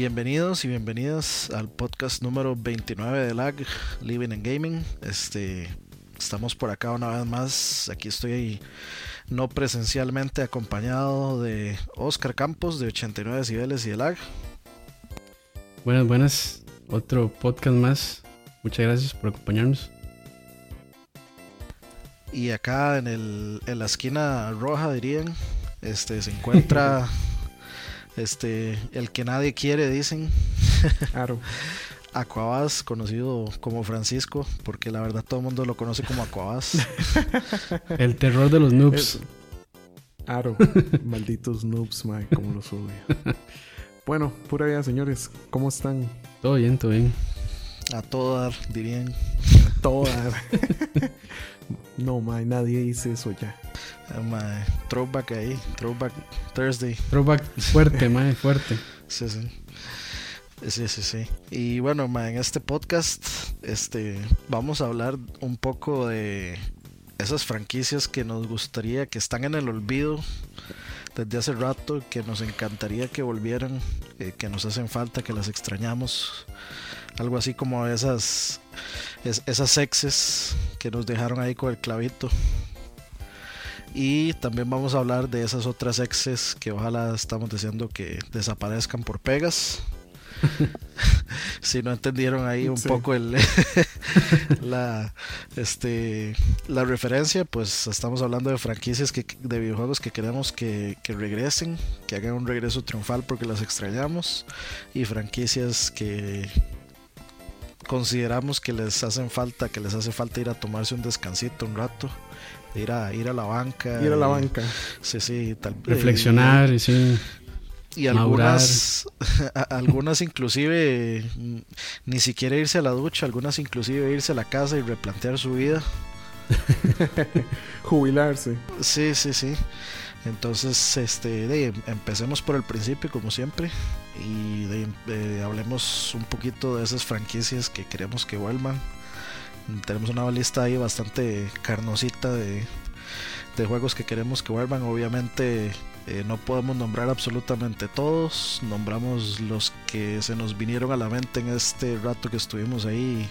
Bienvenidos y bienvenidas al podcast número 29 de LAG, Living and Gaming. Este, estamos por acá una vez más. Aquí estoy no presencialmente acompañado de Oscar Campos de 89 decibeles y de LAG. Buenas, buenas. Otro podcast más. Muchas gracias por acompañarnos. Y acá en, el, en la esquina roja, dirían, este, se encuentra este, el que nadie quiere, dicen. Claro. Aquabas, conocido como Francisco, porque la verdad todo el mundo lo conoce como Aquabas. El terror de los noobs. Aro, malditos noobs, mae, como los odio. Bueno, pura vida, señores. ¿Cómo están? Todo bien, todo bien. A todo dar, dirían. Todas. No, mae, nadie dice eso ya. Ah, mae, throwback ahí, throwback Thursday. Throwback fuerte, mae, fuerte. Sí, sí. Sí, sí, sí. Y bueno, ma, en este podcast este, vamos a hablar un poco de esas franquicias que nos gustaría, que están en el olvido desde hace rato, que nos encantaría que volvieran, eh, que nos hacen falta, que las extrañamos. Algo así como esas, es- esas exes que nos dejaron ahí con el clavito. Y también vamos a hablar de esas otras exes que ojalá estamos deseando que desaparezcan por pegas. si no entendieron ahí un Sí. poco el la este la referencia, pues estamos hablando de franquicias que, de videojuegos que queremos que, que regresen, que hagan un regreso triunfal porque las extrañamos y franquicias que consideramos que les hacen falta, que les hace falta ir a tomarse un descansito un rato, ir a ir a la banca, Ir a la banca. Sí, sí, tal Reflexionar y sí. y algunas, a- algunas inclusive ni siquiera irse a la ducha, algunas inclusive irse a la casa y replantear su vida. Jubilarse. Sí, sí, sí. Entonces, este, de, empecemos por el principio como siempre y de, de- hablemos un poquito de esas franquicias que queremos que vuelvan. Tenemos una lista ahí bastante carnosita de, de juegos que queremos que vuelvan. Obviamente eh, no podemos nombrar absolutamente todos. Nombramos los que se nos vinieron a la mente en este rato que estuvimos ahí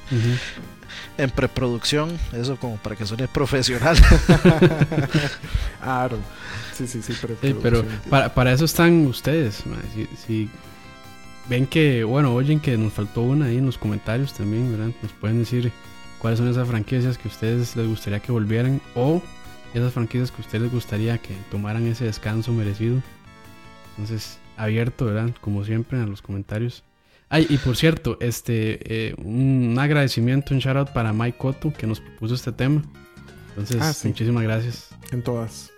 en preproducción. Eso como para que suene profesional. Aro. Sí, sí, sí, pero. Sí, pero para, para eso están ustedes. Si, si ven que, bueno, oyen que nos faltó una ahí en los comentarios también, ¿verdad? Nos pueden decir cuáles son esas franquicias que a ustedes les gustaría que volvieran o esas franquicias que a ustedes les gustaría que tomaran ese descanso merecido. Entonces, abierto, ¿verdad? Como siempre, a los comentarios. Ay, y por cierto, este, eh, un agradecimiento, un shout out para Mike Cotto que nos propuso este tema. Entonces, Ah, sí. muchísimas gracias. En todas.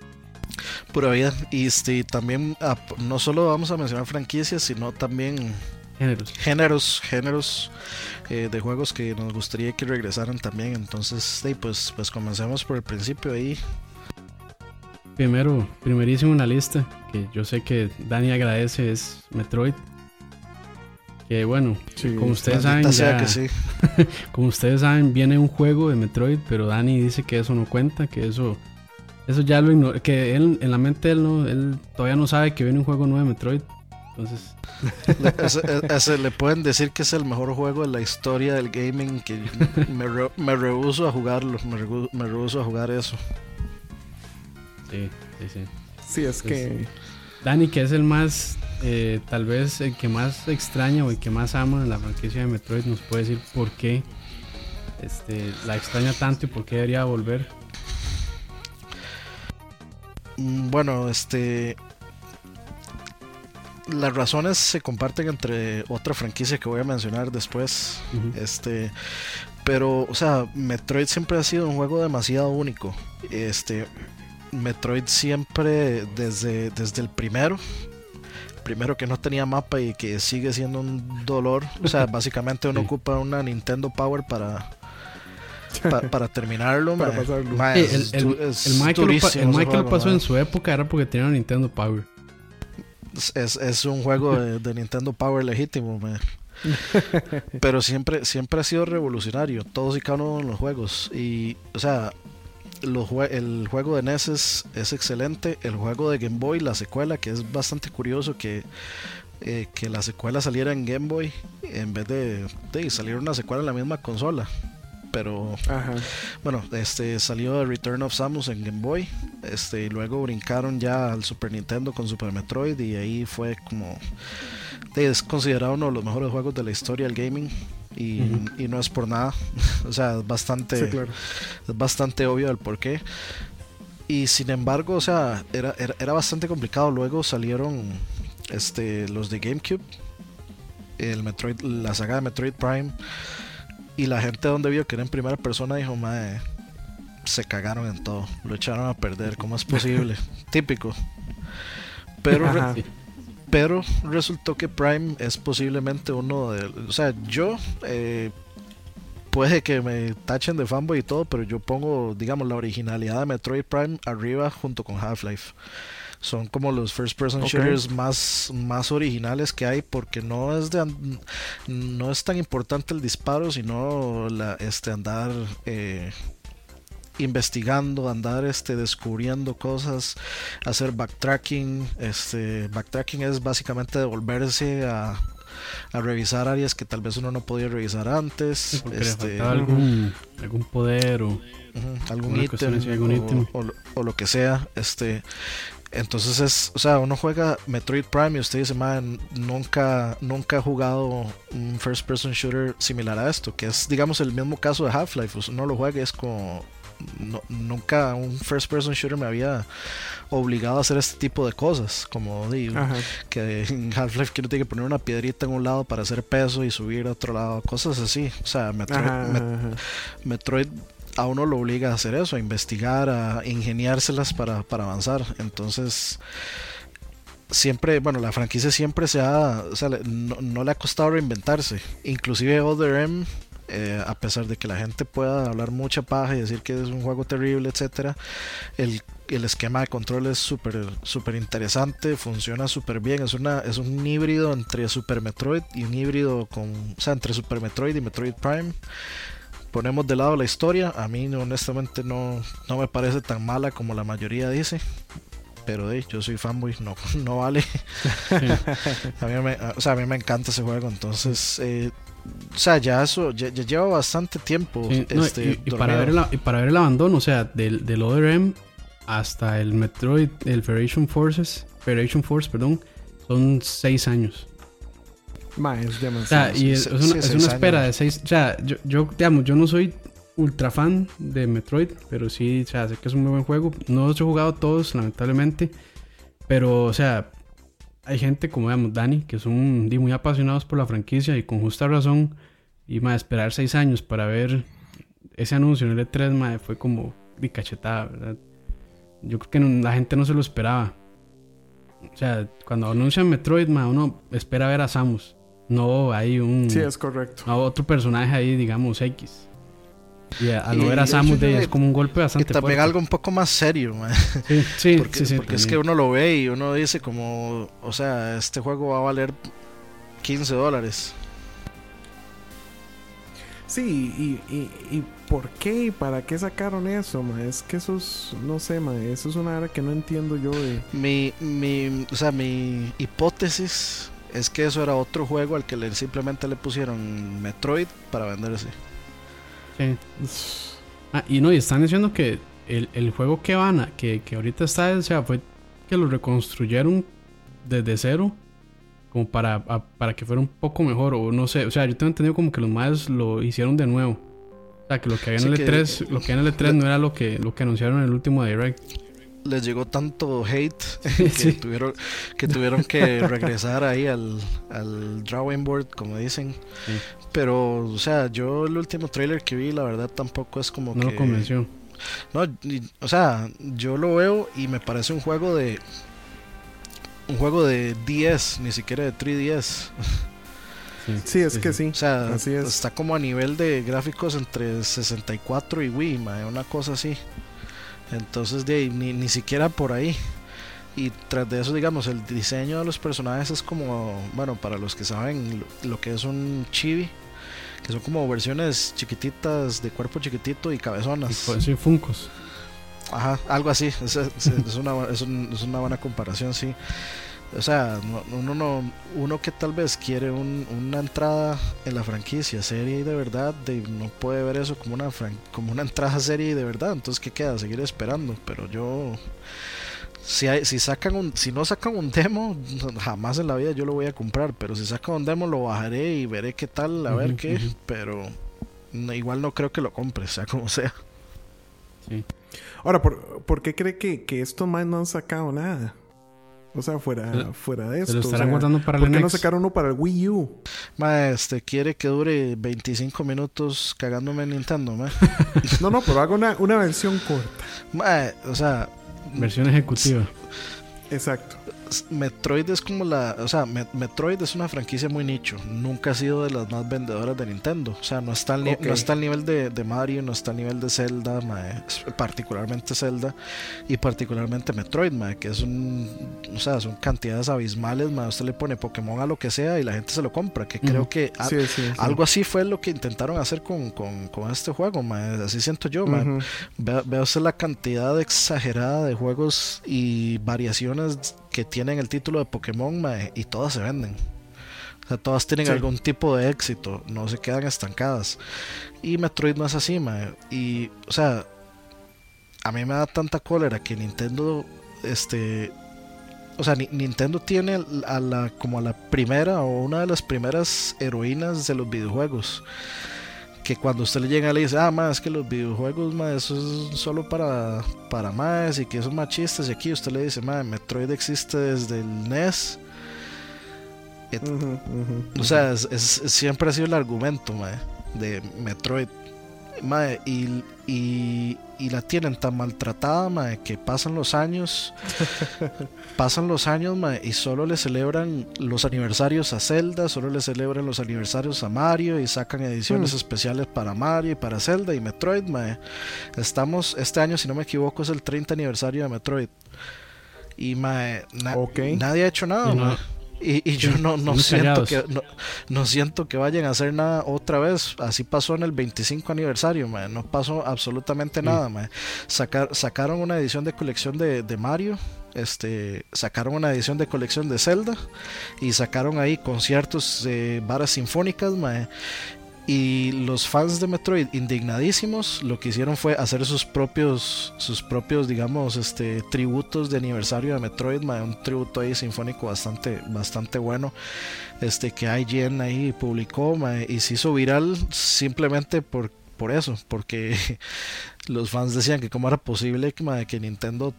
Pura vida. Y este, también ah, no solo vamos a mencionar franquicias, sino también Géneros. géneros, géneros eh, de juegos que nos gustaría que regresaran también. Entonces, sí, pues, pues comencemos por el principio ahí. Primero, primerísimo en la lista, que yo sé que Dani agradece, es Metroid. Que bueno, Sí. como ustedes saben, ya- que sí. como ustedes saben, viene un juego de Metroid, pero Dani dice que eso no cuenta, que eso, eso ya lo ignora, que él, en la mente él no, él todavía no sabe que viene un juego nuevo de Metroid. Entonces, Le, ese- ese le pueden decir que es el mejor juego de la historia del gaming. Que me, re- me rehuso a jugarlo. Me, me rehuso a jugar eso. sí, sí, sí. Sí, es que. Dani, que es el más, eh, tal vez el que más extraña o el que más ama la franquicia de Metroid, nos puede decir por qué este, la extraña tanto y por qué debería volver. Mm, Bueno, este. Las razones se comparten entre otra franquicia que voy a mencionar después. Este. Pero, o sea, Metroid siempre ha sido un juego demasiado único. Este. Metroid siempre, desde, desde el primero. Primero que no tenía mapa y que sigue siendo un dolor. O sea, básicamente uno Sí. ocupa una Nintendo Power para. Pa- para terminarlo, Para pasarlo. Sí, el, el, es el pasó en su época era porque tenía una Nintendo Power. Es- es, es un juego de, de Nintendo Power legítimo, mae. pero siempre siempre ha sido revolucionario, todos y cada uno de los juegos. Y, o sea, los jue- el juego de NES es, es excelente, el juego de Game Boy, la secuela, que es bastante curioso que eh, que la secuela saliera en Game Boy en vez de, de salir una secuela en la misma consola. Pero Ajá. bueno, este salió Return of Samus en Game Boy, este y luego brincaron ya al Super Nintendo con Super Metroid y ahí fue como es considerado uno de los mejores juegos de la historia del gaming y, y no es por nada, o sea, es bastante Sí, claro. es bastante obvio el por qué. Y sin embargo, o sea, era, era, era bastante complicado. Luego salieron este, los de GameCube, el Metroid, la saga de Metroid Prime. Y la gente donde vio que era en primera persona dijo, mae, se cagaron en todo. Lo echaron a perder. ¿Cómo es posible? Típico. Pero, re- pero resultó que Prime es posiblemente uno de... O sea, yo... eh, puede que me tachen de fanboy y todo, pero yo pongo, digamos, la originalidad de Metroid Prime arriba junto con Half-Life. Son como los first person shooters más, más originales que hay porque no es de no es tan importante el disparo, sino la, este andar eh, investigando, andar este descubriendo cosas, hacer backtracking, este backtracking es básicamente devolverse a, a revisar áreas que tal vez uno no podía revisar antes, este, algún, algún poder o algún ítem o, ítem. o lo- o lo que sea este entonces es o sea uno juega Metroid Prime y usted dice man nunca nunca he jugado un first person shooter similar a esto que es digamos el mismo caso de Half-Life pues, uno lo juega y es como no- nunca un first person shooter me había obligado a hacer este tipo de cosas como di, Ajá. que en Half-Life que uno tiene que poner una piedrita en un lado para hacer peso y subir a otro lado cosas así o sea Metroid, Ajá, Met-. Metroid a uno lo obliga a hacer eso, a investigar, a ingeniárselas para, para avanzar. Entonces, siempre, bueno, la franquicia siempre se ha, o sea, no, no le ha costado reinventarse. Inclusive Other M, eh, a pesar de que la gente pueda hablar mucha paja y decir que es un juego terrible, etcétera, el, el esquema de control es súper súper interesante, funciona súper bien, es una es un híbrido entre Super Metroid y un híbrido con, o sea, entre Super Metroid y Metroid Prime ponemos de lado la historia, a mí honestamente no, no me parece tan mala como la mayoría dice. Pero de, yo soy fanboy, no, no vale. a, mí me, o sea, a mí me encanta ese juego, entonces, eh, o sea, ya eso, ya, ya lleva bastante tiempo. Sí, no, este, y, y para ver el, y para ver el abandono, o sea, del, del Other M hasta el Metroid, el Federation Forces, Federation Force, perdón, son seis años. Ma, es O sea, demasiado. y es, una, es espera de seis. O sea, yo, yo, digamos, yo no soy ultra fan de Metroid, pero sí, o sea, sé que es un muy buen juego. No los he jugado todos, lamentablemente. Pero, o sea, hay gente como, digamos, Dani, que son muy apasionados por la franquicia y con justa razón. Y, más esperar seis años para ver ese anuncio en el E3, mae, fue como de cachetada, ¿verdad? Yo creo que no- la gente no se lo esperaba. O sea, cuando anuncian Metroid, mae, uno espera ver a Samus. No hay un Sí, es correcto. a otro personaje ahí, digamos, X. Y a- al Y no ver a de Samus de, es como un golpe Y bastante también fuerte. algo un poco más serio, man. Sí, sí, porque, sí, sí, porque es que uno lo ve y uno dice como, o sea, este juego va a valer 15 dólares. Sí, y, y, y ¿por qué y para qué sacaron eso, ma? Es que eso es, no sé, ma, eso es una área que no entiendo yo de... Mi, mi, o sea, mi hipótesis es que eso era otro juego al que le, simplemente le pusieron Metroid para venderse. Sí. Ah, y no, y están diciendo que el, el juego que van a, que, que ahorita está, o sea, fue que lo reconstruyeron desde cero, como para, a- para que fuera un poco mejor, o no sé, o sea, yo tengo entendido como que los más lo hicieron de nuevo. O sea, que lo que había en el que- E3, lo que había en el E3 no era lo que, lo que anunciaron en el último Direct. Les llegó tanto hate que, Sí. tuvieron, que tuvieron que regresar ahí al, al drawing board, como dicen. Sí. Pero, o sea, yo el último trailer que vi, la verdad tampoco es como No que... lo convenció. No, y- o sea, yo lo veo y me parece un juego de... Un juego de 10, ni siquiera de 3DS. Sí, es que sí. O sea, Así es. está como a nivel de gráficos entre 64 y Wii, mae, una cosa así. Entonces, de ahí, ni, ni siquiera por ahí. Y tras de eso, digamos, el diseño de los personajes es como, bueno, para los que saben lo, lo que es un chibi, que son como versiones chiquititas de cuerpo chiquitito y Y cabezonas. pues, sí, Funcos. Ajá, algo así. Es, es- es una, es, un- es una buena comparación, sí. O sea, uno, no, uno que tal vez quiere una entrada en la franquicia serie y de verdad, no puede ver eso como una, como una entrada serie y de verdad. Entonces, ¿qué queda? Seguir esperando. Pero yo, si, hay, si, sacan un, si no sacan un demo, jamás en la vida yo lo voy a comprar. Pero si sacan un demo, lo bajaré y veré qué tal, a ver qué. Pero igual no creo que lo compre, sea como sea. Sí. Ahora, ¿por, ¿por qué cree que, que estos más no han sacado nada? O sea, fuera, fuera de esto. lo estarán guardando para ¿Por qué no sacaron uno para el Wii U? Ma, este, quiere que dure 25 minutos cagándome en Nintendo, ma. no, no, pero hago una, una versión corta. Ma, o sea... Versión ejecutiva. Exacto. Metroid es como la. O sea, Metroid es una franquicia muy nicho. Nunca ha sido de las más vendedoras de Nintendo. O sea, no está al, no está al nivel de, Mario, no está al nivel de Zelda, particularmente Zelda y particularmente Metroid, que es un. O sea, son cantidades abismales. Usted le pone Pokémon a lo que sea y la gente se lo compra. Que creo que algo así fue lo que intentaron hacer con, este juego, así siento yo. Veo usted la cantidad exagerada de juegos y variaciones que tienen el título de Pokémon y todas se venden. O sea, todas tienen algún tipo de éxito, no se quedan estancadas. Y Metroid no es así, mae. Y, o sea, a mí me da tanta cólera que Nintendo, este, o sea, Nintendo tiene a la, como a la primera o una de las primeras heroínas de los videojuegos que cuando usted le llega le dice, ah, más que los videojuegos, más eso es solo para, para más y que son machistas. Y aquí usted le dice, más Metroid existe desde el NES. o sea, es, siempre ha sido el argumento de Metroid y, y, la tienen tan maltratada, que pasan los años, pasan los años, y solo le celebran los aniversarios a Zelda, solo le celebran los aniversarios a Mario y sacan ediciones mm. especiales para Mario y para Zelda y Metroid, Estamos, este año, si no me equivoco, es el 30 aniversario de Metroid. Y nadie ha hecho nada, y, yo no, no siento que no, siento que vayan a hacer nada otra vez. Así pasó en el 25 aniversario, no pasó absolutamente nada. Sacar, sacaron una edición de colección de, de, Mario, este, sacaron una edición de colección de Zelda y sacaron ahí conciertos de varas sinfónicas. Y los fans de Metroid, indignadísimos, lo que hicieron fue hacer sus propios, sus propios, digamos, este, tributos de aniversario de Metroid, un tributo ahí sinfónico bastante, bastante bueno, este, que IGN ahí publicó, y se hizo viral simplemente por, por eso, porque los fans decían que cómo era posible que, que Nintendo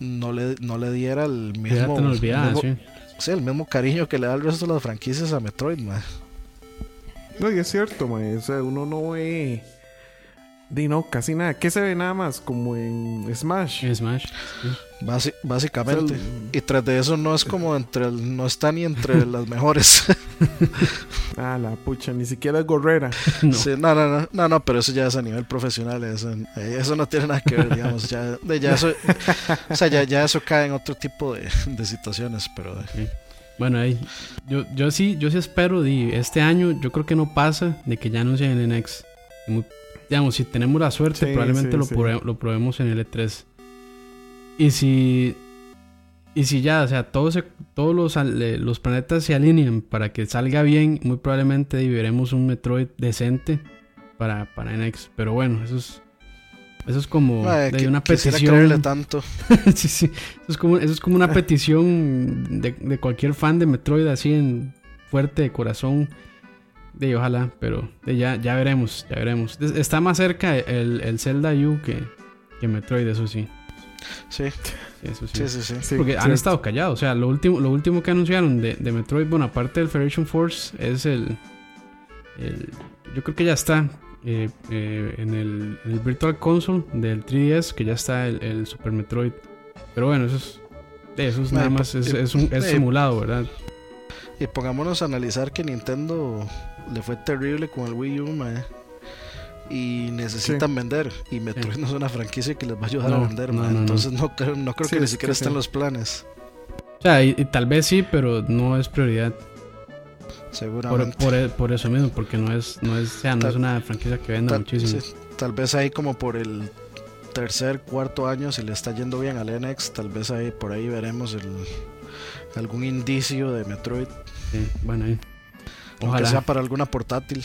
no le, no le diera el mismo, el mismo cariño que le da el resto de las franquicias a Metroid, man. No, y es cierto, O sea, uno no ve. Di no, casi nada. ¿Qué se ve nada más? Como en Smash. En Smash. básicamente. y tras de eso no es como entre. no está ni entre las mejores. ah, la pucha, ni siquiera es gorrera. No. no, no, no, no, pero eso ya es a nivel profesional. Eso, eso no tiene nada que ver, digamos. Ya, ya eso, o sea, ya, ya, eso cae en otro tipo de, de situaciones, pero. Bueno, ahí, yo, yo sí, yo sí espero, de este año yo creo que no pasa de que ya anuncien el NX. digamos, si tenemos la suerte, probablemente lo, lo, probemos en el E3. Y si, y si ya, o sea, todos, todos los, los planetas se alinean para que salga bien, muy probablemente veremos un Metroid decente para, para NX. Pero bueno, eso es eso es como de una petición. tanto. sí, sí. Eso es como, eso es como una petición de, de, cualquier fan de Metroid así en fuerte de corazón. De ojalá, pero de ya, ya veremos, ya veremos. Está más cerca el, el Zelda U que, que Metroid, eso sí. Sí. eso sí. Sí, sí, sí. Porque han estado callados. O sea, lo último, lo último que anunciaron de, de Metroid, bueno, aparte del Federation Force, es el, el. Yo creo que ya está. Eh, eh, en, el, Virtual Console del 3DS, que ya está el, Super Metroid. Pero bueno, eso es, eso es nada más, es, un, es simulado, ¿verdad? Y pongámonos a analizar que Nintendo le fue terrible con el Wii U, y necesitan vender. Y Metroid no es una franquicia que les va a ayudar a vender, entonces no, creo, no creo que ni siquiera estén los planes. O sea, y, tal vez sí, pero no es prioridad. Seguramente. Por, por, eso mismo, porque no es, no es, no es una franquicia que venda muchísimo. tal vez ahí como por el tercer, cuarto año, si le está yendo bien al NX, tal vez ahí por ahí veremos el, algún indicio de Metroid. Sí, bueno, ahí. Aunque sea Ojalá, para alguna portátil.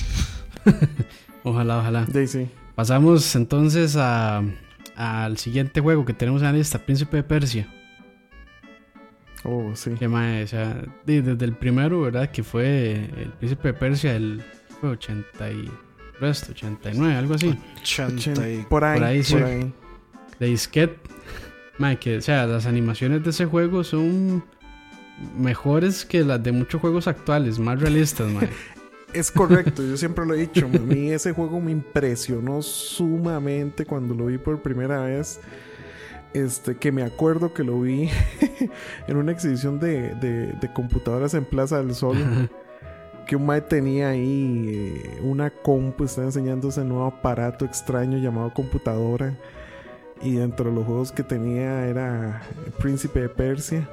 ojalá, ojalá. Daisy. Pasamos entonces a, al siguiente juego que tenemos en la lista, Príncipe de Persia. Oh, sí. Que mae, o sea, desde el primero, ¿verdad? Que fue el Príncipe de Persia, el fue 80 y resto, 89, algo así. 80 y- Por ahí, Por ahí, sí. por ahí. De disquete. Mae, que, o sea, las animaciones de ese juego son mejores que las de muchos juegos actuales, más realistas, mae. Es correcto, yo siempre lo he dicho. A mí ese juego me impresionó sumamente cuando lo vi por primera vez. Este, que me acuerdo que lo vi en una exhibición de, de- de computadoras en Plaza del Sol. que un mae tenía ahí eh, una compu, estaba enseñando ese nuevo aparato extraño llamado computadora. Y dentro de los juegos que tenía era Príncipe de Persia.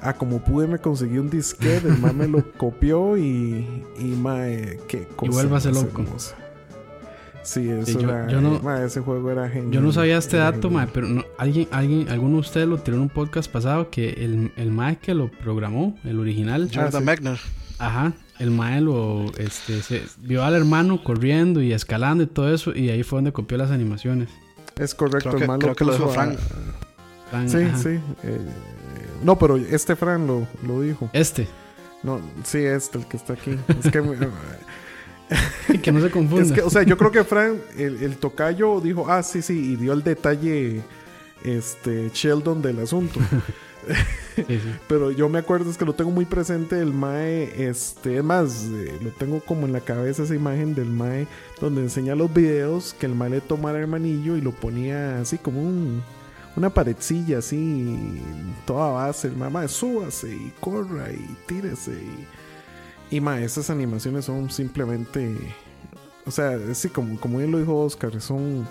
Ah, como pude me conseguí un disquete, el mae me lo copió y, y mae, qué cosa vuélvase más loco. hermosa. Sí, eso yo- era, yo no- mae, ese juego era genial. Yo no sabía este dato, mae, pero no- alguien, alguien, alguno de ustedes lo tiró en un podcast pasado que el, el mae que lo programó, el original, Jordan sí. Mechner. ajá, el mae lo, este, se, vio al hermano corriendo y escalando y todo eso, y ahí fue donde copió las animaciones. Es correcto, Creo que- el mae creo que lo dijo a- Frank. Sí, ajá. sí. eh, no, pero este Fran lo, lo dijo. Este, No, sí, este, el que está aquí. Es que, que no se confunda. es que, o sea, yo creo que Fran, el, el tocayo, dijo, ah, sí, sí, y dio el detalle, este, Sheldon del asunto. Sí, sí. Pero yo me acuerdo, es que lo tengo muy presente, el Mae, este, es más, eh, lo tengo como en la cabeza esa imagen del Mae, donde enseña los videos que el Mae le tomara el manillo y lo ponía así como un, una paredcilla, así, toda base, el "Mae, súbase y corra y tírese. Y, y Mae, esas animaciones son simplemente, o sea, sí, como, como bien lo dijo Oscar, son,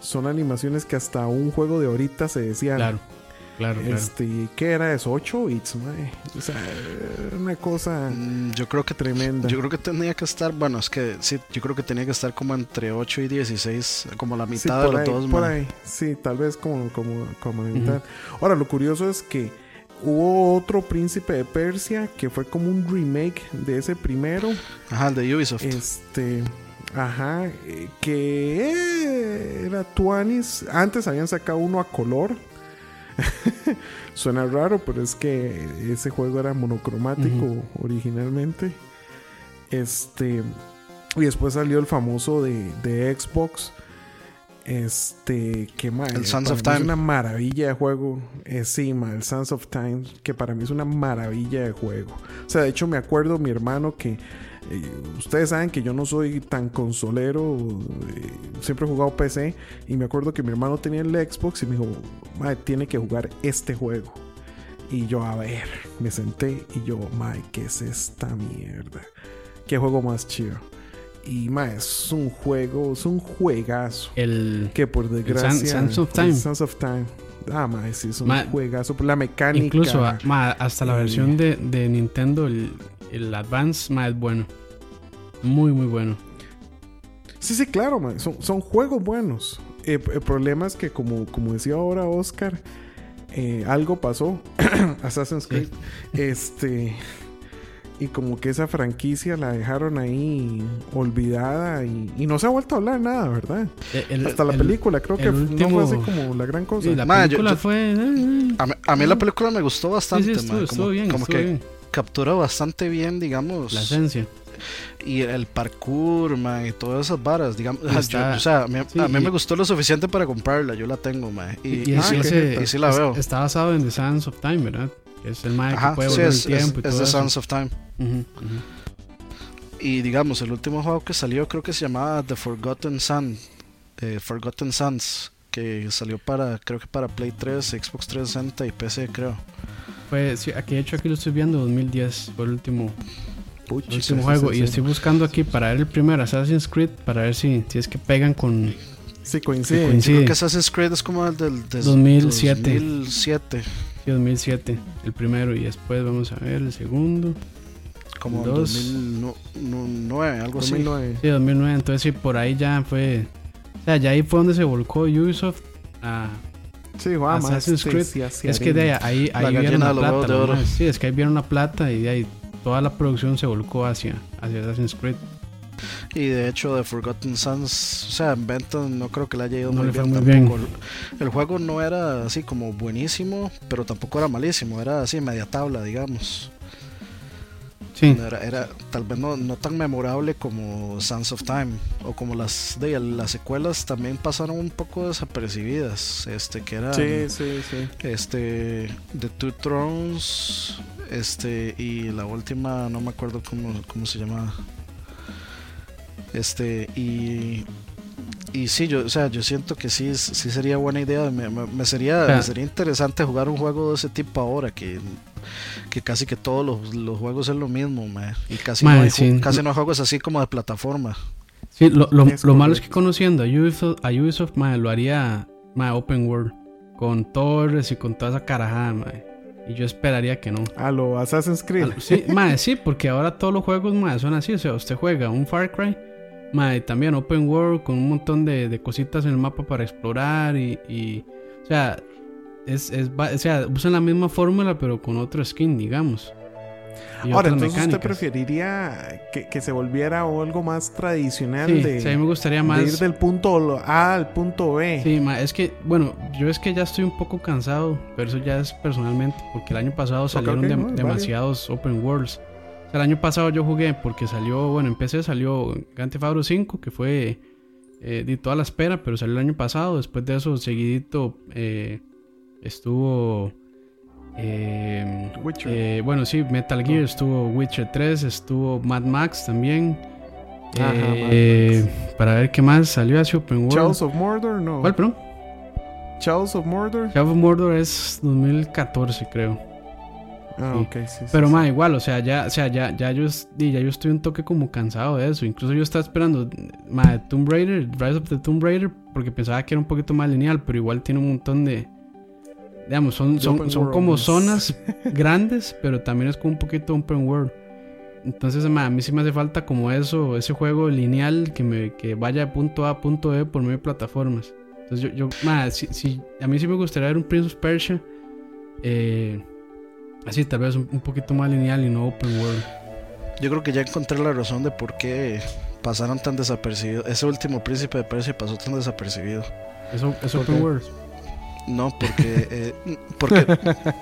son animaciones que hasta un juego de ahorita se decía. Claro, claro, claro. Este, ¿qué era eso? 8 bits, mae. O sea, una cosa Mm, Yo creo que tremenda. Yo creo que tenía que estar, bueno, es que sí, yo creo que tenía que estar como entre 8 y 16, como la Sí, mitad de por los ahí, dos, por man. ahí. Sí, tal vez como, como, como la mitad. Ahora, lo curioso es que hubo otro Príncipe de Persia que fue como un remake de ese primero. Ajá, el de Ubisoft. Este, ajá, eh, que era Tuanis. Antes habían sacado uno a color. Suena raro, pero es que ese juego era monocromático originalmente. Este, y después salió el famoso de, de Xbox. Este, que ma, El Sons para of mí es una maravilla de juego. Eh, sí, ma, el Sons of Time, que para mí es una maravilla de juego. O sea, de hecho, me acuerdo mi hermano que. eh, ustedes saben que yo no soy tan consolero. eh, siempre he jugado PC. Y me acuerdo que mi hermano tenía el Xbox y me dijo: "Mae, tiene que jugar este juego. Y yo, a ver, me senté y yo, Mae, ¿qué es esta mierda? ¿Qué juego más chido? Y Mae, es un juego, es un juegazo. El, Que por desgracia. Sons of Time. Sons of Time. Ah, sí, es un Ma- juegazo. La mecánica. incluso a- ma, hasta la versión de, de Nintendo, el, el Advance, ma, es bueno. Muy, muy bueno. Sí, sí, claro, mae, Son, son juegos buenos. Eh, el problema es que, como, como decía ahora Oscar, eh, algo pasó. Assassin's Creed. Este. Y como que esa franquicia la dejaron ahí olvidada y, y no se ha vuelto a hablar nada, ¿verdad? Eh, El- Hasta la el- película, creo que el no último- fue así como la gran cosa. Sí, la Ma, yo- película yo- fue. eh, eh. A mí, a mí la película me gustó Sí, bastante, sí, estuvo, man, estuvo como, bien. como estuvo que bien. captura bastante bien, digamos, La esencia. y el parkour, man, y todas esas varas, digamos, Y está- yo- o sea, a mí, sí, a mí y- me gustó lo suficiente para comprarla, yo la tengo, man, y, Y, y es- sí, ese- y sí la es- veo. Está basado en The Sands of Time, ¿verdad? Es el Ajá, que puede sí, es, el es, tiempo y es todo The eso. Sands of Time. Y digamos, el último juego que salió creo que se llamaba The Forgotten Sun, eh, Forgotten Suns, que salió para, creo que para Play 3, Xbox 360 y PC, creo. Fue, sí, aquí de hecho aquí lo estoy viendo 2010, fue el último, Puch, el sí, último sí, juego. sí, y sí. estoy buscando aquí para ver el primer Assassin's Creed, para ver si, si es que pegan con... Sí, coincide. coincide. Yo creo que Assassin's Creed es como el del, del 2007. 2007, sí, 2007, el primero, y después vamos a ver el segundo. Como Dos. 2009, algo así. 2009. Sí, 2009, entonces sí, por ahí ya fue... O sea, ya ahí fue donde se volcó Ubisoft a, Sí, Juan, Assassin's Creed. sí, así es que de ahí, ahí La vieron la de plata. de oro. Sí, es que ahí vieron la plata y de ahí toda la producción se volcó hacia, hacia Assassin's Creed. Y de hecho, The Forgotten Sons, o sea, en venta no creo que le haya ido No muy le fue bien muy tampoco. El, el juego no era así como buenísimo, pero tampoco era malísimo, era así media tabla, digamos. Sí, Era, era tal vez no, no tan memorable como Sands of Time o como las de las secuelas también pasaron un poco desapercibidas, este que era Sí, sí, sí. este The Two Thrones, este y la última no me acuerdo cómo, cómo se llamaba. Este y y sí, yo, o sea, yo siento que sí, sí sería buena idea. Me, me- me sería, me sería interesante jugar un juego de ese tipo ahora, que, que casi que todos los, los juegos es lo mismo, mae. y casi, no hay, sí. casi no hay juegos así como de plataforma. sí lo, lo, Es lo malo es que conociendo a Ubisoft, a Ubisoft lo haría open world. Con torres y con toda esa carajada. Y yo esperaría que no. A lo Assassin's Creed. Al- Sí, mae, sí, porque ahora todos los juegos son así. O sea, usted juega un Far Cry, mae, también open world, con un montón de, de cositas en el mapa para explorar. Y, y, o sea, es, es, o sea, usan la misma fórmula, pero con otro skin, digamos. Ahora, entonces usted mecánicas. preferiría que, que se volviera o algo más tradicional Sí, de, sí, a mí me gustaría de ir más. del punto A al punto B. Sí, ma, es que, bueno, yo es que ya estoy un poco cansado, pero eso ya es personalmente, porque el año pasado salieron no, demasiados open worlds. O sea, el año pasado yo jugué porque salió, bueno, en PC salió Grand Theft Auto 5, que fue eh, de toda la espera, pero salió el año pasado. Después de eso, seguidito, eh, estuvo... eh, eh, bueno, sí, Metal Gear, estuvo Witcher 3, estuvo Mad Max también. Ajá, Eh, para ver qué más salió hacia Open World. Chaos of Mordor, no. ¿Cuál, perdón? Chaos of Mordor. Shadow of Mordor es 2014, creo. Ah, sí. ok, sí. sí, Pero sí. más igual, o sea, ya, o sea, ya, ya yo, ya yo estoy un toque como cansado de eso. Incluso yo estaba esperando ma, Tomb Raider, Rise of the Tomb Raider, porque pensaba que era un poquito más lineal, pero igual tiene un montón de. Digamos, son, son, son como zonas grandes, pero también es como un poquito open world. Entonces, ma, a mí sí me hace falta como eso, ese juego lineal que, me, que vaya de punto A a punto B por medio de plataformas. Entonces, yo, yo ma, sí- sí, a mí sí me gustaría ver un Prince of Persia. eh, así, tal vez un, un poquito más lineal y no open world. Yo creo que ya encontré la razón de por qué pasaron tan desapercibidos. Ese último príncipe de Persia pasó tan desapercibido. Eso es ¿Por open world. No, porque, eh, porque,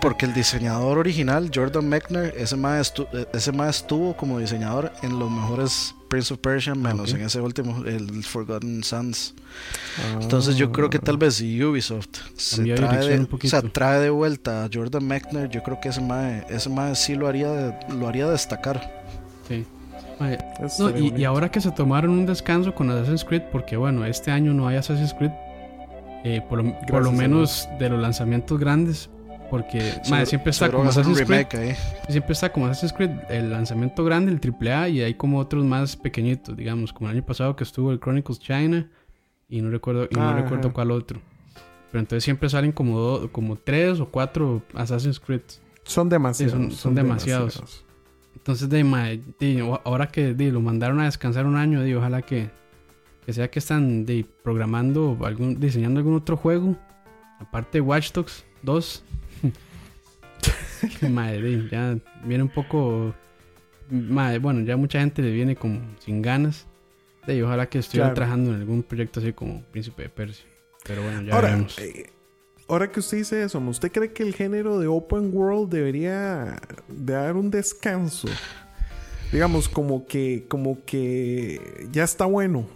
porque el diseñador original, Jordan Mechner, ese más ese mae estuvo como diseñador en los mejores Prince of Persia, menos en ese último, el Forgotten Sons. Ah. Entonces yo creo que tal vez si Ubisoft se trae de, un o sea, trae de vuelta a Jordan Mechner, yo creo que ese mae, ese mae sí lo haría, de- lo haría destacar. Sí. Ma, No, y, ahora que se tomaron un descanso con Assassin's Creed, porque bueno, este año no hay Assassin's Creed, eh, por, lo, por lo menos de los lanzamientos grandes, porque ma, Seguro- siempre está como Assassin's Creed, ahí. siempre está como Assassin's Creed, el lanzamiento grande, el AAA, y hay como otros más pequeñitos, digamos, como el año pasado que estuvo el Chronicles China, y no recuerdo, y no Ajá. recuerdo cuál otro. Pero entonces siempre salen como, do- como tres o cuatro Assassin's Creed. Son demasiados. Sí, son- son demasiados. Entonces, de, di, o- ahora que di, lo mandaron a descansar un año, di, ojalá que, que sea que están programando, algún, diseñando algún otro juego, aparte de Watch Dogs 2. Que, mae, di, ya viene un poco. mae, bueno, ya mucha gente le viene como sin ganas. Di, ojalá que estuviera Claro. trabajando en algún proyecto así como Príncipe de Persia. Pero bueno, ya Ahora, veremos. eh, ahora que usted dice eso, ¿usted cree que el género de open world debería de dar un descanso? Digamos, como que, como que ya está bueno.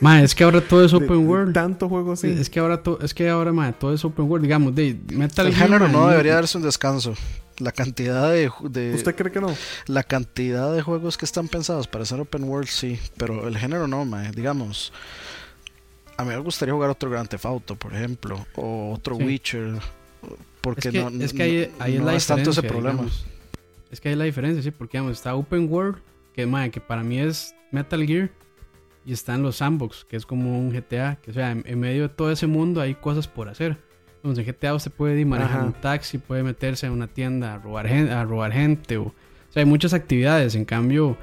Mae, es que ahora todo es open de world. Tanto juego así. Es que ahora to- es que ahora mae, todo es open world, digamos, de Metal El género no debería darse un descanso. La cantidad de, ¿Usted cree que no? la cantidad de juegos que están pensados para ser open world sí, pero el género no, mae. digamos. A mí me gustaría jugar otro Grand Theft Auto, por ejemplo, o otro Sí. Witcher, porque es que, no, es que ahí, ahí no es la es tanto ese problema. digamos. Es que hay la diferencia, sí, porque digamos, está Open World, que, mae, que para mí es Metal Gear, y están los sandbox, que es como un GTA, que o sea, en, en medio de todo ese mundo hay cosas por hacer. Entonces en GTA usted puede ir un taxi, puede meterse en una tienda a robar, gen- a robar gente, o, o sea, hay muchas actividades. En cambio,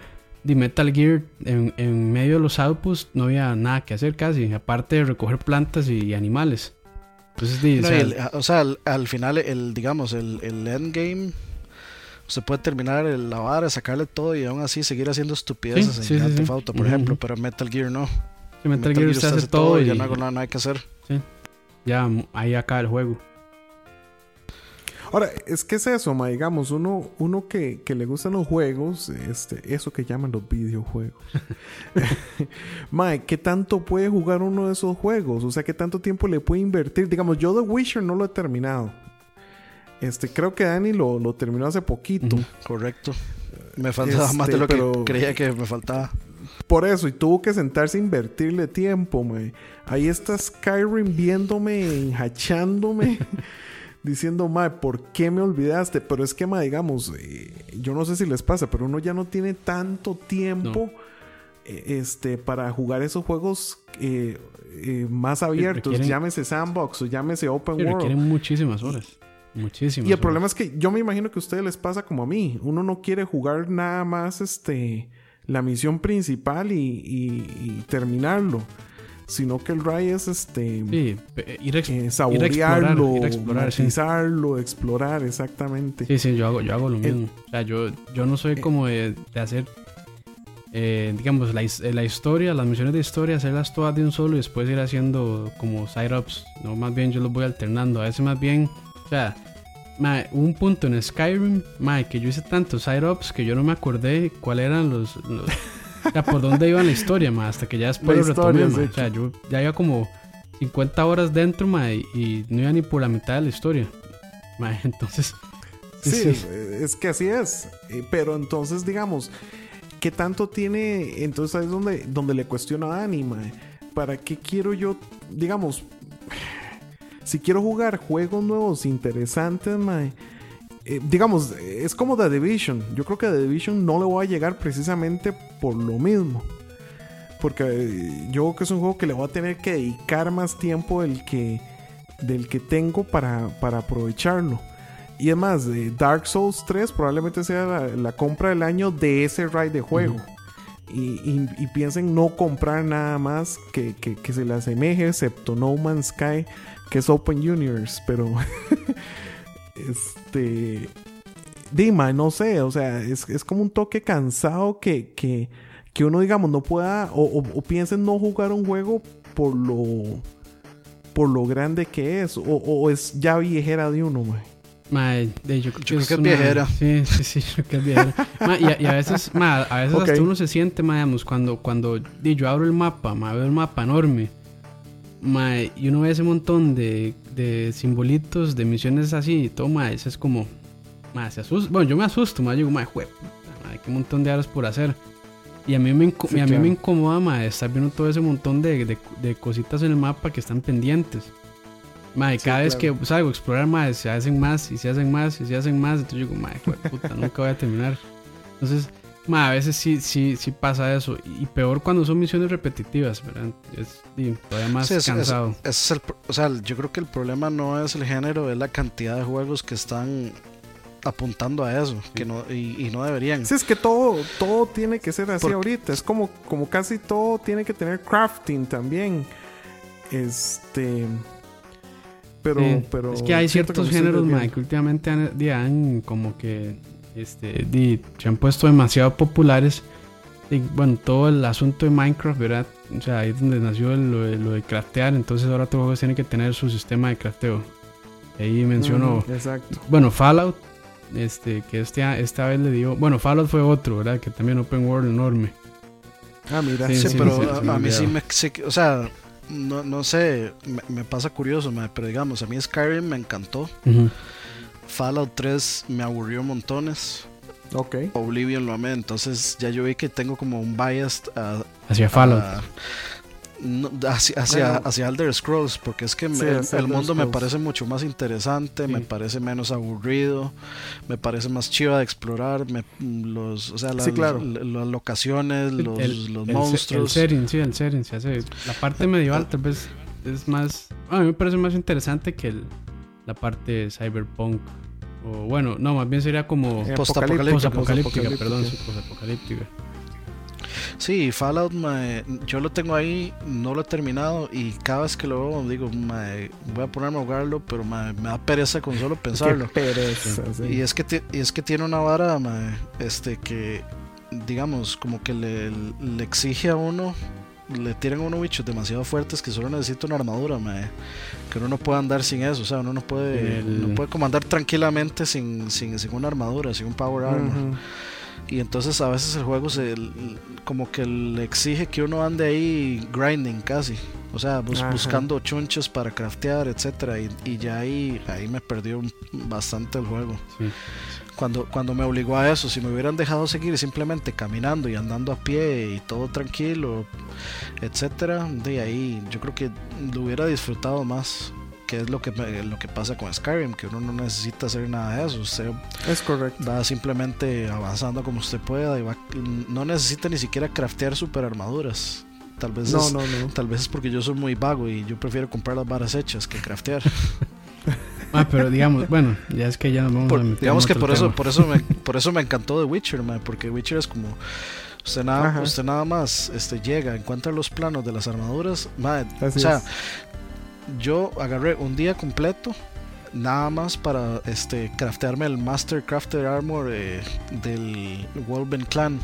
de Metal Gear, en, en medio de los outposts no había nada que hacer casi, aparte de recoger plantas y animales. Entonces, o No, sea, y el- o sea, al, al final, el, digamos, el, el endgame, se puede terminar el, la vara, sacarle todo y aún así seguir haciendo estupideces Sí, en sí, sí, Grand sí. Theft Auto, por Ujú, pero en Metal Gear no. sí, Metal Gear usted hace todo todo y y ya no hago nada, nada que hacer. ya mm, ahí acaba el juego. Ahora, es que es eso, ma, digamos, uno, uno que, que le gustan los juegos, este, eso que llaman los videojuegos. ma, ¿qué tanto puede jugar uno de esos juegos? O sea, ¿qué tanto tiempo le puede invertir? Digamos, yo The Witcher no lo he terminado. Este, creo que Dani lo, lo terminó hace poquito. Correcto. Me faltaba Este, más de lo pero- que creía que me faltaba. Por eso, y tuvo que sentarse a invertirle tiempo, mae. Ahí está Skyrim viéndome, enjachándome, diciendo, mae, ¿por qué me olvidaste? Pero es que, mae, digamos, eh, yo no sé si les pasa, pero uno ya no tiene tanto tiempo eh, este, para jugar esos juegos eh, eh, más abiertos, requieren- llámese sandbox o llámese open world. requieren muchísimas horas. Muchísimas Y el problema es que yo me imagino que a ustedes les pasa como a mí. Uno no quiere jugar nada más este la misión principal y, y- y terminarlo. Sino que el RAI es este Sí, pe- ir, ex- eh, ir a explorar, saborearlo, ir a explorar, sí. explorar, exactamente. Sí, sí, yo hago, yo hago lo mismo. o sea, yo, yo no soy eh, como de, de hacer, eh, digamos, la, eh, la historia, las misiones de historia, hacerlas todas de un solo y después ir haciendo como side-ups. No, más bien yo los voy alternando. A veces más bien, sea, mae, hubo un punto en Skyrim, mae, que yo hice tantos side-ups que yo no me acordé cuáles eran los... los o sea, por dónde iba la historia, mae, hasta que ya después La lo retomé, mae. O sea, yo ya iba como 50 horas dentro, mae, y no iba ni por la mitad de la historia. Mae, entonces... Sí, sí. Es, es que así es. Eh, Pero entonces, digamos, ¿qué tanto tiene? Entonces ahí es donde, donde le cuestiono a Dani, mae. ¿Para qué quiero yo, digamos, si quiero jugar juegos nuevos interesantes, mae? eh, digamos, es como The Division. Yo creo que The Division no le voy a llegar precisamente por lo mismo. Porque eh, yo creo que es un juego que le voy a tener que dedicar más tiempo del que, del que tengo para, para aprovecharlo. Y es más, eh, Dark Souls 3 probablemente sea la, la compra del año de ese ride de juego. y, y- y piensen no comprar nada más que, que- que se le asemeje, excepto No Man's Sky, que es Open Universe. Pero, este. Dima, no sé, o sea, es, es como un toque cansado que, que, que uno, digamos, no pueda, o, o, o piense en no jugar un juego por lo, por lo grande que es, o, o es ya viejera de uno, mae. Mae, de- yo creo que, creo es, que es una- viejera. Sí, sí, sí, yo creo que es viejera. Mae, y, a, y a veces, a veces hasta uno se siente, mae, digamos, cuando, cuando yo abro el mapa, mae, veo el mapa enorme. Mae, y uno ve ese montón de, de simbolitos, de misiones así, y todo, mae, eso es como, mae, se asusta. Bueno, yo me asusto, mae, yo digo, mae, mae, qué montón de horas por hacer. Y a mí me, Sí, a mí claro. me incomoda, mae, estar viendo todo ese montón de, de, de cositas en el mapa que están pendientes. Mae, Sí, cada vez que salgo a explorar, mae, se hacen más y se hacen más y se hacen más. Entonces yo digo, mae, puta, nunca voy a terminar. Entonces, mae, a veces sí, sí, sí pasa eso. Y peor cuando son misiones repetitivas, ¿verdad? Es y, todavía más Sí, es- cansado. es el, o sea, yo creo que el problema no es el género, es la cantidad de juegos que están apuntando a eso, que no y, y no deberían. Sí, es que todo, todo tiene que ser así ahorita. Es como, como casi todo tiene que tener crafting también. Este. Pero, Sí, pero. es que hay ciertos géneros, desviando. que últimamente han, han como que este, se han puesto demasiado populares. Y, bueno, todo el asunto de Minecraft, ¿verdad? O sea, ahí es donde nació lo, de, lo de craftear. Entonces ahora todos los juegos tienen que tener su sistema de crafteo. Ahí menciono, Ujú, exacto. bueno, Fallout, este, que este, esta vez le dio, bueno, Fallout fue otro, ¿verdad? Que también open world enorme. Ah, mira. Sí, Sí, sí, pero sí, a, mí sí me, o sea, no, no sé, me, me pasa curioso, pero digamos, a mí Skyrim me encantó, Fallout 3 me aburrió montones, Ok. Oblivion lo amé, entonces ya yo vi que tengo como un bias a, Hacia Fallout. a- no, hacia, hacia, Bueno. hacia Elder Scrolls, porque es que Sí, el, mundo me parece mucho más interesante, Sí. me parece menos aburrido, me parece más chiva de explorar, me- los, o sea, las, Sí, claro. las- las locaciones, los, el, los el monstruos. El setting, sí, el setting se hace. La parte medieval tal vez es más. A mí me parece más interesante que el- la parte cyberpunk. O bueno, no, más bien sería como posapocalíptica. perdón, sí, Fallout, mae, yo lo tengo ahí, no lo he terminado y cada vez que lo veo digo, mae, voy a ponerme a jugarlo, pero mae, me da pereza con solo pensarlo. Qué pereza, sí. Y es que y es que tiene una vara, mae, este que digamos como que le, le exige a uno le tiran a uno bichos demasiado fuertes que solo necesita una armadura, mae, que uno no puede andar sin eso, o sea, uno no puede El- no puede comandar tranquilamente sin, sin, sin una armadura, sin un power armor. Y entonces a veces el juego se como que le exige que uno ande ahí grinding casi. O sea, bus- buscando chunchos para craftear, etcétera y, y ya ahí, ahí me perdió bastante el juego. Sí. Cuando, cuando me obligó a eso, si me hubieran dejado seguir simplemente caminando y andando a pie y todo tranquilo, etcétera, de ahí yo creo que lo hubiera disfrutado más. Que es lo que, lo que pasa con Skyrim, que uno no necesita hacer nada de eso. Usted Es correcto. va simplemente avanzando como usted pueda y va, no necesita ni siquiera craftear super armaduras. Tal vez, No, es, no, no. tal vez es porque yo soy muy vago y yo prefiero comprar las varas hechas que craftear. Ah, pero digamos, bueno, ya es que ya nos vamos Por- a meter digamos en que otro por eso, por eso me, por eso me encantó The Witcher, mae, porque Witcher es como usted nada, Ajá. usted nada más este llega, encuentra los planos de las armaduras, Así o sea, es. yo agarré un día completo nada más para este craftearme el Master Crafted Armor eh, del Wolven Clan.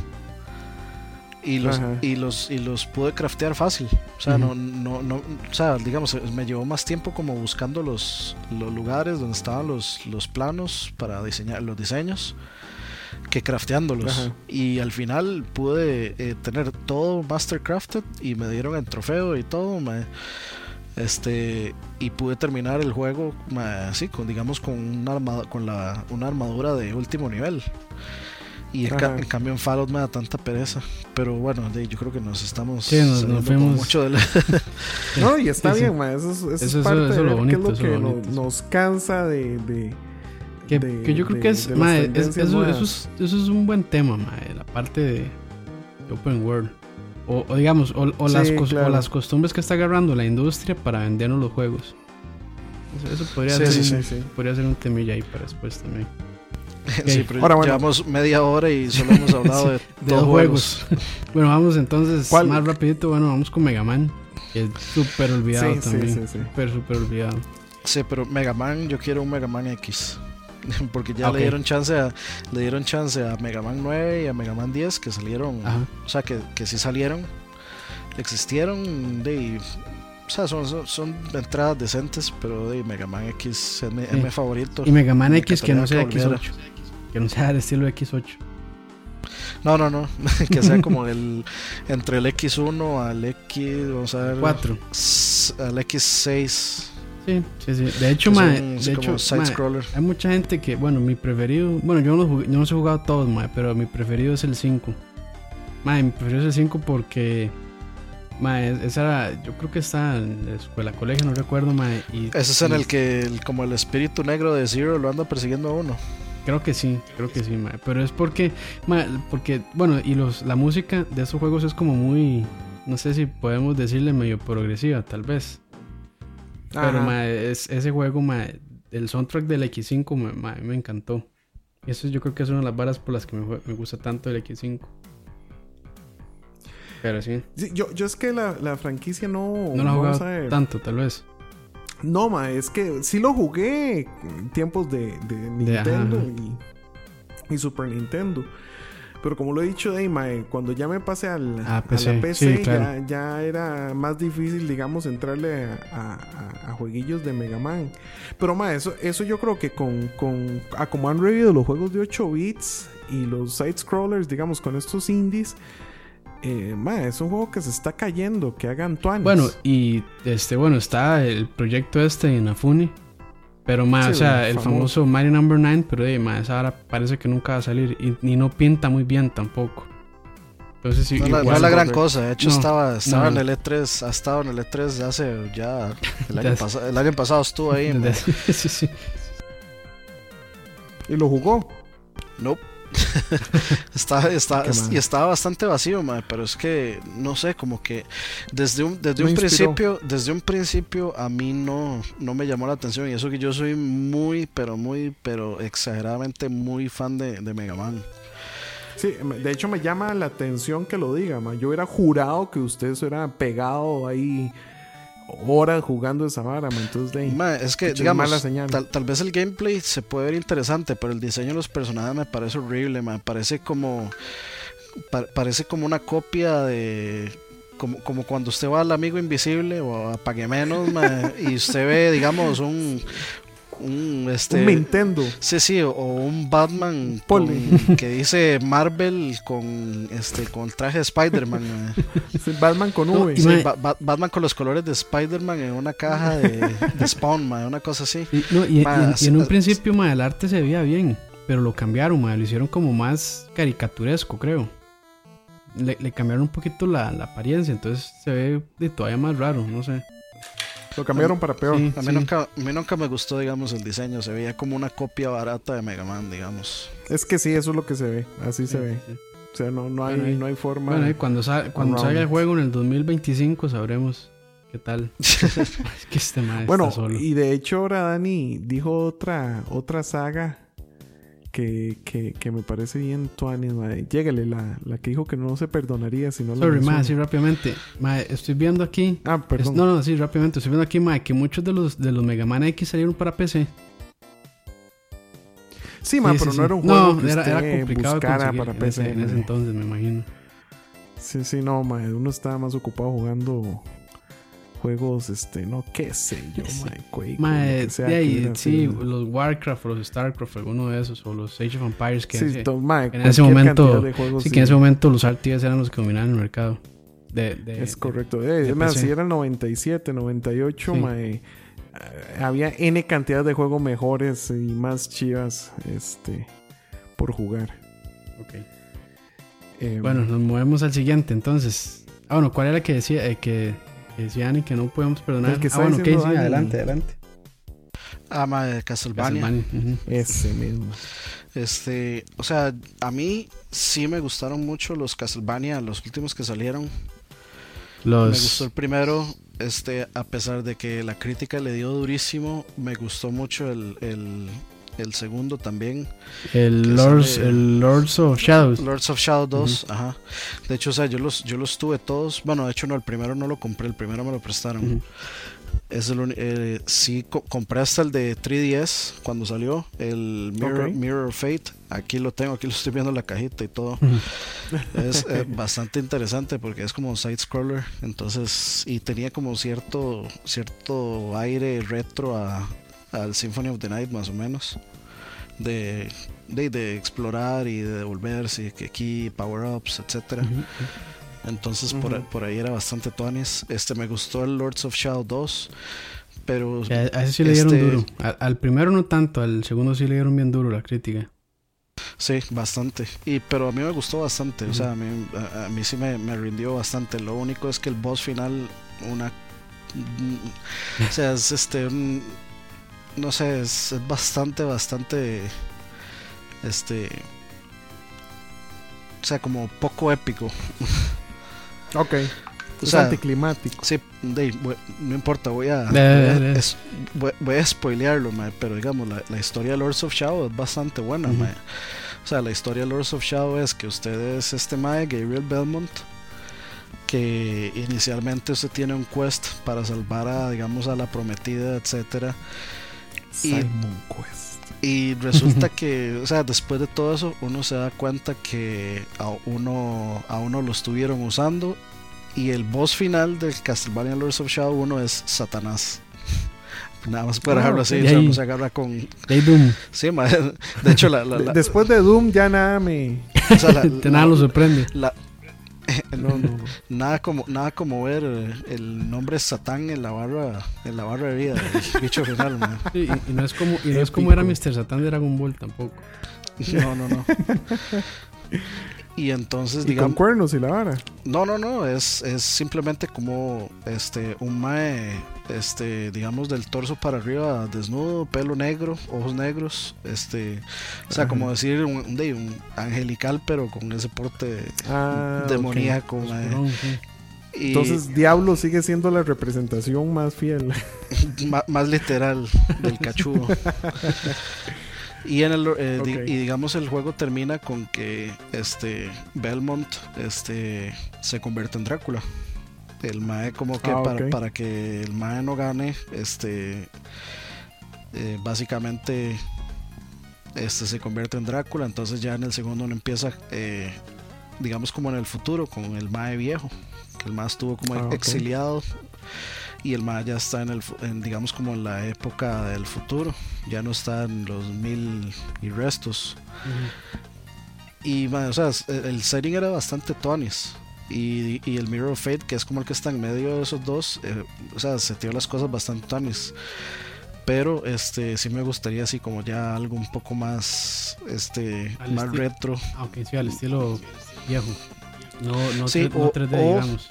Y los, Ajá. y los y los pude craftear fácil. O sea, Ujú. no, no, no, o sea, digamos, eh, me llevó más tiempo como buscando los, los lugares donde estaban los, los planos para diseñar los diseños que crafteándolos. Ajá. Y al final pude eh, tener todo Master Crafted y me dieron el trofeo y todo. me- este y pude terminar el juego así con digamos con una armada, con la una armadura de último nivel y en, ca- en cambio en Fallout me da tanta pereza pero bueno de- yo creo que nos estamos Sí, nos- nos mucho de la- No, y está Sí, sí. bien, ma, Eso, es- eso es Eso- eso- parte eso es de lo es bonito, lo que es lo no- bonito. nos cansa de. de Que, de- que yo creo de- que es, mae, es- eso, es, eso es un buen tema, mae, la parte de, Open World. O, o digamos, o, o las Sí, claro. o las costumbres que está agarrando la industria para vendernos los juegos. Eso, eso podría, Sí, ser, sí, un- sí, sí. podría ser un temilla ahí para después también. sí, pero Ahora, bueno. llevamos media hora y solo hemos hablado de, De dos juegos. bueno, vamos entonces ¿Cuál? más rapidito. Bueno, vamos con Mega Man. Que es súper olvidado Sí, también. sí. Súper, súper olvidado. Sí, pero Mega Man, yo quiero un Mega Man X. Porque ya le dieron chance a le dieron chance a Mega Man 9 y a Mega Man 10 que salieron, Ajá. o sea, que, que sí salieron, existieron de o sea, son, son, son entradas decentes, pero de Mega Man X es mi, es Sí. mi favorito. Y Mega Man X que no sea encantaría X8. Que no sea del estilo X8. No, no, no, que sea como el entre el X1 al X, vamos a ver, 4. s- al X6. Sí, sí, sí. De hecho, que son de hecho, scroller. hay mucha gente que, bueno, mi preferido, bueno, yo no, los yo no los he jugado todos, mae, pero mi preferido es el 5. Mae, mi preferido es el 5 porque, mae, esa era, yo creo que está en la escuela, colegio, no recuerdo, mae. Y, Ese es en y- el que el- como el espíritu negro de Zero lo anda persiguiendo a uno. Creo que sí, creo que sí, mae. Pero es porque, mae, porque, bueno, y los, la música de esos juegos es como muy, no sé si podemos decirle medio progresiva, tal vez. Pero, es, ese juego, mae, el soundtrack del X5 me, mae, me encantó. Eso yo creo que es una de las varas por las que me, me gusta tanto el X5. Pero sí, Sí, yo, yo es que la, la franquicia no. no lo he vamos jugado a ver. tanto, tal vez. No, ma, es que sí lo jugué en tiempos de, de Nintendo y, y Super Nintendo. Pero como lo he dicho, de mae, cuando ya me pasé al, Ah, a PC, la PC, sí, claro. ya, ya era más difícil, digamos, entrarle a, a- a- a jueguillos de Mega Man. Pero, ma, eso, eso yo creo que con, con a como han revivido los juegos de 8 bits y los side-scrollers, digamos, con estos indies, eh, ma, es un juego que se está cayendo, que hagan tuanes. Bueno, y este, bueno, está el proyecto este en Afuni. Pero más, Sí, o sea, el el famoso. famoso Mario Number 9, pero de más, esa ahora parece que nunca va a salir. Y, y no pinta muy bien tampoco. Entonces, sí, No, es la- no es la gran cosa, de hecho No, estaba, estaba no. en el E3, ha estado en el E3 hace ya el año, Desde- pasa- el año pasado estuvo ahí. Desde- sí, sí. y lo jugó. Nope. está, está, y estaba bastante vacío, mae, pero es que no sé, como que desde un, desde un inspiró. principio, desde un principio a mí no, no me llamó la atención y eso que yo soy muy, pero muy, pero exageradamente muy fan de, de Mega Man. Sí, de hecho me llama la atención que lo diga, ma. Yo hubiera jurado que usted hubiera pegado ahí horas jugando esa vara. Entonces, de ahí, es que, digamos, mala señal. tal, tal vez el gameplay se puede ver interesante, pero el diseño de los personajes me parece horrible, me parece como pa- parece como una copia de como, como cuando usted va al amigo invisible o a Pague Menos ma, y usted ve, digamos, un un este un Nintendo. Sí, sí, o, un Batman con- que dice Marvel con este con el traje de Spider-Man. ma. Sí, Batman con V. y Sí, ma- Ba- Ba- Batman con los colores de Spider-Man en una caja de, de Spawn, ma, una cosa así. Y, no, y- y- Ma, y en un principio, ma, el arte se veía bien, pero lo cambiaron, ma, lo hicieron como más caricaturesco, creo. Le, le cambiaron un poquito la, la apariencia, entonces se ve de todavía más raro, no sé. Lo cambiaron para peor. Sí, A mí, sí. nunca, a mí nunca me gustó, digamos, el diseño. Se veía como una copia barata de Mega Man, digamos. Es que sí, eso es lo que se ve. Así se ve. sí. O sea, no, no, hay, Bueno, ahí- no hay forma. Bueno, y cuando, sa- cuando salga el juego en el 2025 sabremos qué tal. es que este ma Bueno, solo. y de hecho ahora Dani dijo otra, otra saga que, que, que me parece bien tuanis, madre. Lléguele, la, la que dijo que no se perdonaría si no la Sorry, ma, menciona. así rápidamente. Estoy viendo aquí. Ah, es- perdón. no, no, sí, rápidamente. Estoy viendo aquí, ma, que muchos de los, de los Mega Man X salieron para PC. sí, ma, Sí, pero sí, no sí. era un juego No, que era, usted era complicado buscara para en PC. ese, en ese entonces, me imagino. Sí, sí, no, ma, uno estaba más ocupado jugando juegos, este, no, qué sé yo, Sí. Quake, que sea de ahí, sí, los Warcraft o los Starcraft, alguno de esos, o los Age of Empires, que, Sí, hace- to- en ese momento- juegos, sí, que en ese momento los RTS eran los que dominaban el mercado. De, de- Es correcto. De es más, PC. si era el 97, 98, Sí. mae, eh, había N cantidad de juegos mejores y más chivas este, por jugar. ok. Eh, Bueno, nos movemos al siguiente, entonces. Ah, bueno, ¿cuál era que decía, eh, que, que decía Ani que no podemos perdonar? El que ah, bueno, ok, sí, diciendo Dani. adelante, adelante. Ah, ma, de Castlevania. Castlevania, ese mismo. Este, o sea, a mí sí me gustaron mucho los Castlevania, los últimos que salieron. Me gustó el Los, primero, este, a pesar de que la crítica le dio durísimo, me gustó mucho el, el, el segundo también. el, Lords, sale- el Lords of Shadows. Lords of Shadow 2, ajá. De hecho, o sea, yo los, yo los tuve todos. Bueno, de hecho, no, el primero no lo compré, el primero me lo prestaron. Es el eh, sí, co- compré hasta el de 3DS cuando salió, el Mirror, Ok. Mirror Fate. Aquí lo tengo, aquí lo estoy viendo en la cajita y todo. Es eh, bastante interesante porque es como side scroller, entonces y tenía como cierto cierto aire retro a, al Symphony of the Night más o menos de, de, de explorar y de devolverse, que aquí power ups, etcétera. Ujú. Entonces por, por ahí era bastante tuanis. Este me gustó el Lords of Shadow 2, pero A, a ese sí le dieron Este- duro. Al, al primero no tanto, al segundo sí le dieron bien duro la crítica. Sí, bastante. Y, pero a mí me gustó bastante. O sea, a mí, a, a mí sí me, me rindió bastante. Lo único es que el boss final, una. mm, O sea, es este. un- no sé, es, es bastante, bastante. Este. O sea, como poco épico. Ok. O es sea, anticlimático. Sí, de- no importa, voy a, De- voy a, de- es- voy- voy a spoilearlo, mae, pero digamos, la, la historia de Lords of Shadow es bastante buena, mae. O sea, la historia de Lords of Shadow es que usted es este mae, Gabriel Belmont, que inicialmente usted tiene un quest para salvar a, digamos, a la prometida, etcétera. Y- Simon Quest. Y resulta que, o sea, después de todo eso, uno se da cuenta que a uno, a uno lo estuvieron usando. Y el boss final del Castlevania Lords of Shadow 1 es Satanás. Nada más para Ah, dejarlo así, sea, ahí- uno se agarra con. Day Doom, Sí, ma, de hecho, la. la- De- la- Después de Doom ya nada me... o sea, la- de nada la- lo sorprende. No, no, nada como nada como ver el nombre Satán en la barra en la barra de vida del bicho final. Sí, y, y no es como, y no es como era. Mr. Satan de Dragon Ball tampoco. no no no y entonces Y con digamos cuernos y la vara. No, no, no, es, es simplemente como este un mae, este, digamos del torso para arriba, desnudo, pelo negro, ojos negros, este, o sea, Ajá. como decir un, un- un angelical, pero con ese porte Ah, demoníaco. Y Entonces Diablo sigue siendo la representación más fiel. más literal del cachudo. Y, en el, eh, di- y digamos el juego termina con que este Belmont este, se convierte en Drácula. El Mae como que Ah, para, para que el Mae no gane, este eh, básicamente este se convierte en Drácula. Entonces ya en el segundo uno empieza eh, digamos como en el futuro con el Mae viejo. Que el Mae estuvo como Ah, exiliado y el Mae ya está en el en, digamos como en la época del futuro ya no está en los mil y restos y mae, o sea el setting era bastante tonis y, y el Mirror of Fate que es como el que está en medio de esos dos eh, o sea se dio las cosas bastante tonis pero este sí me gustaría así como ya algo un poco más este Al más esti- retro Ah, ok, sí, al estilo viejo. No, no, Sí, tre- no o- 3D, o- digamos.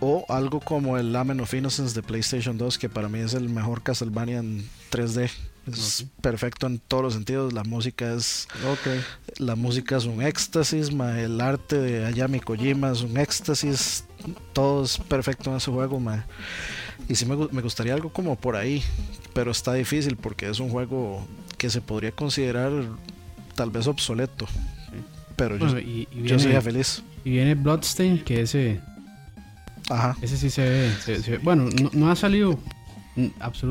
o algo como el Lamen of Innocence de PlayStation 2 que para mí es el mejor Castlevania en 3D es perfecto en todos los sentidos la música es Ok. la música es un éxtasis, ma, el arte de Ayami Kojima es un éxtasis, todo es perfecto en ese juego, ma. Y sí me, me gustaría algo como por ahí, pero está difícil porque es un juego que se podría considerar tal vez obsoleto. Pero yo, y, yo sería feliz. y viene Bloodstain, que ese, Ajá. ese sí se ve. se- se ve- bueno, no, no ha salido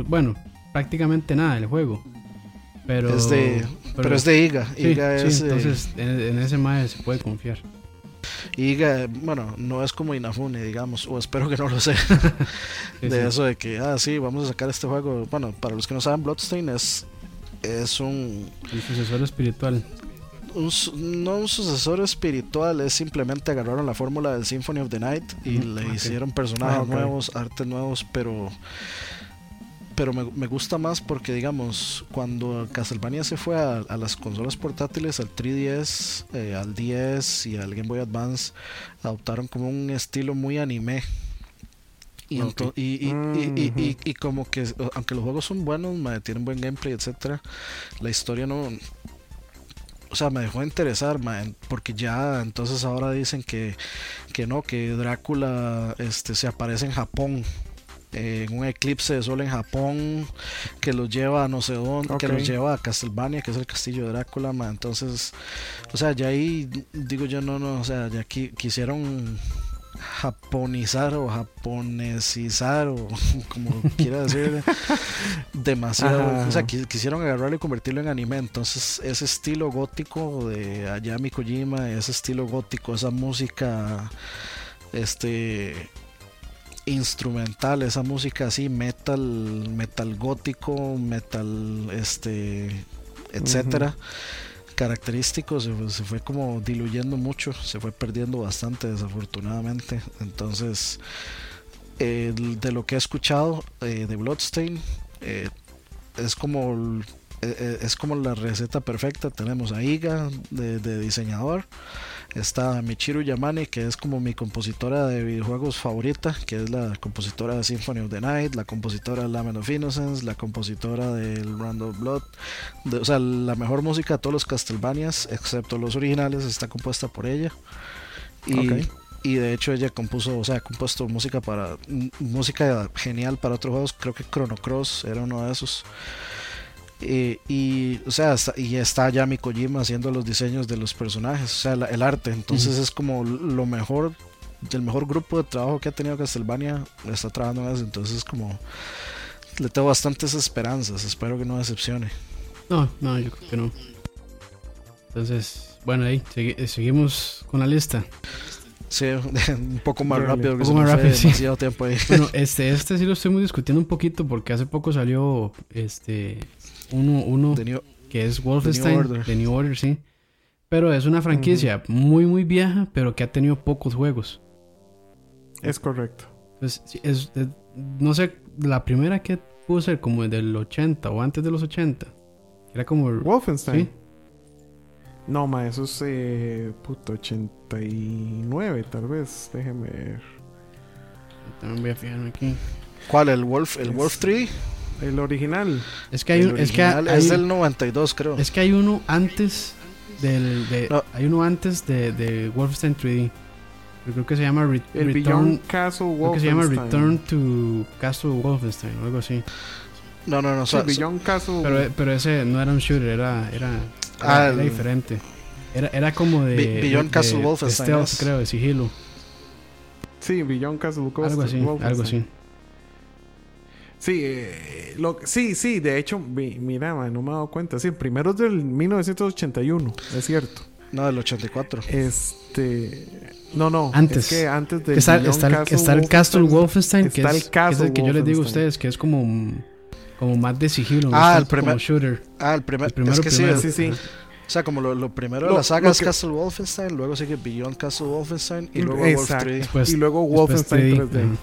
bueno, prácticamente nada del juego. Pero, es de, pero, es de IGA. IGA sí, es, entonces en, en ese mae se puede confiar. IGA, bueno, no es como Inafune, digamos, o espero que no lo sea. Sí, de eso de que, ah, sí, vamos a sacar este juego. Bueno, para los que no saben, Bloodstain es, es un, El sucesor espiritual. un no un sucesor espiritual, es simplemente agarraron la fórmula del Symphony of the Night y le hicieron personajes Ah, nuevos, artes nuevos, pero pero me, me gusta más porque digamos cuando Castlevania se fue a, a las consolas portátiles, al 3DS, eh, al 10 y al Game Boy Advance, adoptaron como un estilo muy anime. Y, Mm, y- como que, aunque los juegos son buenos, mae, tienen buen gameplay, etcétera, la historia no, o sea, me dejó de interesar, porque ya entonces ahora dicen que, que no, que Drácula este, se aparece en Japón, eh, en un eclipse de sol en Japón, que los lleva a no sé dónde, que los lleva a Castlevania, que es el castillo de Drácula, entonces, o sea, ya ahí digo yo, no, no, o sea, ya qui- quisieron japonizar o japonesizar o como quiera decir demasiado Ajá. o sea qui- quisieron agarrarlo y convertirlo en anime. Entonces ese estilo gótico de Ayami Kojima ese estilo gótico esa música este instrumental esa música así metal metal gótico metal este etcétera característico se, fue- se fue como diluyendo mucho, se fue perdiendo bastante desafortunadamente. Entonces, el- de lo que he escuchado eh, de Bloodstain, eh, es como eh, eh, es como la receta perfecta. Tenemos a Iga de, de diseñador. Está Michiru Yamane, que es como mi compositora de videojuegos favorita, que es la compositora de Symphony of the Night, la compositora de Lament of Innocence, la compositora del Round of Blood. De- o sea, la mejor música de todos los Castlevanias, excepto los originales, está compuesta por ella. Y, y de hecho ella compuso, o sea, ha compuesto música para música genial para otros juegos, creo que Chrono Cross era uno de esos. Eh, y o sea está- y está Yami Kojima haciendo los diseños de los personajes o sea la- el arte entonces es como lo mejor del mejor grupo de trabajo que ha tenido Castlevania está trabajando en eso entonces es como le tengo bastantes esperanzas espero que no decepcione No, no, yo creo que no. Entonces, bueno, ahí segui- eh, seguimos con la lista. sí un poco más rápido un poco más rápido, sí. demasiado tiempo ahí Bueno, este, este sí lo estuvimos discutiendo un poquito porque hace poco salió este uno, uno New- que es Wolfenstein, Order. de New Order, sí. Pero es una franquicia muy, muy vieja, pero que ha tenido pocos juegos. Es correcto. Entonces, es, es- no sé, la primera que pudo ser como del 80 o antes de los 80. Era como... Wolfenstein. Sí. No, ma, eso es eh, puto 89, tal vez. Déjeme ver. También voy a fijarme aquí. ¿cuál? el Wolf el Es- Wolf 3 El original. Es que hay, el un- es que hay, es del 92 creo es que hay uno antes del... de- No. Hay uno antes de, de Wolfenstein 3D. Yo creo que se llama Re- El Return... Castle Creo que se llama Wolfenstein. Return to Castle Wolfenstein o algo así. No, no, no. Sí, so- Castle. Pero, pero ese no era un shooter, era, era, Ah, era, era el- diferente. Era, era como de. Be- Beyond de- Castle de Wolfenstein, stealth, ¿es? creo, de sigilo. Sí, Beyond Castle Ghost- Algo así, Wolfenstein. algo así. Sí, eh, lo, sí, sí, de hecho, mi- mira, man, no me he dado cuenta. Sí, el primero es del 1981, es cierto. no, del 84. Este. No, no. Antes. Es que antes del está, está, el- Castle está el Castle Wolfenstein, que está es, el que es Castle el que yo les digo a ustedes, que es como, un- como más de sigilo, Ah, el como primer- shooter. Ah, el, primer, El primero, es que sí, primero. Sí, sí. O sea, como lo, lo primero Lo- de la saga es que- Castle Wolfenstein, luego sigue Beyond Castle Wolfenstein y luego Exacto. Wolf 3. Después- y luego Wolfenstein 3D, 3D. ajá.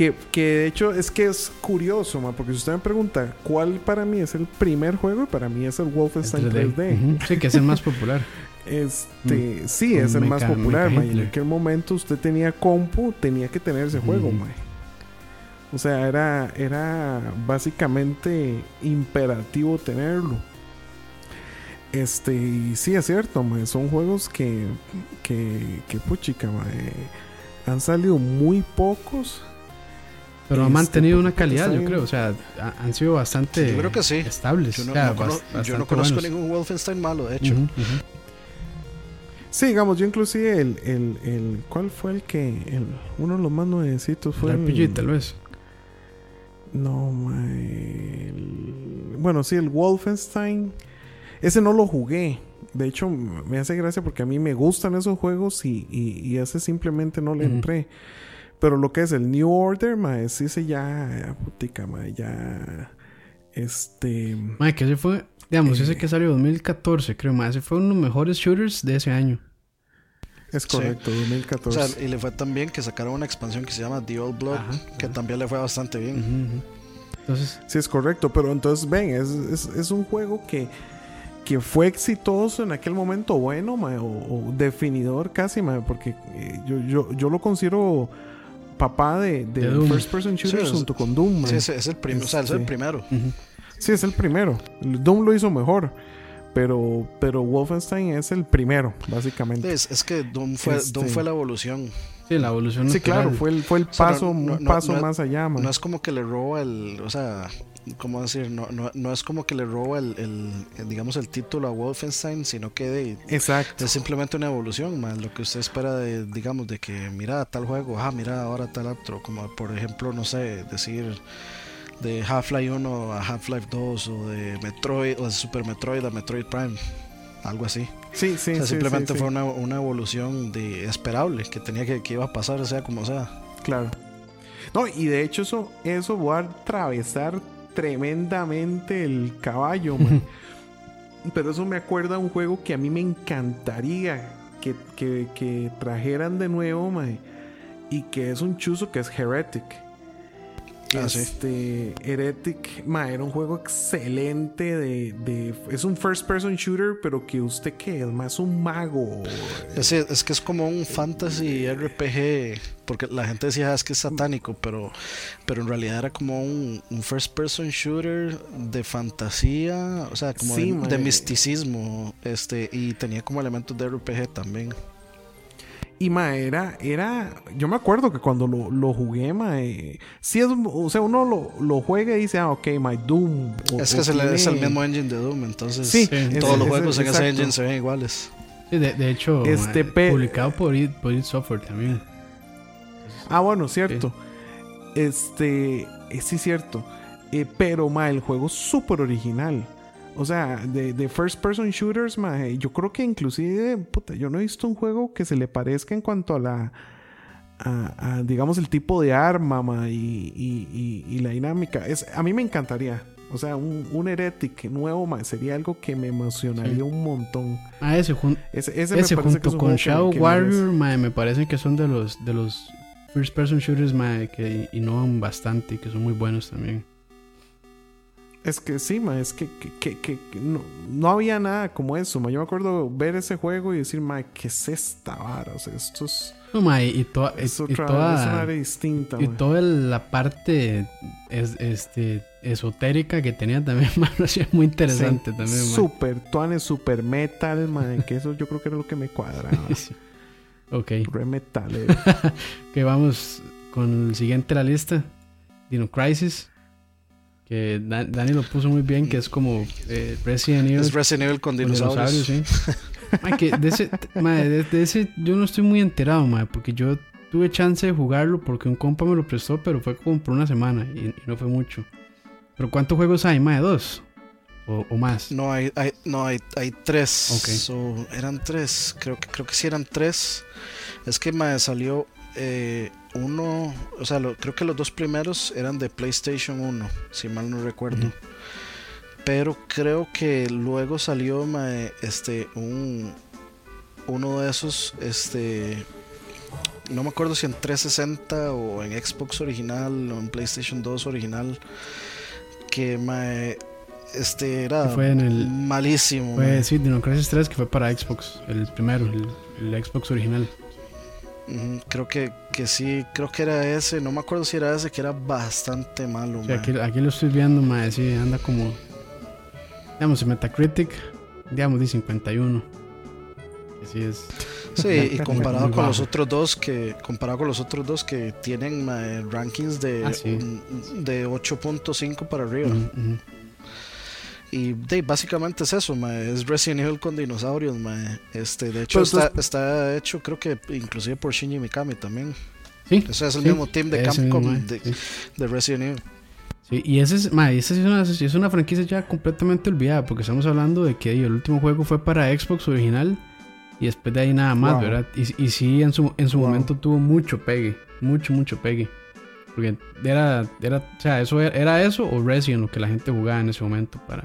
Que, que de hecho es que es curioso, ma, porque si usted me pregunta cuál para mí es el primer juego, para mí es el El Wolfenstein 3D. 3D. Ujú, Sí, que es el más popular. Este, sí, Con es el más popular, Mecha ma, y en aquel momento usted tenía compu, tenía que tener ese juego, Ujú. ma. O sea, era, era básicamente imperativo tenerlo. Este, y sí, es cierto, ma, son juegos que, que, que puchica, ma, eh, han salido muy pocos. Pero ha Este, mantenido una porque calidad, yo creo. O sea, ha- han sido bastante Yo creo que sí. estables. Yo no, o sea, no cono- bas- yo no bastante conozco buenos. ningún Wolfenstein malo, de hecho. Ujú. Sí, digamos, yo inclusive el, el, el ¿cuál fue el que, el, uno de los más nuevecitos fue El RPG, tal vez. No, ma, el- bueno, sí, el Wolfenstein. Ese no lo jugué. De hecho, me hace gracia porque a mí me gustan esos juegos y, y, y ese simplemente no le entré. Pero lo que es el New Order, ma, sí, ese ya, putica, ma, ya, este, Mae, que ese fue, digamos, Eh. ese que salió en 2014, creo, mae, ese fue uno de los mejores shooters de ese año. es correcto, O 2014. sea, y le fue tan bien que sacaron una expansión que se llama The Old Blood, Ajá, que ajá. también le fue bastante bien. Entonces, Sí, es correcto, pero entonces ven, es, es, es un juego que, que fue exitoso en aquel momento, bueno, ma, o, o definidor casi, ma, porque eh, yo, yo, yo lo considero papá de, de. First Person Shooters es- junto con Doom. ma. Sí, ese es el, prim- o sea, es el Este- primero. Sí, es el primero. Doom lo hizo mejor, pero, pero Wolfenstein es el primero, básicamente. Es, es que Doom fue, Este- Doom fue la evolución. sí, la evolución Sí, natural. claro, fue el, fue el paso, no- un no- paso no- más allá, ma. No es como que le roba el, o sea, ¿cómo decir? No, no, no es como que le roba el, el- el, digamos, el título a Wolfenstein, sino que de- Exacto. es simplemente una evolución, más lo que usted espera de, digamos, de que mira tal juego, ah, mira ahora tal otro, como por ejemplo, no sé, decir de Half-Life 1 a Half-Life 2 o de Metroid o de Super Metroid a Metroid Prime, algo así. Sí, sí, o sea, sí, simplemente sí, sí. fue una, una evolución de esperable que tenía que, que iba a pasar, sea como sea. Claro. No, y de hecho eso, eso va a atravesar tremendamente el caballo, man. Pero eso me acuerda a un juego que a mí me encantaría que, que- que trajeran de nuevo, man. Y que es un chuzo que es Heretic. Ah, sí. este Heretic, ma, era un juego excelente de, de- es un first person shooter, pero que usted que es más un mago. Es, es que es como un fantasy RPG, porque la gente decía "Ah, es que es satánico, pero, pero en realidad era como un, un first person shooter de fantasía, o sea, como Sí, de, de misticismo, este, y tenía como elementos de RPG también. Y ma, era, era, yo me acuerdo que cuando lo, lo jugué, ma, eh, sí es, o sea, uno lo, lo juega y dice, ah, ok, my Doom. o- es que es el, es el mismo engine de Doom, entonces Sí, Sí. ese- todos los ese- juegos en ese engine se ven iguales. Sí, de, de hecho, Este pe- publicado por id, por id Software también. Ah, bueno, cierto. Este, eh, sí, cierto. Eh, pero, ma, el juego es súper original. O sea, de, de first person shooters, ma, eh, yo creo que inclusive, puta, yo no he visto un juego que se le parezca en cuanto a la, a, a, digamos, el tipo de arma, ma, y, y- y- y la dinámica. Es, a mí me encantaría. O sea, un, un Heretic nuevo, ma, sería algo que me emocionaría Sí. un montón. Ah, ese, jun- Ese, ese, parece que junto un con Shadow. Warrior, mae, me parecen que son de los de los first person shooters mae, que innovan bastante y que son muy buenos también. Es que sí, ma, es que, que, que- no, no había nada como eso, ma. Yo me acuerdo ver ese juego y decir, ma, ¿qué es esta vara? O sea, esto es, No, mae, y, toda y, es y otra es una toda área distinta, y ma. toda la parte es, este esotérica que tenía también, lo hacía muy interesante Sí, también, mae. Super tuane, super metal, ma, que eso yo creo que era lo que me cuadraba. Sí. Ok, Re metal. eh. que vamos con el siguiente de la lista. Dino Crisis. Que Dan- Dani lo puso muy bien, que es como eh, Resident Evil. Es Resident Evil con con dinosaurios. sí. Que de ese, de, de ese yo no estoy muy enterado, mae, porque yo tuve chance de jugarlo porque un compa me lo prestó, pero fue como por una semana y, y no fue mucho. Pero ¿cuántos juegos hay, mae? ¿Dos? ¿O, o más? No, hay, hay, no hay, hay tres. Ok. So, eran tres. Creo que, creo que sí eran tres. Es que me salió eh, uno. O sea, lo- creo que los dos primeros eran de PlayStation 1, si mal no recuerdo. Pero creo que luego salió mae, este un uno de esos este no me acuerdo si en 360 o en Xbox original o en PlayStation 2 original que mae, este era Que fue en el- malísimo. Fue, mae. sí, Dino Crisis 3 que fue para Xbox, el primero, el, el Xbox original. Creo que, que sí, creo que era ese, no me acuerdo si era ese que era bastante malo. Sí, aquí, aquí lo estoy viendo, mae, sí, anda como, digamos, en Metacritic, digamos, de 51. Que sí es... Sí, y comparado con los otros dos que comparado con los otros dos que tienen mae, rankings de Ah, sí. de 8.5 para arriba. Ujú. Y de, básicamente es eso, mae, es Resident Evil con dinosaurios, mae. Este, de hecho está, está hecho creo que inclusive por Shinji Mikami también. Sí, Ese es el sí, mismo team de Capcom mismo, de, sí. de Resident Evil. Sí, y ese es, mae, esa es una, es una franquicia ya completamente olvidada, porque estamos hablando de que el último juego fue para Xbox original y después de ahí nada más, Wow. ¿verdad? Y, y sí, en su, en su Wow. momento tuvo mucho pegue, mucho, mucho pegue. Porque era, era, o sea, eso era, era eso o Resident lo que la gente jugaba en ese momento para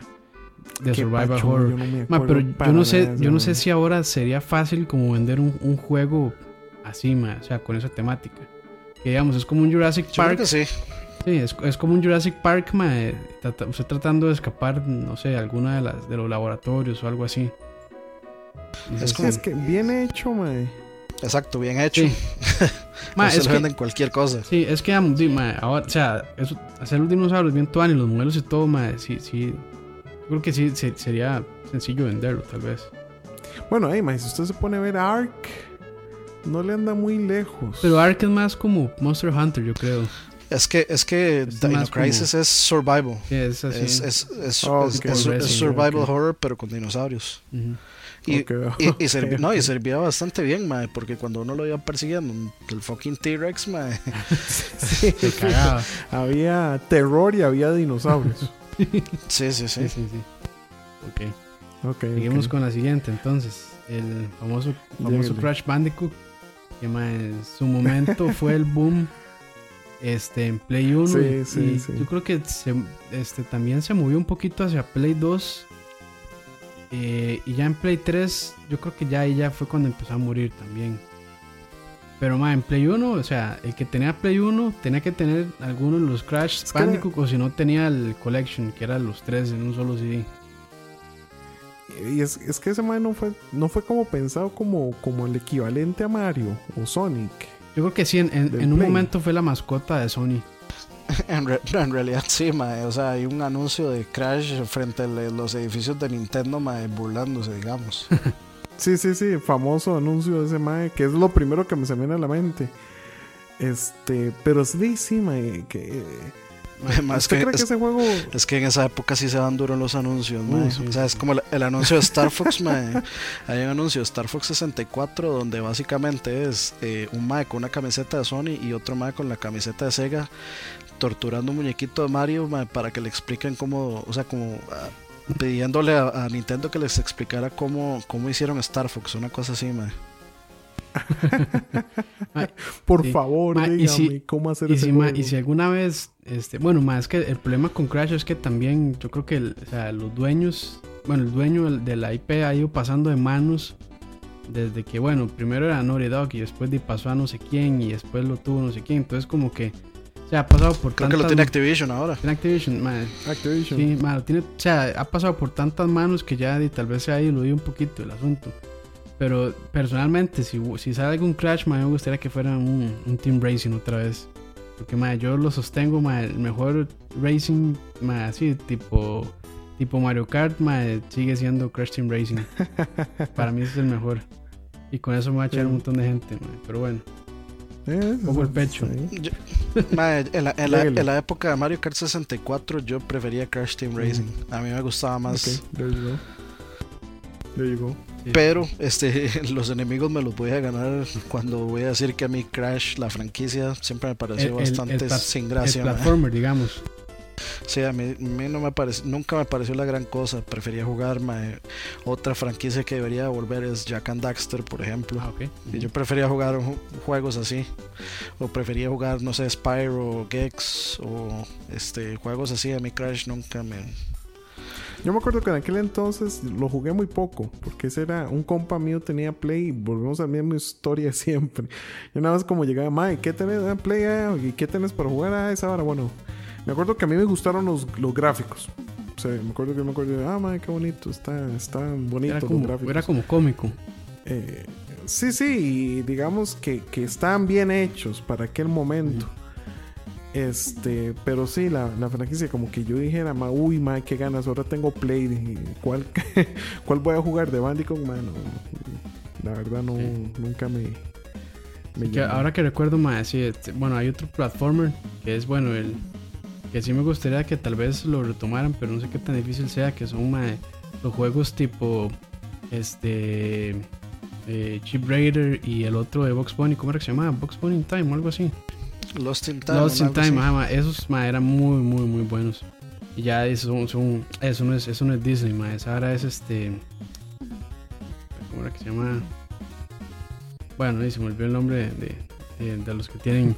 de Qué Survival pacho, Horror. yo no me Ma, pero yo no sé, yo no sé si ahora sería fácil como vender un, un juego así, ma, o sea, con esa temática. Que digamos, es como un Jurassic Yo creo Park. que sí. Sí, es, es como un Jurassic Park, ma, eh, trata- usted tratando de escapar, no sé, alguna de las de los laboratorios o algo así. Es como- es que bien hecho, mae. Exacto, bien hecho. Sí. Ma, No se es le que- venden cualquier cosa. Sí, es que, digamos, sí, ma, ahora, o sea, eso- hacer los dinosaurios bien tuani, los modelos y todo, ma, sí, sí. Creo que sí se- sería sencillo venderlo, tal vez. Bueno, hey, mae, si usted se pone a ver Ark, no le anda muy lejos. Pero Ark es más como Monster Hunter, yo creo. Es que es que Es Dino Crisis es survival. Sí, es así. Es, es, es, Oh, es- ok. es- es Resident, survival horror, pero con dinosaurios. Y, servi- no, y servía bastante bien, mae, porque cuando uno lo iba persiguiendo, el fucking T-Rex, mae, Sí, había terror y había dinosaurios. Sí, sí, sí. Sí, sí, sí. Ok. Ok, Seguimos con la siguiente, entonces. El famoso, famoso. Crash Bandicoot. Que en su momento fue el boom este, en Play 1. Sí, y, sí, y sí. Yo creo que se- este, también se movió un poquito hacia Play 2. eh, y ya en Play 3, yo creo que ya ahí ya fue cuando empezó a morir también. Pero ma, en Play 1, o sea, el que tenía Play 1 tenía que tener alguno de los Crash Es que era- Bandicoot o si no tenía el Collection, que eran los tres en un solo CD. Y es, es que ese mae no fue, no fue como pensado como, como el equivalente a Mario o Sonic. Yo creo que sí, en, en- un momento fue la mascota de Sony. En, re- en realidad sí, mae, o sea, hay un anuncio de Crash frente a los edificios de Nintendo, mae, burlándose, digamos. Sí, sí, sí, famoso anuncio de ese mae, que es lo primero que me se me viene a la mente. Este, pero sí, sí, mae, que... Más ¿Usted que, cree que es, ese juego... es que en esa época sí se dan duros los anuncios, mae. sí, o sea, es como el, el anuncio de Star Fox, mae. Hay un anuncio de Star Fox 64 donde básicamente es eh, un mae con una camiseta de Sony y otro mae con la camiseta de Sega torturando un muñequito de Mario mae, para que le expliquen cómo, o sea, como ah, pidiéndole a, a Nintendo que les explicara cómo, cómo hicieron Star Fox, una cosa así, mae. Por Sí. favor, Ma, y dígame si- cómo hacer Y ese si, ma- y si alguna vez, este, bueno, más que el problema con Crash es que también yo creo que el- o sea, los dueños, bueno, el dueño del- de la IP ha ido pasando de manos desde que, bueno, primero era Naughty Dog y después de pasó a no sé quién y después lo tuvo no sé quién. Entonces como que se ha pasado por Creo que lo tantas- tiene Activision ahora. tiene Activision, ma, Activision. Sí, mano, tiene, o sea, ha pasado por tantas manos que ya y tal vez se ha diluido un poquito el asunto. Pero personalmente, si, si sale algún Crash, ma, me gustaría que fuera un, un Team Racing otra vez. Porque ma, yo lo sostengo, ma, el mejor Racing, ma, así, tipo, tipo Mario Kart, ma, sigue siendo Crash Team Racing. Para mí ese es el mejor. Y con eso me va a echar un montón de gente, ma, pero bueno. Eh, Pongo el pecho. sí. Yo, en, la, época de Mario Kart 64 yo prefería Crash Team Racing. A mí me gustaba más. Pero este, los enemigos me los voy a ganar cuando voy a decir que a mí Crash, la franquicia, siempre me pareció bastante sin gracia. El platformer, digamos. Sí, a mí, no me nunca me pareció la gran cosa. Prefería jugar otra franquicia que debería volver es Jack and Daxter, por ejemplo. Ah, Yo prefería jugar juegos así. O prefería jugar, no sé, Spyro, Gex o este juegos así. A mí Crash nunca me, yo me acuerdo que en aquel entonces lo jugué muy poco, porque ese era un compa mío tenía Play y volvemos a la misma historia siempre. Yo nada más como llegaba, Mike, ¿qué tenés? Ah, Play, ah, ¿y qué tenés para jugar a esa hora? Bueno, me acuerdo que a mí me gustaron los, los gráficos. O sea, me acuerdo que me acuerdo ah, madre, qué bonito, está, está bonito era como, gráficos. Era como cómico. Eh, sí, sí, digamos que, que están bien hechos para aquel momento. Este, pero sí, la, la, franquicia, como que yo dijera, ma, uy, ma, qué ganas, ahora tengo Play, ¿cuál, cuál voy a jugar de Bandicoot? Man, la verdad, no, nunca me. ahora que recuerdo, ma, sí, este, bueno, hay otro platformer que es, bueno, el que sí me gustaría que tal vez lo retomaran, pero no sé qué tan difícil sea, que son los juegos tipo este eh, Chip Raider y el otro de Box Bunny, ¿cómo era que se llama? Box Bunny Time o algo así. Lost in Time. Lost in Time, esos eran muy, muy, muy buenos. Y ya eso, son, eso, no es, eso no es Disney, ma, esa ahora es este. ¿Cómo era que se llama? Bueno, se me olvidó el nombre de, de, los que tienen.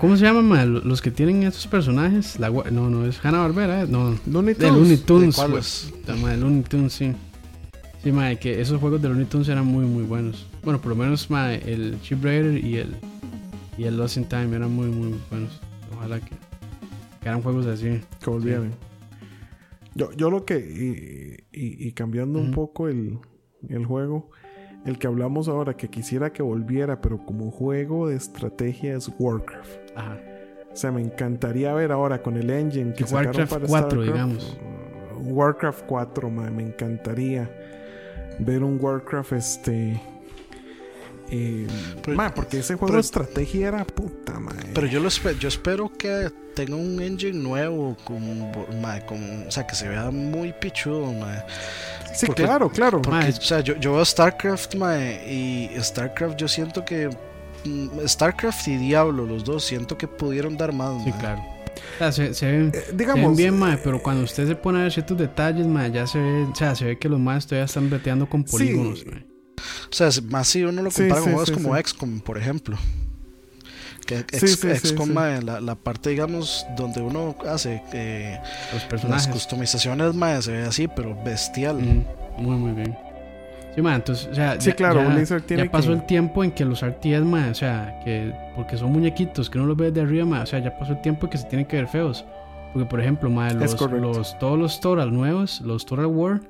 ¿Cómo se llaman, Los que tienen esos personajes. La, no, no, es Hanna Barbera, ¿eh? No. Looney Tunes. De Looney Tunes. ¿De pues, de Looney Tunes, sí. Sí, ma, que esos juegos de Looney Tunes eran muy, muy buenos. Bueno, por lo menos, el Chip Raider y el, y el Lost in Time eran muy, muy buenos. Ojalá que, que eran juegos así. Que volvieran. Yo, yo lo que. Y, y, cambiando un poco el, el juego el que hablamos ahora, que quisiera que volviera, pero como juego de estrategia es Warcraft. Ajá. O sea, me encantaría ver ahora con el engine que Warcraft sacaron para 4, digamos. Warcraft 4, me encantaría ver un Warcraft este eh, porque ese juego de estrategia era puta, madre. Pero yo lo espero, yo espero que tenga un engine nuevo, con, o sea, que se vea muy pichudo, madre. Sí, claro, claro. o sea, yo, yo veo StarCraft, mae, y StarCraft yo siento que mm, StarCraft y Diablo, los dos, siento que pudieron dar más. Sí, claro. se, ven, eh, digamos, bien, mae, pero cuando usted se pone a ver ciertos detalles, mae, ya se ve, o sea, se ve que los más todavía están breteando con polígonos, O sea, más si uno lo compara con juegos como XCOM, por ejemplo. Que XCOM, la, la, parte, digamos, donde uno hace eh, los personajes. Las customizaciones, mae, se ve así, pero bestial. muy, muy bien. Sí, ma, entonces, o sea, sí, claro, ya, pasó el tiempo en que los RTS, ma, o sea, que porque son muñequitos que uno los ve de arriba, ma, o sea, ya pasó el tiempo en que se tienen que ver feos. Porque, por ejemplo, ma, los, los, todos los Toral nuevos, los Toral War,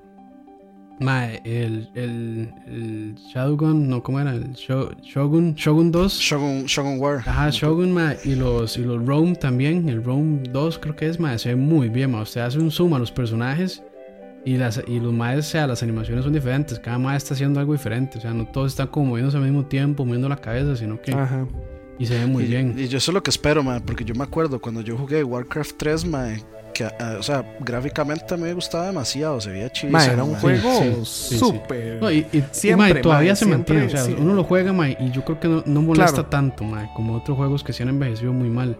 Mae, el, el, el Shadowgun, no, ¿cómo era? El Shogun, Shogun 2. Shogun, Shogun War. Ajá, Shogun, mae, y los, y los Rome también, el Rome 2 creo que es, mae, se ve muy bien, mae. Usted hace un zoom a los personajes y, las, y los maes, o sea, las animaciones son diferentes, cada mae está haciendo algo diferente, o sea, no todos están como moviéndose al mismo tiempo, moviendo la cabeza, sino que... Ajá. Y se ve muy bien. Y yo eso es lo que espero, mae, porque yo me acuerdo cuando yo jugué Warcraft 3, mae que, ah, o sea, gráficamente me gustaba demasiado, se veía chido. Era un juego súper. y, siempre, todavía se mantiene. O sea, uno lo juega, y yo creo que no, molesta tanto, como otros juegos que se han envejecido muy mal.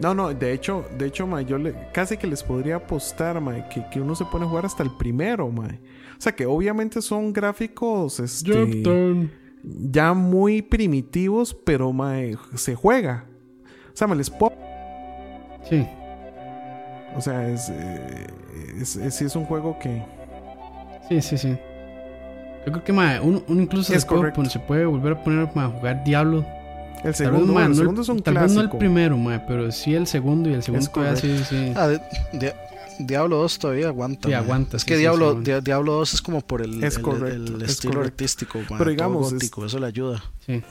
No, no, de hecho, de hecho, yo le, casi que les podría apostar, que, que, uno se pone a jugar hasta el primero, O sea, que obviamente son gráficos este, ya muy primitivos, pero se juega. O sea, me les puedo... Sí. O sea, es, eh, es, es, es, un juego que... Sí, sí, sí. Yo creo que uno, incluso se puede, se puede, volver a poner a jugar Diablo. El segundo, el segundo es un Tal vez no el primero, pero sí el segundo y el segundo todavía sí, sí. Ah, Diablo 2 todavía aguanta. Sí, aguanta. Es que Diablo, Diablo 2 es como por el, el, estilo artístico, pero digamos, gótico, eso le ayuda. Sí.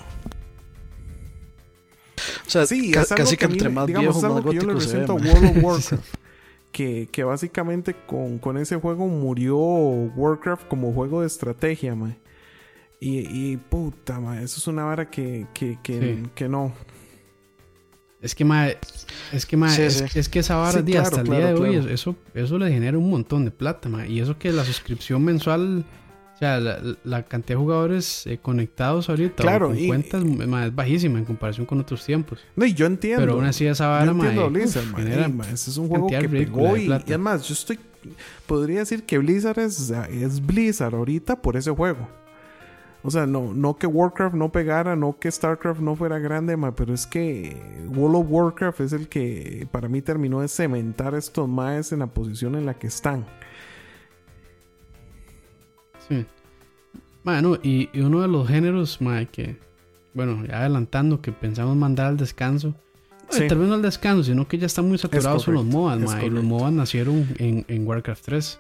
O sea, sí, casi que, entre más digamos, viejo, más gótico yo le se ve, World of Warcraft que, que básicamente con, con, ese juego murió Warcraft como juego de estrategia, mae. Y, y puta, mae, eso es una vara que, que, que, que no. Es que, ma, es que, ma, Sí, es, sí. es que esa vara claro, hasta el claro, día de hoy, eso, eso le genera un montón de plata, ma. Y eso que la suscripción mensual, o sea, la, la cantidad de jugadores eh, conectados ahorita, o Claro, con y- cuentas, ma, es bajísima en comparación con otros tiempos. No, y yo entiendo. Pero aún así esa vara, ma, entiendo Blizzard, uf, ma, genera ey, ese es un juego que pegó y, además yo estoy podría decir que Blizzard es, es Blizzard ahorita por ese juego. O sea, no, no que Warcraft no pegara, no que Starcraft no fuera grande, ma, pero es que World of Warcraft es el que para mí terminó de cementar estos maes en la posición en la que están. Sí. Bueno, y, y uno de los géneros, ma, que, bueno, ya adelantando, que pensamos mandar al descanso. Sí. Tal vez no al descanso, sino que ya están muy saturados con los correcto, MOBAs, es ma, y los. MOBAs nacieron en, en Warcraft 3.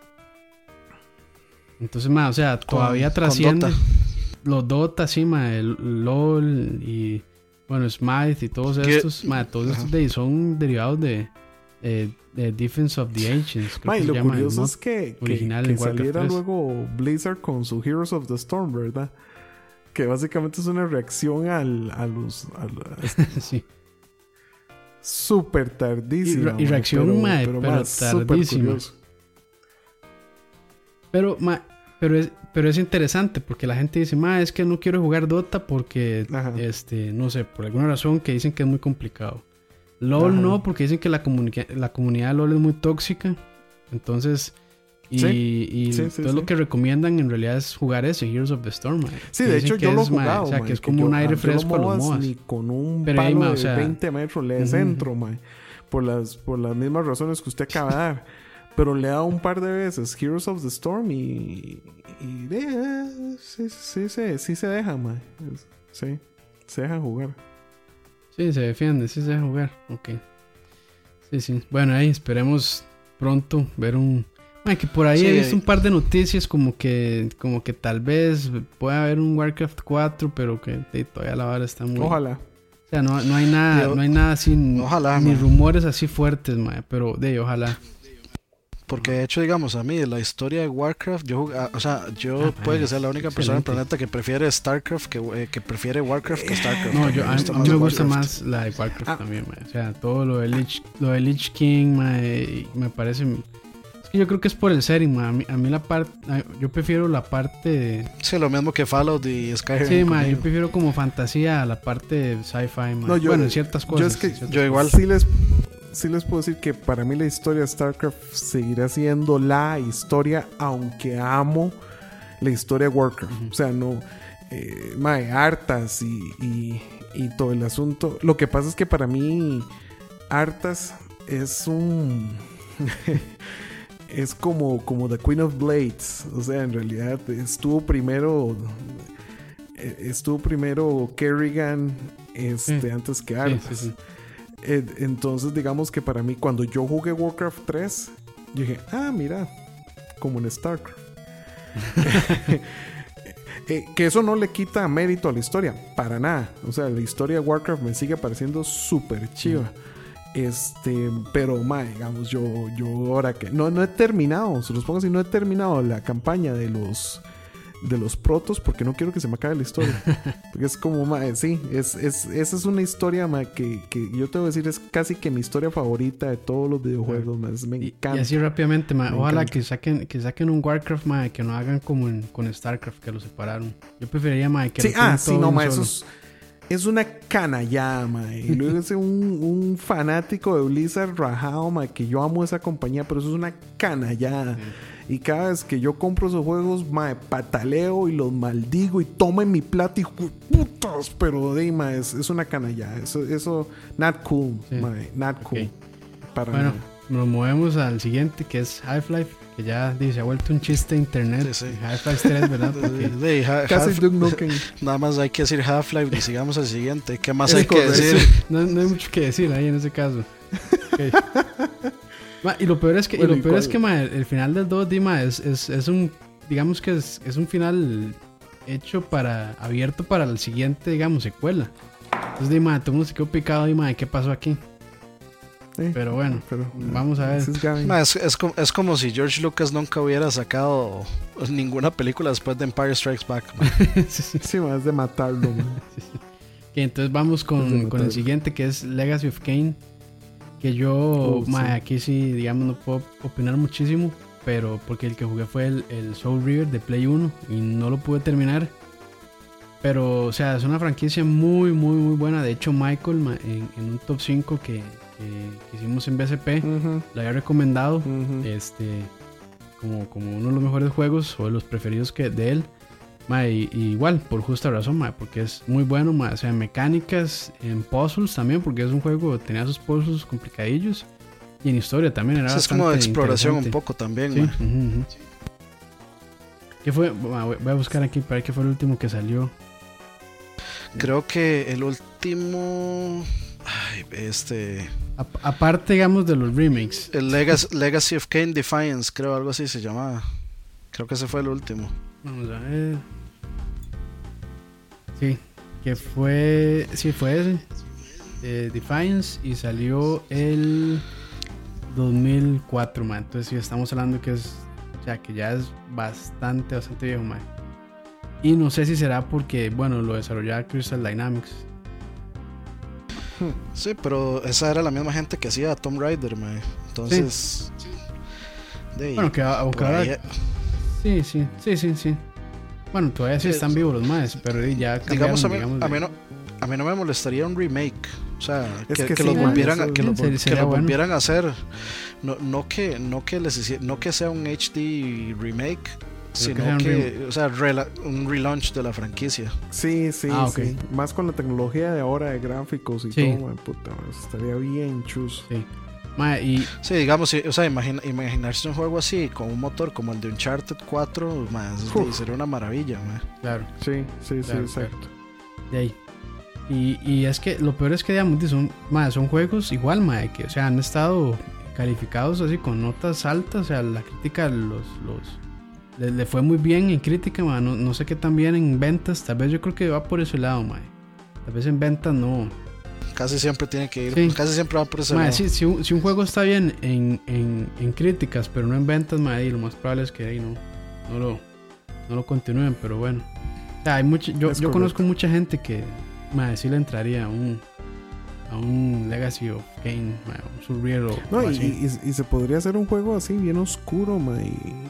Entonces, ma, o sea, todavía con trasciende. Dota. Los Dota, sí, ma, el LOL y, bueno, Smite y todos estos, ma, todos estos de, son derivados de, eh, de Defense of the Ancients. creo que se lo llama curioso es que, original que saliera 3. luego Blizzard con su Heroes of the Storm, ¿verdad? Que básicamente es una reacción al, a los... a sí. Súper Y, tardísima. y reacción, mae, pero, ma, súper tardísima. Pero, ma, pero, es, pero es interesante porque la gente dice, ma, es que no quiero jugar Dota porque, Ajá. este, no sé, por alguna razón que dicen que es muy complicado. LOL Ajá. no, porque dicen que la, la comunidad de LOL es muy tóxica. Entonces, y, Sí. y Sí, sí, sí. lo que recomiendan en realidad es jugar ese, Heroes of the Storm. ma, Sí, que de hecho que yo lo he jugado. O sea, que es que como yo- un a- aire yo fresco a los MOBAs. Ni con un Pero palo ma, o de sea, 20 metros le ujú. centro, ma, por, las, por las mismas razones que usted acaba de dar. Pero le he dado un par de veces Heroes of the Storm y. y de- sí, sí, sí, sí se deja, ma. Es- Sí, se deja jugar. Sí, se defiende, sí se deja jugar. Ok. Sí, sí. Bueno, ahí esperemos pronto ver un. Ay, que por ahí Sí, he visto un par de noticias como que como que tal vez pueda haber un Warcraft 4, pero que eh, todavía la vara está muy. Ojalá. O sea, no, no hay nada, Yo- no hay nada así, Ojalá, ni man. rumores así fuertes, mae, pero de ojalá. Porque de hecho, digamos, a mí, la historia de Warcraft, yo, ah, o sea, yo Ah, puede que es sea la única persona en el planeta que prefiere StarCraft, que, eh, que prefiere Warcraft que StarCraft. No, yo, a, mí me gusta más la de Warcraft Ah. también, mae. O sea, todo lo de Lich, lo de Lich King, mae, y me parece... Es que yo creo que es por el setting, mae. A mí, a mí la parte... Yo prefiero la parte de... Sí, lo mismo que Fallout y Skyrim. Sí, conmigo. yo prefiero como fantasía a la parte de sci-fi. No, yo- bueno, en ciertas cosas. yo es que- yo igual. Sí les, sí les puedo decir que para mí la historia de StarCraft seguirá siendo la historia, aunque amo la historia de Warcraft. O sea, no. Eh, mae, hartas y, y, y todo el asunto. Lo que pasa es que para mí, hartas es un. es como, como The Queen of Blades. O sea, en realidad estuvo primero. eh, Estuvo primero Kerrigan este, Sí. antes que Sí, Arthas. sí, sí. Eh, Entonces, digamos que para mí, cuando yo jugué Warcraft 3, yo dije, ah, mira, como en StarCraft. Eh, que eso no le quita mérito a la historia, para nada. O sea, la historia de Warcraft me sigue pareciendo súper chiva. Este, pero, ma, digamos, yo, yo ahora que no, no he terminado, se los pongo así, no he terminado la campaña de los de los protos porque no quiero que se me acabe la historia. Porque es como, ma, sí, es, es, esa es una historia, ma, que, que yo te voy a decir, es casi que mi historia favorita de todos los videojuegos, ma, es- me Y, y encanta. así rápidamente, mae, ojalá encanta. que saquen, que saquen un Warcraft, mae, que no hagan como en, con StarCraft, que lo separaron. Yo preferiría, mae, que Sí, ah, sí, no, ma, un eso es, es una canallada, ma. Y luego es un, un fanático de Blizzard rajado, ma, que yo amo esa compañía, pero eso es una canallada. Y cada vez que yo compro esos juegos, ma, pataleo y los maldigo y tomen mi plata y putas, pero de es, es una canallada. Eso, eso, not cool, Sí. not cool. Para Bueno, nos movemos al siguiente, que es Half-Life, que ya dice, se ha vuelto un chiste de internet. Sí, sí. Half-Life 3, ¿verdad? Porque- ha- Casi Half- Duke Nukem. nada más hay que decir Half-Life y sigamos al siguiente. ¿Qué más Es hay que decir? no, no hay mucho que decir ahí en ese caso. Ok. Ma, y lo peor es que, y Bueno, lo ¿y peor es cuál? que ma, el, final del 2 d ma, es, es, es un, digamos que es, es un final hecho para, abierto para el siguiente, digamos, secuela. Entonces, di, ma, todo el mundo se quedó picado y, ma, ¿qué pasó aquí? Sí, Pero bueno, pero, vamos a ver. es es, es como, es como si George Lucas nunca hubiera sacado ninguna película después de Empire Strikes Back. ma. Sí, sí. Sí, ma, es de matarlo, entonces vamos con, con el siguiente que es Legacy of Kane. Que yo, Uh, aquí sí, digamos, no puedo opinar muchísimo. Pero porque el que jugué fue el, el Soul River de Play 1 y no lo pude terminar. Pero, o sea, es una franquicia muy, muy, muy buena. De hecho, Michael, ma, en, en un top 5 que, que- que hicimos en BSP, lo había recomendado este, como, como uno de los mejores juegos o de los preferidos que de él. Ma, y, y igual, por justa razón, ma, porque es muy bueno, ma, o sea, en mecánicas, en puzzles también, porque es un juego, tenía sus puzzles complicadillos. Y en historia también era Sí, es como de exploración un poco también, Sí, ma. ujú, ujú. ¿Qué fue? Voy a buscar aquí para ver qué fue el último que salió. Creo que el último. Ay, este. A- aparte, digamos, de los remakes. El Legacy, Legacy of Kane Defiance, creo, algo así se llamaba. Creo que ese fue el último. Vamos a ver. Sí, que fue. Sí, fue ese. eh, Defiance y salió el 2004, man. Entonces, sí, estamos hablando que es. O sea, que ya es bastante, bastante viejo, man. Y no sé si será porque, bueno, lo desarrollaba Crystal Dynamics. Sí, pero esa era la misma gente que hacía Tomb Raider, ma. Entonces. de ahí, Bueno, que por ahora. ahí- Sí, sí, sí, sí, sí. Bueno, todavía sí están vivos los más, pero ya digamos, a mí, digamos, a, mí no, a mí no me molestaría un remake. O sea, Es que, que que sí, los man, volvieran, eso- que vol- que bueno. volvieran a hacer. No, no que no que les no que sea un HD remake, sino que o sea, rela- un relaunch de la franquicia. Sí, sí, Ah, ok. sí. Más con la tecnología de ahora de gráficos y Sí. todo, man, puta, estaría bien chus. Sí. Ma, y Sí, digamos, sí, o sea, imagina- imaginarse un juego así con un motor como el de Uncharted 4, más Uf. sería una maravilla, ma. claro. Sí, sí, sí, Claro, exacto. De ahí. Y, y es que lo peor es que digamos, son, ma, son juegos igual, ma, que o sea, han estado calificados así con notas altas, o sea, la crítica los, los le, le fue muy bien en crítica, ma, no, no sé qué tan bien en ventas, tal vez yo creo que va por ese lado, ma. Tal vez en ventas no. Casi siempre tiene que ir, Sí. casi siempre va por ese Ma, lado. si, si un, si un juego está bien en, en, en críticas, pero no en ventas, ma, ahí lo más probable es que ahí no, no, lo, no lo continúen, pero bueno. O sea, hay mucho, yo, yo conozco mucha gente que ma, sí le entraría a un, a un Legacy of Kane, ma, un Surreal o, No, o y, y- y se podría hacer un juego así, bien oscuro, man, y,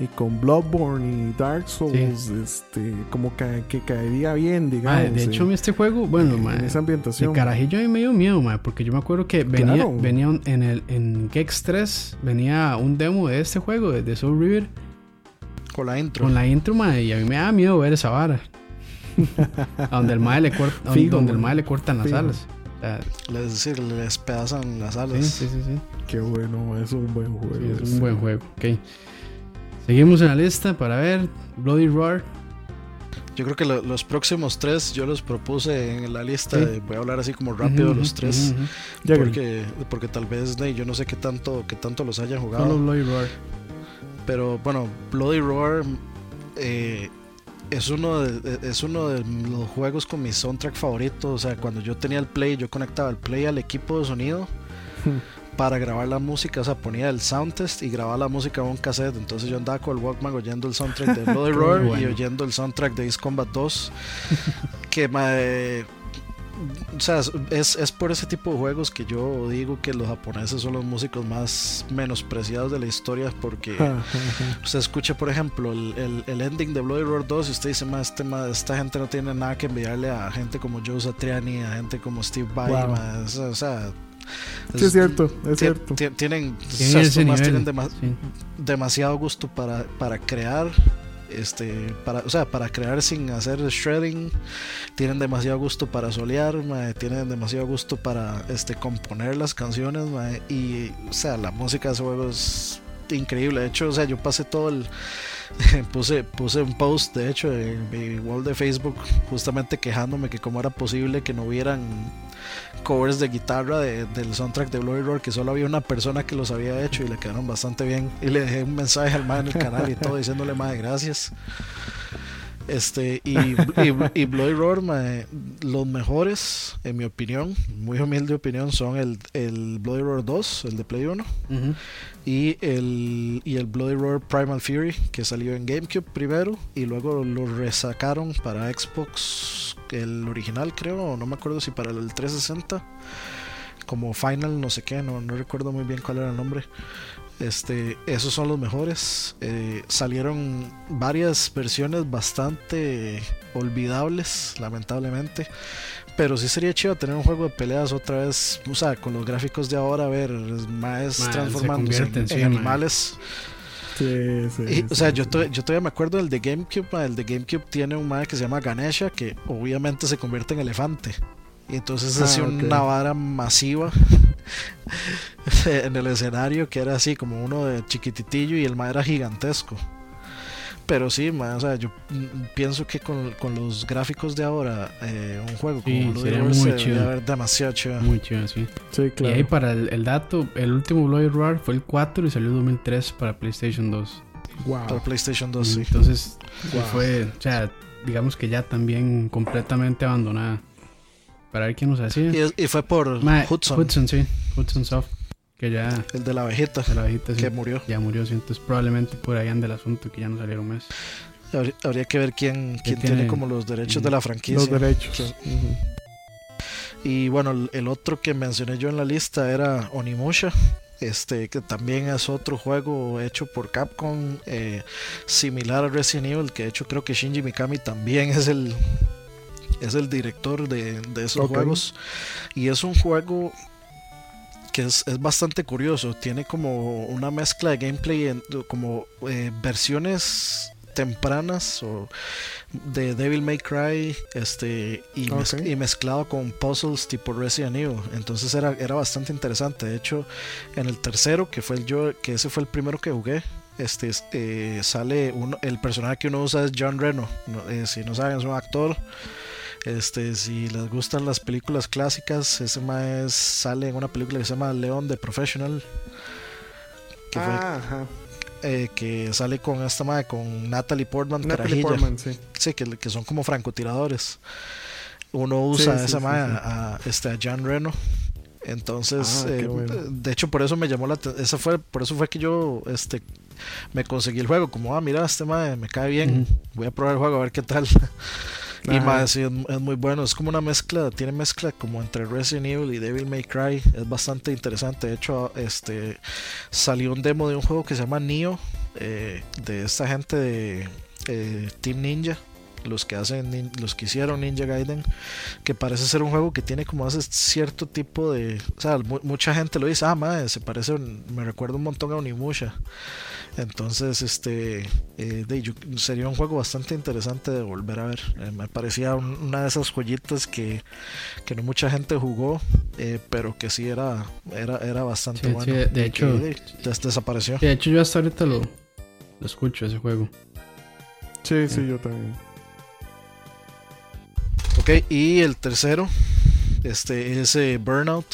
y con Bloodborne y Dark Souls, este, como que, que caería bien, digamos. de hecho, en- este juego, bueno, en esa el ambientación. carajillo a mí me dio miedo, ma, porque yo me acuerdo que venía, Claro. venía un- en el en Gex 3, venía un demo de este juego, de, de Soul River. Con la intro. con la intro, mae, y a mí me da miedo ver esa vara. A donde el mae le corta, donde, Fijo, donde el mae le cortan las Fijo. alas. O sea, Es decir, les pedazan las alas. sí, sí, sí, sí. Qué bueno, es un buen juego. Sí, es un buen juego. Ok. Seguimos en la lista para ver Bloody Roar. Yo creo que lo- los próximos tres yo los propuse en la lista. Sí. de- voy a hablar así como rápido Ujú, los tres. Porque, porque tal vez yo no sé qué tanto, qué tanto los hayan jugado. Solo Bloody Roar. Pero bueno, Bloody Roar eh, es, uno de, es uno de los juegos con mi soundtrack favorito. O sea, cuando yo tenía el play, yo conectaba el play al equipo de sonido para grabar la música. O sea, ponía el sound test y grababa la música en un cassette. Entonces yo andaba con el Walkman oyendo el soundtrack de Bloody Roar y bueno. oyendo el soundtrack de Ace Combat 2. que me. O sea, es, es por ese tipo de juegos que yo digo que los japoneses son los músicos más menospreciados de la historia porque. Usted escucha, por ejemplo, el, el, el ending de Bloody Roar 2 y usted dice, más este, esta gente no tiene nada que enviarle a gente como Joe Satriani, a gente como Steve Vai, Wow. o sea, Sí, es cierto, es cierto. ti- tienen, Tienen estos ese más nivel. tienen dema- sí. demasiado gusto para, para crear. Este, para, o sea, para crear sin hacer shredding, tienen demasiado gusto para solear, tienen demasiado gusto para este, componer las canciones, y o sea, la música de ese juego es increíble. De hecho, o sea, yo pasé todo el, puse, puse un post, de hecho, en mi wall de Facebook, justamente quejándome que cómo era posible que no hubieran covers de guitarra de- del soundtrack de Bloody Roar, que solo había una persona que los había hecho y le quedaron bastante bien. Y le dejé un mensaje al man en el canal y todo diciéndole más gracias. Este, y, y, y Bloody Roar, mae, los mejores, en mi opinión, muy humilde opinión, son el, el Bloody Roar 2, el de Play 1, Ujú. y el, y el Bloody Roar Primal Fury, que salió en GameCube primero, y luego lo resacaron para Xbox, el original creo, o no me acuerdo si para el 360, como Final, no sé qué, no, no recuerdo muy bien cuál era el nombre. Este, esos son los mejores. Eh, salieron varias versiones bastante olvidables, lamentablemente. Pero sí sería chido tener un juego de peleas otra vez, o sea, con los gráficos de ahora, ver más transformándose en, animales. Sí, sí, Y, sí, o sea, sí. yo, to- yo todavía me acuerdo del de GameCube. El de GameCube tiene un mae que se llama Ganesha, que obviamente se convierte en elefante. Y entonces Ah, hacía una vara masiva en el escenario que era así como uno de chiquititillo y el mae era gigantesco. Pero sí, ma, o sea, yo pienso que con, con los gráficos de ahora, eh, un juego Sí, como Bloody sería Roar muy se chido. ver demasiado chido. Muy chido, sí. Sí, claro. Y ahí para el, el dato, el último Bloody Roar fue el 4 y salió en 2003 para PlayStation 2. Wow. Para PlayStation 2, sí. Entonces, Wow. fue, o sea, digamos que ya también completamente abandonada. Para ver quién nos hacía. Y, es- y fue por Ma, Hudson, sí. Hudson Soft. Que ya, el de la abejita, de la bajita, sí, que murió. ya murió. sí, entonces, probablemente por ahí anda el asunto que ya no salieron más. Habría, habría que ver quién, quién tiene, tiene- como los derechos de la Los franquicia. derechos. Sí. Ujú. Y bueno, el, el otro que mencioné yo en la lista era Onimusha. Este, que también es otro juego hecho por Capcom, eh, similar a Resident Evil, que de hecho creo que Shinji Mikami también es el, es el director de, de esos juegos. Y es un juego que es, es bastante curioso. Tiene como una mezcla de gameplay, en- como eh, versiones tempranas o de Devil May Cry este y, mezclado con puzzles tipo Resident Evil. Entonces era, era bastante interesante. De hecho en el tercero que fue el yo que ese fue el primero que jugué este es- eh, sale uno, el personaje que uno usa es John Reno. No- eh, si no saben es un actor este, si les gustan las películas clásicas, ese más sale en una película que se llama León de Professional. Que, fue- Ah, ajá. eh, que sale con esta madre, con Natalie Portman, Natalie. Portman, sí. Sí, que, que son como francotiradores. Uno usa Sí, esa sí. a, a, este, a Jan Reno. Entonces, Ah, eh, bueno. de hecho, por eso me llamó la atención. Esa fue, por eso fue que yo este, me conseguí el juego. Como, ah, mira, este madre me cae bien. Voy a probar el juego a ver qué tal. Y más, sí, es, es muy bueno. Es como una mezcla, tiene mezcla como entre Resident Evil y Devil May Cry. Es bastante interesante. De hecho, este salió un demo de un juego que se llama Neo, eh, de esta gente de eh, Team Ninja. Los que hacen, los que hicieron Ninja Gaiden, que parece ser un juego que tiene como ese cierto tipo de, o sea, mu- mucha gente lo dice, ah, madre, se parece, me recuerda un montón a Onimusha. Entonces, este eh, de, yo- sería un juego bastante interesante de volver a ver. Eh, me parecía un- una de esas joyitas que, que no mucha gente jugó, eh, pero que sí era, era, era bastante Sí, bueno. sí, de que, hecho- de- des- desapareció. De hecho, yo hasta ahorita lo, lo escucho, ese juego. Sí, sí, yo también. Ok, y el tercero este es eh, Burnout.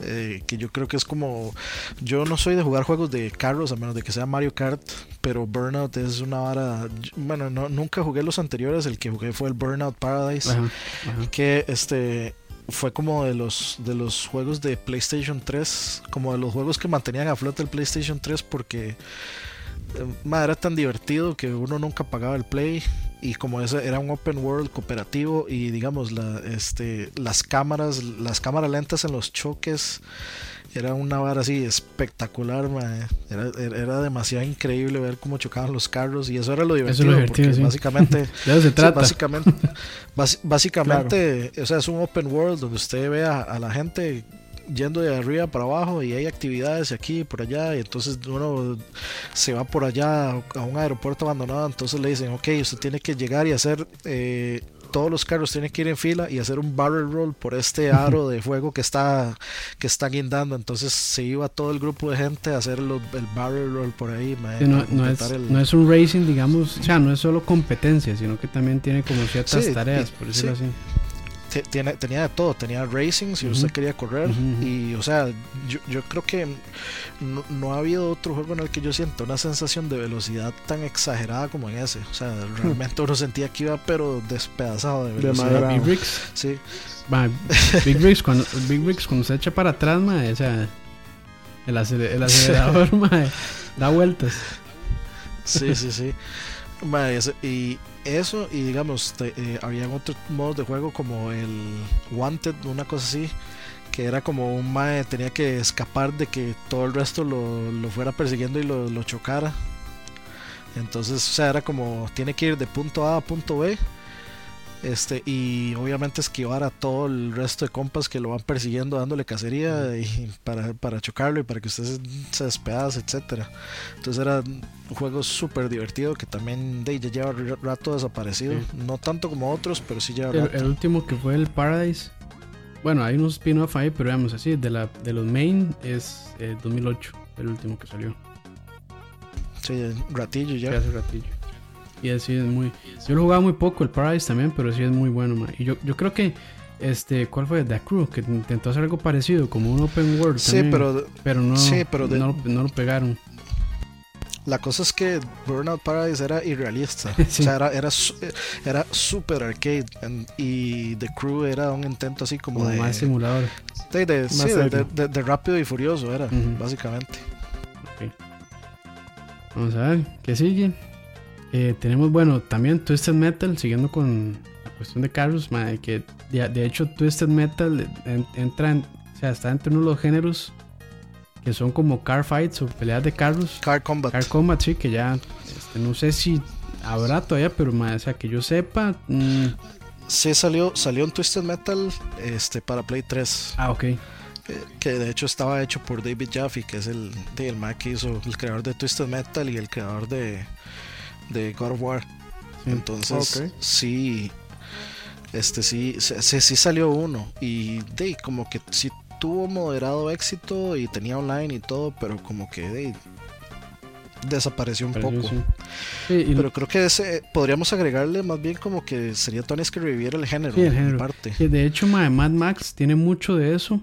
eh, que yo creo que es como. Yo no soy de jugar juegos de carros a menos de que sea Mario Kart. Pero Burnout es una vara. Bueno, no, nunca jugué los anteriores. El que jugué fue el Burnout Paradise. Ajá, ajá. que este fue como de los de los juegos de PlayStation 3, como de los juegos que mantenían a flote el PlayStation 3 porque eh, era tan divertido que uno nunca pagaba el play y como ese era un open world cooperativo y digamos la este las cámaras las cámaras lentas en los choques era una vara así espectacular. Era, era, demasiado increíble ver cómo chocaban los carros y eso era lo divertido, lo divertido, porque sí. básicamente se trata. básicamente, básicamente o sea, es un open world donde usted ve a, a la gente yendo de arriba para abajo y hay actividades aquí y por allá y entonces uno se va por allá a un aeropuerto abandonado entonces le dicen ok usted tiene que llegar y hacer eh, todos los carros tienen que ir en fila y hacer un barrel roll por este aro de fuego que está que está guindando entonces se iba todo el grupo de gente a hacer lo- el barrel roll por ahí Sí, no, es, completar el- no es un racing, digamos, o sea, no es solo competencia, sino que también tiene como ciertas Sí, tareas, por decirlo sí. así. Tiene, tenía de todo, tenía racing si usted quería correr y o sea, yo, yo creo que no, no ha habido otro juego en el que yo sienta una sensación de velocidad tan exagerada como en ese, o sea, realmente uno sentía que iba pero despedazado de De velocidad. madera. Big Rigs, Sí, ma, Big Rigs cuando, Big Rigs cuando se echa para atrás, ma, o sea, el, el acelerador, ma, da vueltas. sí, sí, sí. Y eso, y digamos, te- eh, habían otros modos de juego como el Wanted, una cosa así, que era como un mae tenía que escapar de que todo el resto lo, lo fuera persiguiendo y lo, lo chocara. Entonces, o sea, era como tiene que ir de punto A a punto B. Este, y obviamente esquivar a todo el resto de compas que lo van persiguiendo, dándole cacería y para, para chocarlo y para que usted se, se despedace, etcétera. Entonces era un juego súper divertido que también de, ya lleva rato desaparecido. Sí. No tanto como otros, pero sí lleva El, rato. el último que fue el Paradise. Bueno, hay unos spin-off ahí, pero digamos así, de, la, de los main es eh, 2008, el último que salió. Sí, ratillo ya. hace ratillo. Y así es muy. Yo lo jugaba muy poco, el Paradise también, pero sí es muy bueno, ma. Y yo, yo creo que. Este, ¿cuál fue? The Crew, que intentó hacer algo parecido, como un open world. Sí, también, pero pero no, sí, pero de- no, lo- no lo pegaron. La cosa es que Burnout Paradise era irrealista. Sí. O sea, era, era, era super arcade. y The Crew era un intento así como, Como de, más simulador. de, de- sí, de- rápido y furioso era, básicamente. Ok. Vamos a ver, ¿qué sigue? Eh, tenemos, bueno, también Twisted Metal, siguiendo con la cuestión de carros, ma, que de, de hecho Twisted Metal en- entra en, o sea, está entre uno de los géneros que son como car fights o peleas de carros. Car Combat. Car Combat, sí, que ya, este, no sé si habrá todavía, pero ma, o sea, que yo sepa. mm, Sí, salió, salió un Twisted Metal este, para Play 3. ah, ok. eh, que de hecho estaba hecho por David Jaffe, que es el, el Mac que hizo el creador de Twisted Metal y el creador de, de God of War. Sí. Entonces, sí, este sí, sí, sí, sí salió uno. Y de como que sí tuvo moderado éxito y tenía online y todo, pero como que de, desapareció un poco. sí. Sí, y- Pero creo que ese podríamos agregarle más bien como que sería Tony que reviviera el género, Sí, el en género. parte. Que de hecho, ma, Mad Max tiene mucho de eso.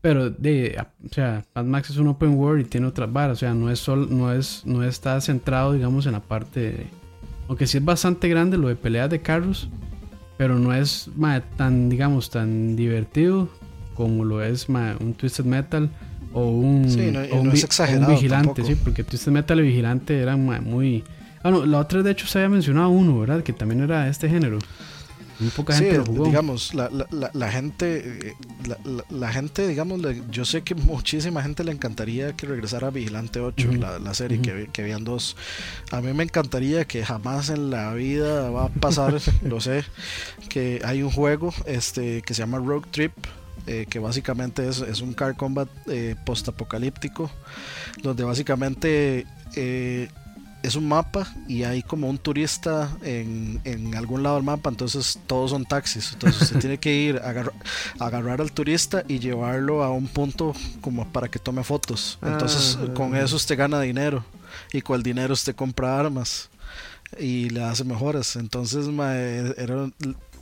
Pero de, o sea, Mad Max es un open world y tiene otras varas. O sea, no es solo, no es, no está centrado, digamos, en la parte de. Aunque sí es bastante grande lo de peleas de carros. Pero no es ma, tan, digamos, tan divertido como lo es ma, un Twisted Metal o un, Sí, no- y o un no es vi- o un exagerado vigilante, tampoco. sí, porque Twisted Metal y Vigilante eran ma, muy. Ah, no, la otra de hecho se había mencionado uno, ¿verdad? Que también era de este género. Muy poca Sí, lo jugó. digamos, la, la, la, la gente, eh, la, gente, digamos, yo sé que muchísima gente le encantaría que regresara a Vigilante 8, Ujú. la, la serie, que, que habían dos. A mí me encantaría que jamás en la vida va a pasar, lo sé, que hay un juego este que se llama Rogue Trip. eh, que básicamente es, es un car combat eh, post-apocalíptico, donde básicamente eh, es un mapa y hay como un turista en, en algún lado del mapa, entonces todos son taxis. Entonces usted tiene que ir a agarrar, a agarrar al turista y llevarlo a un punto como para que tome fotos. Entonces Ah. con eso usted gana dinero y con el dinero usted compra armas y le hace mejoras. Entonces mae, era,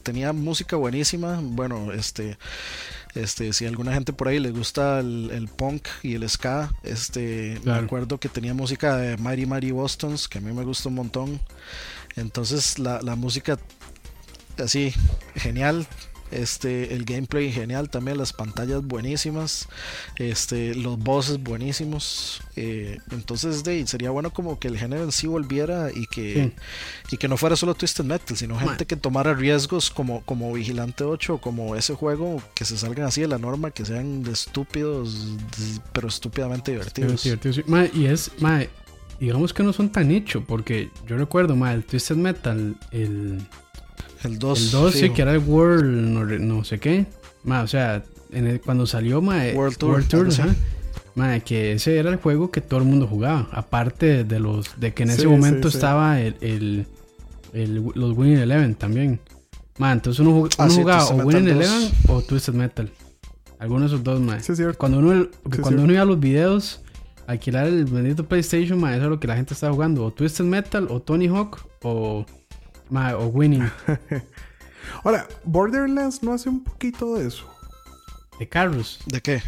tenía música buenísima. Bueno, este este, si a alguna gente por ahí le gusta el, el punk y el ska, este, Claro. me acuerdo que tenía música de Mighty Mighty Bostons, que a mí me gusta un montón. Entonces la, la música así, genial. Este, el gameplay genial también, las pantallas buenísimas, este, los bosses buenísimos. eh, entonces, de, sería bueno como que el género en sí volviera y que, y que no fuera solo Twisted Metal, sino gente que tomara riesgos como, como Vigilante 8 o como ese juego que se salgan así de la norma, que sean de estúpidos, de- pero estúpidamente divertidos. Sí, divertido, sí. Ma, y es, ma, digamos que no son tan nicho, porque yo recuerdo, ma, el Twisted Metal, el, El 2, el 2, sí, que era el World, no, no sé qué. Ma, o sea, en el- cuando salió, ma, eh, World Tour, ajá. Ma, que ese era el juego que todo el mundo jugaba. Aparte de los de que en ese Sí, momento sí, estaba el, el, el- los Winning Eleven también. Ma, entonces uno, Ah, uno jugaba o Winning Eleven 2. o Twisted Metal. Alguno de esos dos, ma. Sí, es cierto. Cuando uno, cuando uno iba a los videos, alquilar el bendito PlayStation, ma, eso es lo que la gente estaba jugando. O Twisted Metal, o Tony Hawk, o, ma, o Winning. Ahora, Borderlands no hace un poquito de eso. De carros. ¿De qué?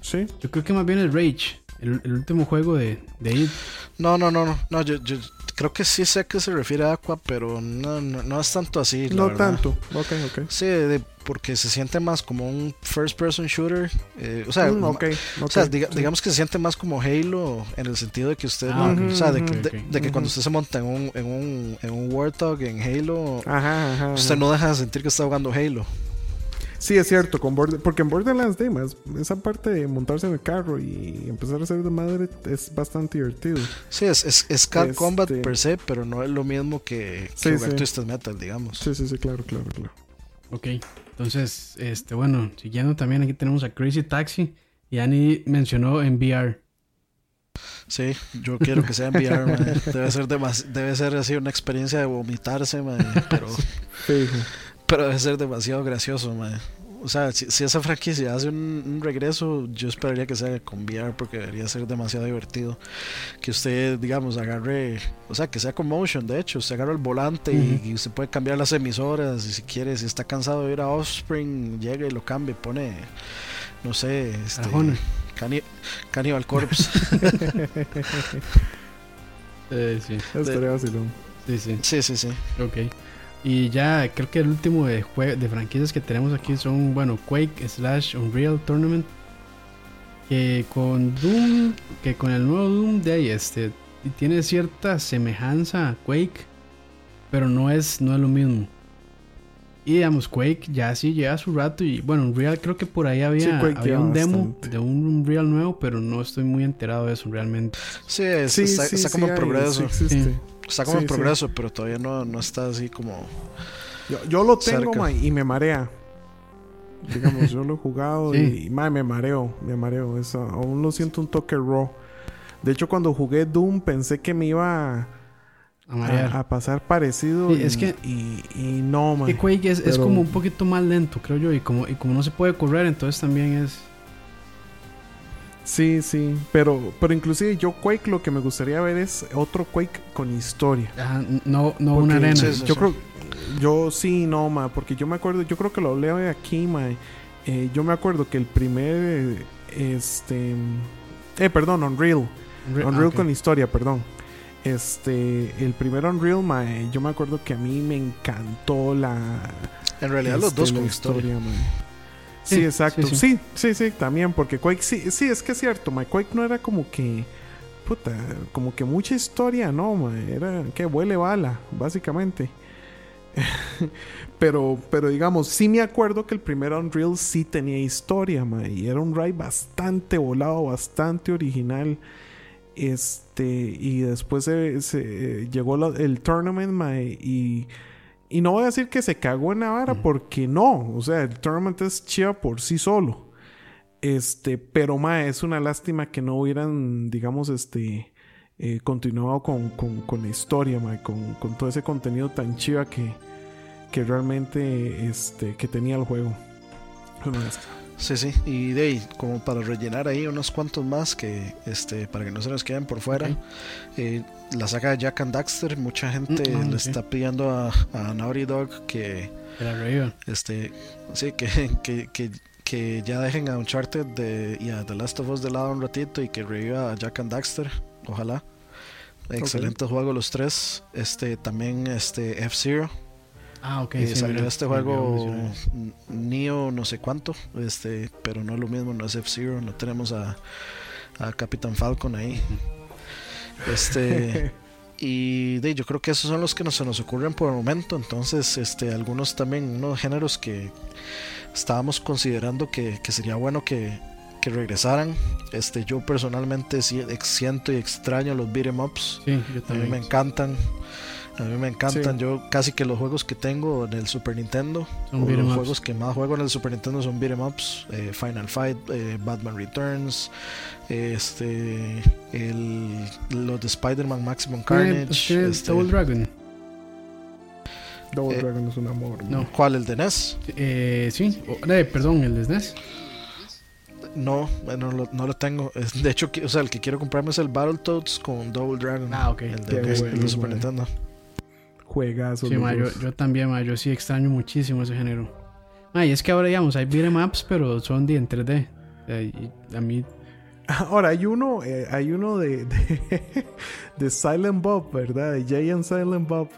Sí. Yo creo que más bien el Rage. El, el último juego de, de Id. No, no, no, no. no yo, yo creo que sí sé que se refiere a Aqua, pero no, no, no es tanto así. la No verdad. tanto. Ok, ok. Sí, de- porque se siente más como un first person shooter. eh, o sea, Mm, ma- ok, o ok, sea, diga- sí. digamos que se siente más como Halo en el sentido de que usted, Ah, no- ok. o sea, de, que- Ujú, de- ok. de que cuando usted se monta en un, en un, en un Warthog en Halo, Ajá, ajá. usted ajá. no deja de sentir que está jugando Halo. Sí, es cierto, con Border- porque en Borderlands Damas, esa parte de montarse en el carro y empezar a hacer de madre es bastante divertido. Sí, es, es, es Car Este- Combat per se, pero no es lo mismo que, que Sí, jugar sí. Twisted Metal, digamos. Sí, sí, sí, claro, claro, claro. Ok. Entonces, este, bueno, siguiendo también aquí tenemos a Crazy Taxi. Y Annie mencionó en VR. Sí, yo quiero que sea en VR, mae. Debe ser, debe ser así una experiencia de vomitarse, mae, pero, Fijo. Pero debe ser demasiado gracioso, mae. O sea, si, si esa franquicia hace un, un regreso, yo esperaría que sea con VR porque debería ser demasiado divertido. Que usted, digamos, agarre, o sea, que sea con motion, de hecho, usted agarra el volante y, y usted puede cambiar las emisoras y si quiere, si está cansado de ir a Offspring, llega y lo cambia y pone, no sé, este. Cani- Cannibal Corpse. Eh, sí, Estaría vacilón. sí, sí. sí, sí, sí. Ok. Y ya creo que el último de, jue- de franquicias que tenemos aquí son, bueno, Quake slash Unreal Tournament. Que con Doom, que con el nuevo Doom de ahí, este, tiene cierta semejanza a Quake, pero no es, no es lo mismo. Y digamos, Quake ya sí lleva su rato y bueno, Unreal creo que por ahí había, Sí, había un demo bastante. de un Unreal nuevo, pero no estoy muy enterado de eso realmente. Sí, es- Sí, está, sí, está sí como en progreso. sí existe. Está como Sí, en sí. progreso, pero todavía no, no está así como. Yo, yo lo tengo, Cerca. ma, y me marea. Digamos, yo lo he jugado Sí. y, ma, me mareo, me mareo. Eso, aún lo siento un toque raw. De hecho, cuando jugué Doom pensé que me iba A marear. a, a pasar parecido. Sí, y, es que- y, y no, man. Que Quake es, como un poquito más lento, creo yo, y como, y como no se puede correr, entonces también es... Sí, sí. Pero, pero inclusive yo Quake lo que me gustaría ver es otro Quake con historia. ah, no, no Porque una arena. Yo creo, yo sí, no, ma, porque yo me acuerdo, yo creo que lo leo de aquí, ma. eh, yo me acuerdo que el primer, este, eh, perdón, Unreal, Unre- ah, Unreal ok. con historia, perdón. Este, el primer Unreal, ma, eh, yo me acuerdo que a mí me encantó la, En realidad, los este, dos la con historia. ma. Sí, exacto. sí, Sí sí. también, porque Quake, sí, sí, es que es cierto, ma, Quake no era como que, puta, como que mucha historia, no, ma, era que huele bala, básicamente. pero, pero digamos, sí me acuerdo que el primer Unreal sí tenía historia, ma, y era un ride bastante volado, bastante original. Este, y después se, se, eh, llegó la- el tournament, ma, y, y no voy a decir que se cagó en la vara, porque no, o sea, el tournament es chiva por sí solo. Este, pero ma, es una lástima que no hubieran, digamos, este, eh, continuado con, con, con la historia, ma, con, con todo ese contenido tan chiva que, que realmente, este, que tenía el juego. Una lástima. Sí, sí. Y de ahí, como para rellenar ahí unos cuantos más que, este, para que no se nos queden por fuera. Eh, la saga de Jack and Daxter, mucha gente Mm, ah, le está pidiendo a, a Naughty Dog que, este, sí, que, que, que, que ya dejen a Uncharted de, y a The Last of Us de lado un ratito y que reviva a Jack and Daxter, ojalá. Excelente juego los tres. Este, también este F-Zero. Ah, ok. Eh, sí, salió mira, este juego. Neo no sé cuánto, este, pero no es lo mismo, no es F-Zero, no tenemos a, a Capitán Falcon ahí. Este y de, yo creo que esos son los que nos, se nos ocurren por el momento, entonces este algunos también unos géneros que estábamos considerando que, que sería bueno que, que regresaran. Este yo personalmente sí siento y extraño los beat 'em ups. Sí, yo A mí también. me encantan. A mí me encantan. Sí. Yo casi que los juegos que tengo en el Super Nintendo, Son los ups. juegos que más juego en el Super Nintendo son beat'em ups, eh, Final Fight, eh, Batman Returns, este, el, los de Spider-Man Maximum ¿Tiene- Carnage. tiene este, Double Dragon? Double Eh, Dragon es un amor. No. ¿Cuál? ¿El de NES? Eh, sí, perdón, el de SNES. No, no lo, no lo tengo. Es- de hecho, que- o sea, el que quiero comprarme es el Battletoads con Double Dragon. Ah, ok. El Qué de, NES, bueno, el de Super bueno. Nintendo. Juegazo. Sí, ma, yo, yo, también, ma, yo sí extraño muchísimo ese género. Ma, y es que ahora, digamos, hay beat'em ups, pero son de en 3D. Y a mí Ahora hay uno, eh, hay uno de, de, de, Silent Bob, ¿verdad? De Jay and Silent Bob.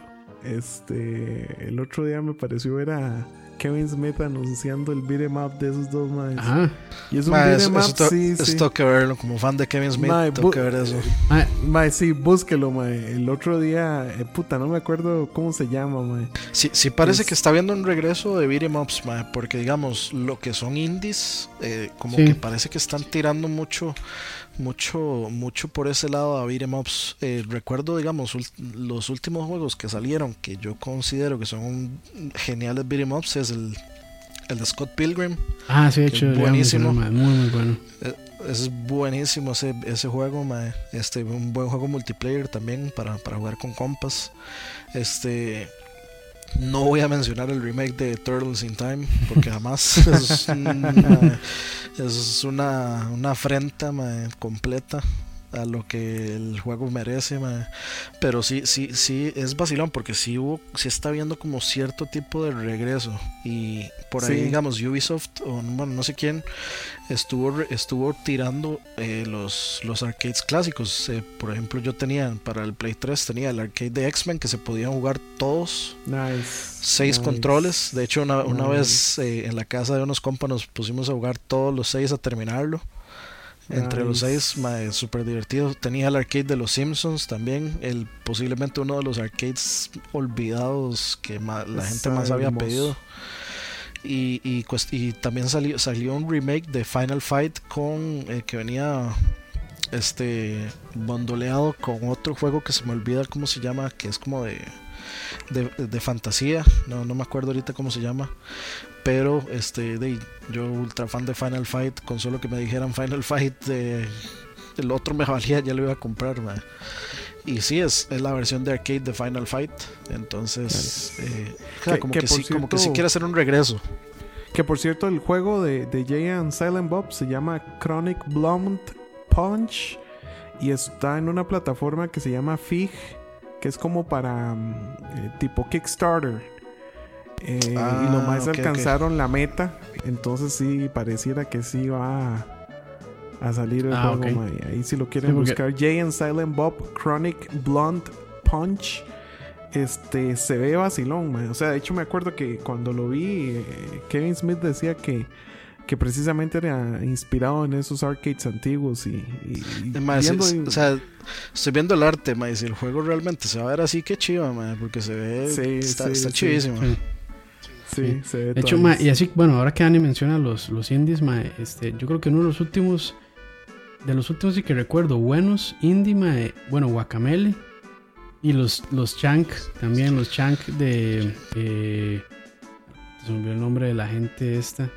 Este, el otro día me pareció ver a Kevin Smith anunciando el beat'em up de esos dos más. Ajá. Y es un beat'em up, to sí, sí. Esto que verlo, como fan de Kevin Smith, Mae, tengo que ver eso. Mae, mae, sí, búsquelo, mae. El otro día, eh, puta, no me acuerdo cómo se llama, mae. Sí, sí parece Es- que está viendo un regreso de beat'em ups, mae, porque digamos, lo que son indies, eh, como Sí. que parece que están tirando mucho, mucho, mucho por ese lado a beat'em ups. Eh, recuerdo, digamos, los últimos juegos que salieron, que yo considero que son geniales beat'em ups, es el, el de Scott Pilgrim. Ah, sí, de hecho, buenísimo. Muy, muy bueno. Eh, Es buenísimo ese, ese juego, mae. Este, un buen juego multiplayer también para, para jugar con compas. Este. No voy a mencionar el remake de Turtles in Time, porque jamás. Es una, es una, afrenta completa a lo que el juego merece, mae. pero sí, sí, sí, es vacilón porque sí hubo, sí está viendo como cierto tipo de regreso y por ahí Sí. digamos Ubisoft o bueno, no sé quién estuvo estuvo tirando eh, los, los arcades clásicos. Eh, por ejemplo, yo tenía para el Play 3 tenía el arcade de X-Men que se podían jugar todos Nice. seis nice. controles. De hecho, una, una Nice. vez eh, en la casa de unos compas nos pusimos a jugar todos los seis a terminarlo. Entre los seis, mae, súper divertido. Tenía el arcade de los Simpsons también. El, posiblemente uno de los arcades olvidados que ma- la gente más había pedido. Y, y, y también salió, salió un remake de Final Fight con eh, que venía este bondoleado con otro juego que se me olvida cómo se llama, que es como de, de, de fantasía. No, no me acuerdo ahorita cómo se llama. Pero este de, yo ultra fan de Final Fight, con solo que me dijeran Final Fight eh, el otro me valía, ya lo iba a comprar. Y sí, es, es la versión de arcade de Final Fight. Entonces, eh, como, que que sí, como que sí quiere hacer un regreso. Que por cierto, el juego de, de Jay and Silent Bob se llama Chronic Blunt Punch y está en una plataforma que se llama Fig, que es como para mm, eh, tipo Kickstarter. Eh, y Ah, los más ok, ok. alcanzaron la meta, entonces sí pareciera que sí va a, a salir el Ah, juego. Ahí si lo quieren Sí, porque- buscar, Jay and Silent Bob Chronic Blunt Punch. Este se ve vacilón, mae. O sea, de hecho me acuerdo que cuando lo vi, eh, Kevin Smith decía que, que precisamente era inspirado en esos arcades antiguos y, y- y Eh, viendo- sí, o sea, estoy viendo el arte, y si el juego realmente se va a ver así, que chiva, porque se ve, Sí, está, sí, está sí. chivísimo. Sí. sí, se ve De hecho, ma, y así, bueno, ahora que Dani menciona los, los indies, ma, este, yo creo que uno de los últimos, de los últimos sí que recuerdo, buenos indie, ma, eh, bueno, Guacamele y los, los Chank, también los Chank de, eh, se me olvidó el nombre de la gente esta,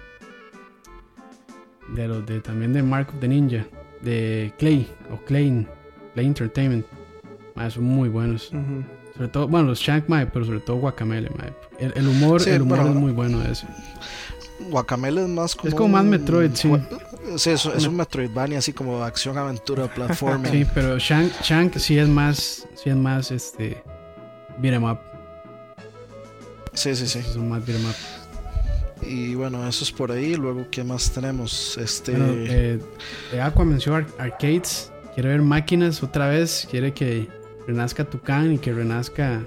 de los de, también de Mark of the Ninja, de Clay, o Clay, Clay Entertainment, ma, son muy buenos. Sobre todo, bueno, los Shank, mae, pero sobre todo Guacamele, mae. El, el humor, Sí, el humor es muy bueno de ese. Guacamele es más como. Es como más un Metroid, sí. Sí, es, es un Metroidvania así como acción, aventura, platforming. Sí, pero Shank, Shank sí es más, sí es más, este, beat'em up. sí, sí, sí. Son más beat'em up. Y bueno, eso es por ahí. Luego, ¿qué más tenemos? Este. Bueno, eh, eh, Aqua mencionó ar- arcades. Quiere ver máquinas otra vez. Quiere que renazca Tucán y que renazca.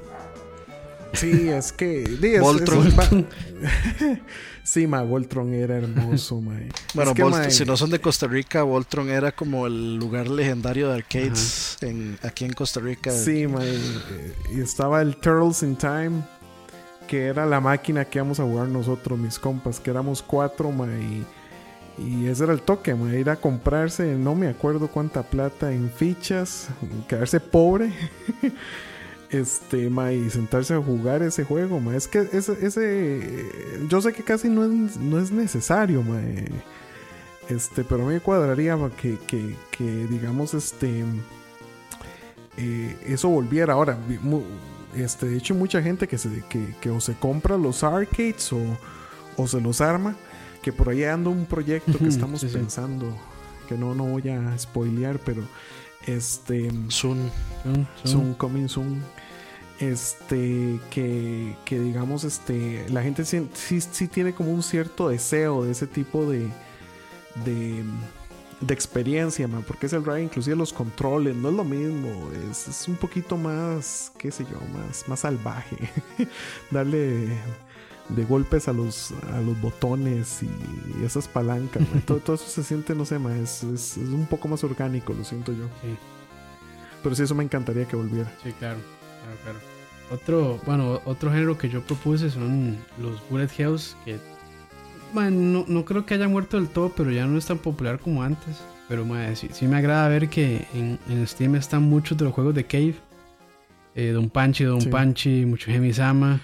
Sí, es que. es- Voltron. es- va- sí, ma, Voltron era hermoso, ma. bueno, que, si no son de Costa Rica, Voltron era como el lugar legendario de arcades en, aquí en Costa Rica. Sí, ma, y, y estaba el Turtles in Time, que era la máquina que íbamos a jugar nosotros, mis compas, que éramos cuatro, ma, y, y ese era el toque, ma, ir a comprarse, no me acuerdo cuánta plata en fichas, quedarse pobre. Este, ma, y sentarse a jugar ese juego, ma. Es que ese, ese yo sé que casi no es, necesario, ma. eh, Este, pero me cuadraría que, que, que digamos, este, eh, eso volviera. Ahora, este, de hecho, mucha gente que, se, que, que o se compra los arcades o, o se los arma, que por ahí anda un proyecto que estamos sí, sí. pensando, que no, no voy a spoilear, pero este... Zoom. Son- son- Soon, coming soon. este que, que digamos este la gente sí, sí, sí tiene como un cierto deseo de ese tipo de de, de experiencia man, porque es el ride inclusive los controles no es lo mismo es, es un poquito más qué sé yo más más salvaje darle de golpes a los, a los botones y esas palancas. man. todo, todo eso se siente, no sé, ma, es, es, es un poco más orgánico, lo siento yo. Sí, Pero sí, eso me encantaría que volviera. sí, claro, claro, claro. Otro, bueno, otro género que yo propuse son los bullet hells, que bueno, no, no creo que haya muerto del todo, pero ya no es tan popular como antes. Pero ma, sí, sí me agrada ver que en, en Steam están muchos de los juegos de Cave. Eh, Don Panchi, Don Sí. Panchi, mucho Gemisama.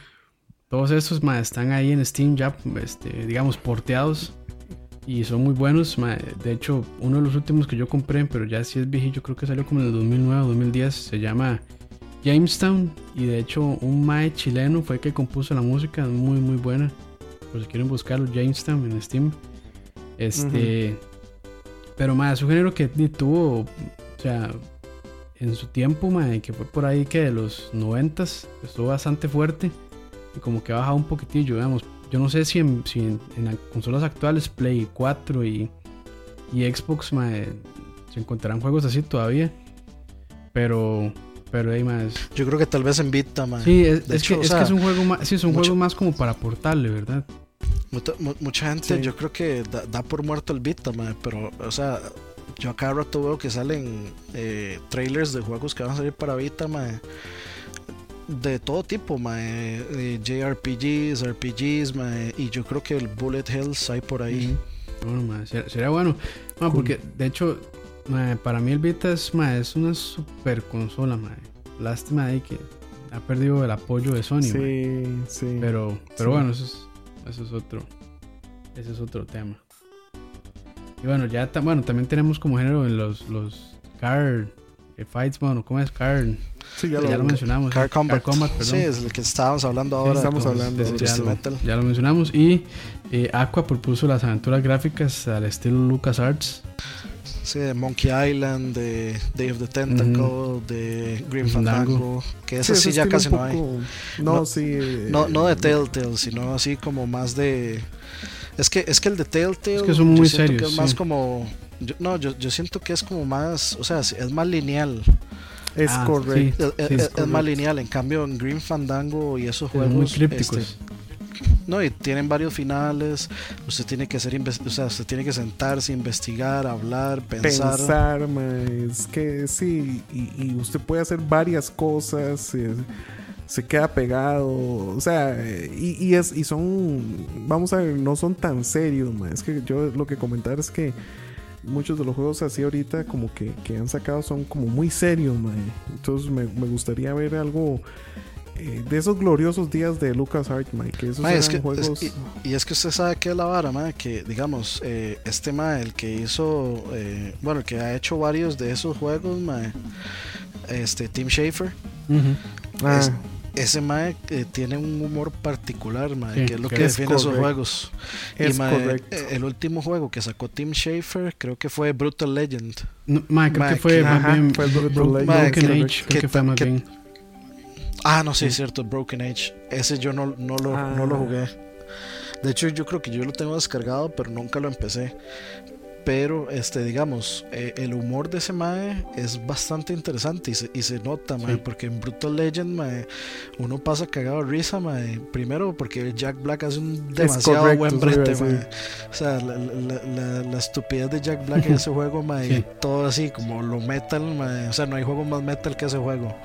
Todos estos ma, están ahí en Steam ya, este, digamos, porteados. Y son muy buenos. ma. De hecho, uno de los últimos que yo compré, pero ya sí es viejillo, creo que salió como en el 2009 o 2010, se llama Jamestown. Y de hecho, un mae chileno fue el que compuso la música, muy, muy buena. Por si quieren buscarlo, Jamestown en Steam. Este. Pero más, es un género que ni tuvo. O sea, en su tiempo, mae, que fue por ahí que de los 90 estuvo bastante fuerte. Y como que ha bajado un poquitillo, digamos. Yo no sé si en, si en, en las consolas actuales, Play 4 y, y Xbox, mae, se encontrarán juegos así todavía. Pero. Pero ahí más. Yo creo que tal vez en Vita. Sí, es, De es hecho, que, es que sea, es un juego más, sí, es un mucho- juego más como para portarle, ¿verdad? Mucha, mu- mucha gente, Sí. yo creo que da, da por muerto el Vita, pero, o sea, yo a cada rato veo que salen eh, trailers de juegos que van a salir para Vita, de todo tipo, man, eh, JRPGs, RPGs, man, y yo creo que el Bullet Hells hay por ahí. Bueno, ma, ser- sería bueno. Ma, Cool. porque de hecho, ma, para mí el Vita es, ma, es una super consola, ma. Lástima ahí que ha perdido el apoyo de Sony. Sí, sí. Pero, pero Sí. bueno, eso es, eso es otro. Ese es otro tema. Y bueno, ya ta- bueno, también tenemos como género en los, los car eh, fights, bueno, ¿cómo es? Car. Sí, Ya, ya, lo mencionamos. Car. Combat. perdón. sí, es el que estábamos hablando Sí, ahora. estamos hablando de ya, lo, Metal. ya lo mencionamos. Y eh, Aqua propuso las aventuras gráficas al estilo LucasArts. Sí, de Monkey Island, de Day of the Tentacle, de Grim Fandango. Que Sí, ese sí ese ya casi un no hay. poco- No, No, sí. eh, No, no de Telltale, sino así como más de. Es que, es que el de Telltale. Es que son muy serios, Que es más sí. como. Yo- no, yo, yo siento que es como más. O sea, es más lineal. Es Ah, correcto. Es, Sí, es- es es más lineal. En cambio, en Grim Fandango y esos Son juegos. muy crípticos. este, no, y tienen varios finales. Usted tiene que hacer. inves- O sea, usted tiene que sentarse, investigar, hablar, pensar. Pensar, ma, es que sí, y, y usted puede hacer varias cosas, eh, se queda pegado, o sea, y, y es, y son, vamos a ver, no son tan serios, ma, es que yo lo que comentar es que muchos de los juegos así ahorita como que, que han sacado son como muy serios, ma, entonces me, me gustaría ver algo eh, de esos gloriosos días de LucasArts, ma, que esos Ma, eran es que- es- juegos... y, y es que usted sabe que es la vara, ma, que digamos, eh, este ma, el que hizo, eh, bueno, el que ha hecho varios de esos juegos, ma, este Tim Schafer, Ah, es- ese ma eh, tiene un humor particular, ma, Sí, que es lo que que es define esos correcto. juegos. es y ma, correcto. eh, el último juego que sacó Tim Schafer, creo que fue Brutal Legend. No, ma, creo que fue que- más Ajá, bien fue Brutal Legend, Broken que- Age, creo que que fue más que- bien. Ah, no, sí, Sí. es cierto, Broken Age. Ese yo no, no, lo, Ah. no lo jugué. De hecho, yo creo que yo lo tengo descargado, pero nunca lo empecé. Pero, este, digamos, eh, el humor de ese mae es bastante interesante y se, y se nota, mae, Sí. porque en Brutal Legend, mae, uno pasa cagado de risa, mae. Primero, porque Jack Black hace un demasiado correcto, buen brete, mae. O sea, la, la- la- la estupidez de Jack Black en ese juego, mae, todo así, como lo metal, mae. O sea, no hay juego más metal que ese juego.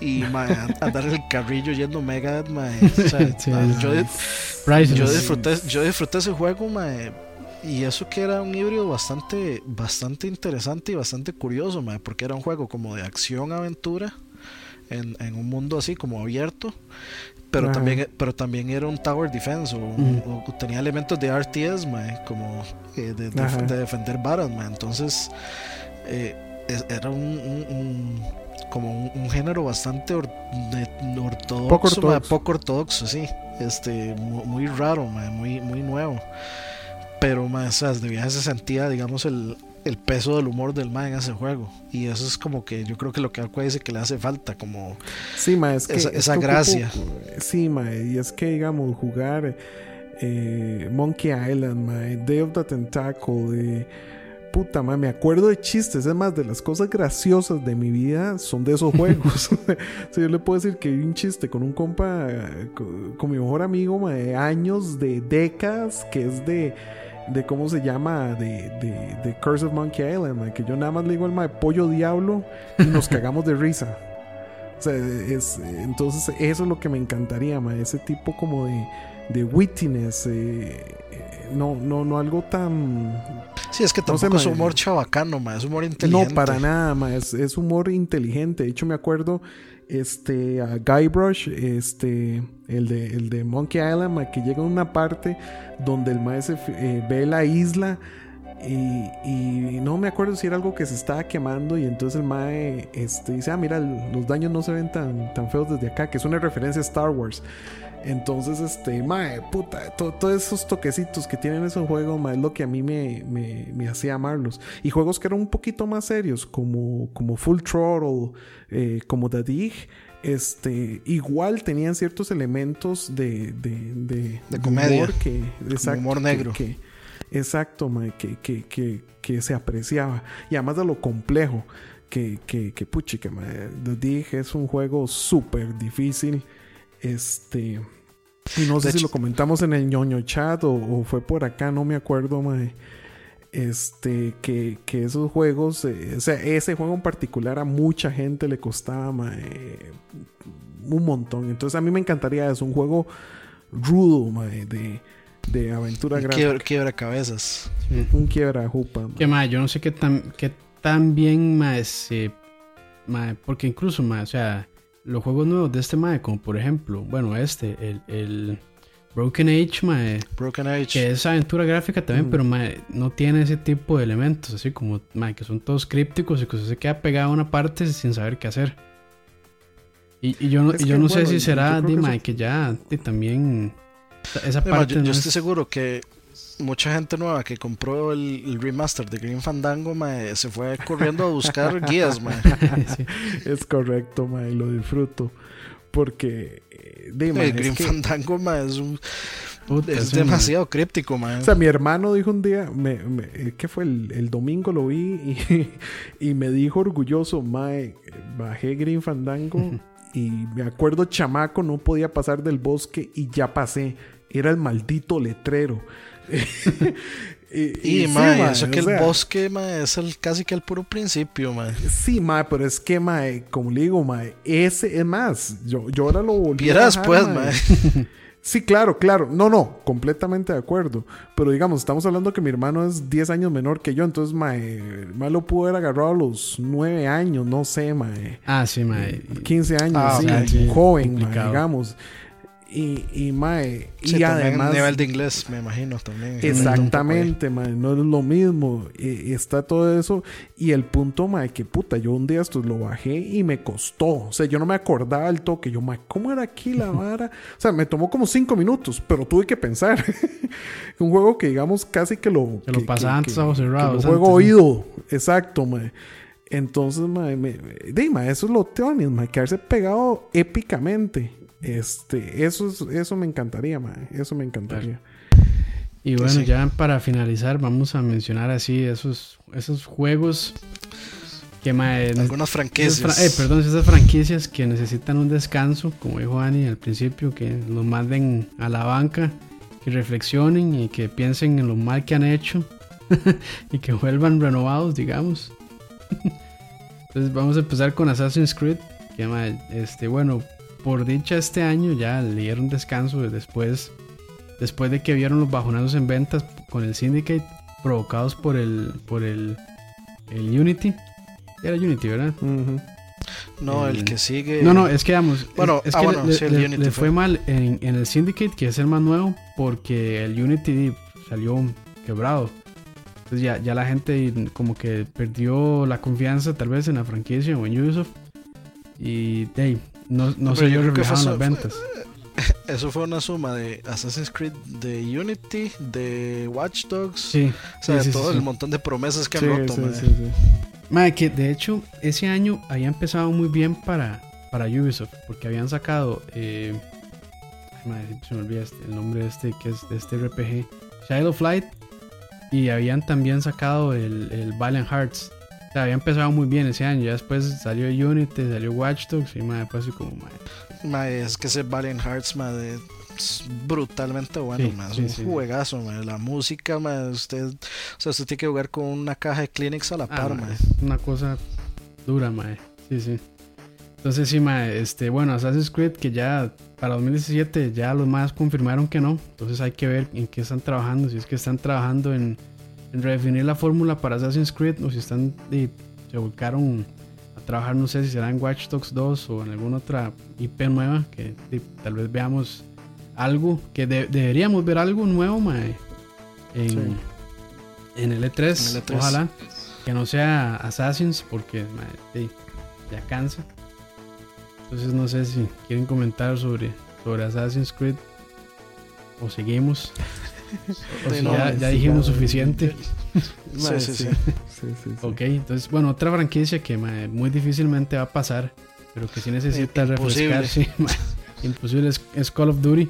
Y mae, an- andar el carrillo yendo Megadeth, mae. O sea, Sí, ah, es- yo, yo disfruté, yo disfruté ese juego, mae. Y eso que era un híbrido bastante, bastante interesante y bastante curioso, mae, porque era un juego como de acción-aventura en, en un mundo así como abierto, pero Ajá. también, pero también era un tower defense o, tenía elementos de RTS, mae, como eh, de, de- Ajá. de defender varas, mae. Entonces eh, es- era un, un- un- como un, un género bastante or- de- ortodoxo, Poco ortodoxo. poco ortodoxo, sí, este, mu- muy, raro, mae, muy, muy nuevo. Pero más de viaje se sentía, digamos, el, el peso del humor del mae en ese juego. Y eso es como que yo creo que lo que Aqua dice que le hace falta, como Sí, ma, es que. esa, ocupo- gracia. Sí, ma, y es que, digamos, jugar eh, Monkey Island, ma, Day of the Tentacle, eh, puta, ma, me acuerdo de chistes. Es más, de las cosas graciosas de mi vida son de esos juegos. sea, yo le puedo decir que vi un chiste con un compa, eh, con, con mi mejor amigo, ma, de años, de décadas, que es de. De cómo se llama, de, de, de Curse of Monkey Island, que yo nada más le digo al ma, pollo diablo y nos cagamos de risa. O sea, es, entonces eso es lo que me encantaría, ma, ese tipo como de, de wittiness, eh, eh, no, no, no algo tan... Sí, es que no sé, tampoco es mae. humor chabacano, ma, es humor inteligente. No, para nada, ma, es, es humor inteligente. De hecho, me acuerdo este, a Guybrush, este, el de, el de Monkey Island, ma, que llega a una parte donde el maestro ve la isla y, y no me acuerdo si era algo que se estaba quemando y entonces el mae este, dice, ah, mira, los daños no se ven tan, tan feos desde acá, que es una referencia a Star Wars. Entonces, este, mae, puta, to- todos esos toquecitos que tienen esos juegos, mae, es lo que a mí me, me, me hacía amarlos. Y juegos que eran un poquito más serios, como, como Full Throttle, eh, como The Dig, este, igual tenían ciertos elementos de, de, de, De comedia. humor que, exacto, humor que- negro. que- exacto, mae, que, que, que, que se apreciaba. Y además de lo complejo, que, que, que puchica, mae, The Dig es un juego súper difícil. Este. Y no sé si lo comentamos en el ñoño chat o, o fue por acá, no me acuerdo, mae. Este, que, que esos juegos, eh, o sea, ese juego en particular a mucha gente le costaba mae, un montón. Entonces a mí me encantaría, es un juego rudo, mae, de, de aventura gráfica. quiebra, quiebra cabezas. Sí. Un quiebra jupa. Que mae, yo no sé qué tan, qué tan bien se- mae, porque incluso mae, o sea, los juegos nuevos de este mae, como por ejemplo, bueno, este, el, el Broken Age, mae, Broken Age. que es aventura gráfica también, Mm. pero mae, no tiene ese tipo de elementos, así como mae, que son todos crípticos y que usted se queda pegado a una parte sin saber qué hacer. Y, y yo no, y yo que, no sé si yo será de que mae, eso- que ya de, también esa parte yo, yo no estoy es- seguro que mucha gente nueva que compró el, el remaster de Green Fandango ma, se fue corriendo a buscar guías. ma. sí. Es correcto, mae, lo disfruto. Porque, de, es Green que- Fandango es, un- Puta, es demasiado críptico. ma. O sea, mi hermano dijo un día, me, me- eh, ¿qué fue? El, el domingo lo vi y, y me dijo orgulloso, Mae, bajé Green Fandango y me acuerdo chamaco, no podía pasar del bosque y ya pasé. Era el maldito letrero. y, Y, sí, ma, mae, eso que el sea, bosque ma, es el, casi que el puro principio. ma. Sí, mae, pero es que, mae, como le digo, mae, ese es más. Yo, yo ahora lo volví a Viera bajar, después, mae. ma. Sí, claro, claro. No, no, completamente de acuerdo. Pero digamos, estamos hablando que mi hermano es 10 años menor que yo, entonces, mae, mae lo pudo haber agarrado a los 9 años, no sé, mae. Ah, sí, mae. 15 años, Ah, sí, ok, sí, joven, mae, digamos. Y, y mae, Sí, y además... nivel de inglés, me imagino también. Exactamente, mae, no es lo mismo. Y, y está todo eso. Y el punto, mae, que puta, yo un día esto lo bajé y me costó. O sea, yo no me acordaba el toque. Yo, mae, ¿cómo era aquí la vara? O sea, me tomó como cinco minutos, pero tuve que pensar. un juego que, digamos, casi que lo. Que lo pasaba antes a que lo juego antes, oído. Exacto, mae. Entonces, mae, me, me- de, mae, eso es lo teonis, mae, quedarse pegado épicamente. Este, eso, es- eso me encantaría, mae. Eso me encantaría. Y bueno, sí. ya para finalizar, vamos a mencionar así esos, esos juegos que mae, Algunas esas franquicias. fra- eh, perdón, esas franquicias que necesitan un descanso, como dijo Ani al principio, que los manden a la banca, que reflexionen y que piensen en lo mal que han hecho y que vuelvan renovados, digamos. Entonces vamos a empezar con Assassin's Creed, que mae, este, bueno, por dicha este año ya le dieron descanso después, después de que vieron los bajonazos en ventas con el Syndicate provocados por el, por el, el Unity. Era Unity, ¿verdad? No, el el- que sigue. No, no, es que vamos. Bueno, es, es ah, que bueno, le, sí, el le- Unity le fue. fue mal en, en el Syndicate, que es el más nuevo, porque el Unity salió quebrado. Entonces ya, ya la gente como que perdió la confianza tal vez en la franquicia o en Ubisoft. Y hey, no, no se yo reflejado en las ventas. eso fue una suma de Assassin's Creed, de Unity, de Watch Dogs. Sí. O sea, sí, sí, todo sí, el montón de promesas que han roto, que de hecho ese año había empezado muy bien para, para Ubisoft, porque habían sacado, eh, ay, se me olvida este- el nombre de este, que es de este RPG, Child of Light, y habían también sacado el, el Valiant Hearts. Sea, había empezado muy bien ese año, ya después salió Unity, salió Watch Dogs, y mae, fue así como, mae, Mae, es que ese Valiant Hearts, mae, es brutalmente bueno, Sí, es sí, un sí. juegazo, mae. La música, mae, usted, o sea, usted tiene que jugar con una caja de Kleenex a la Ah, par, mae. es una cosa dura, mae. Sí, sí. Entonces, sí, mae, este, bueno, Assassin's Creed, que ya para 2017 ya los más confirmaron que no. Entonces hay que ver en qué están trabajando. Si es que están trabajando en redefinir la fórmula para Assassin's Creed o si están y se volcaron a trabajar, no sé si será en Watch Dogs 2 o en alguna otra IP nueva que y, tal vez veamos algo, que de- deberíamos ver algo nuevo, mae, en, Sí. en el E3, En el E3. ojalá. Que no sea Assassins porque mae, ya cansa. Entonces no sé si quieren comentar sobre, sobre Assassin's Creed o seguimos. O ya, ya dijimos suficiente. Sí, sí. Sí, sí, sí. Ok, entonces, bueno, otra franquicia que muy difícilmente va a pasar, pero que sí necesita Imposible. refrescar. sí, mae, imposible es, es Call of Duty.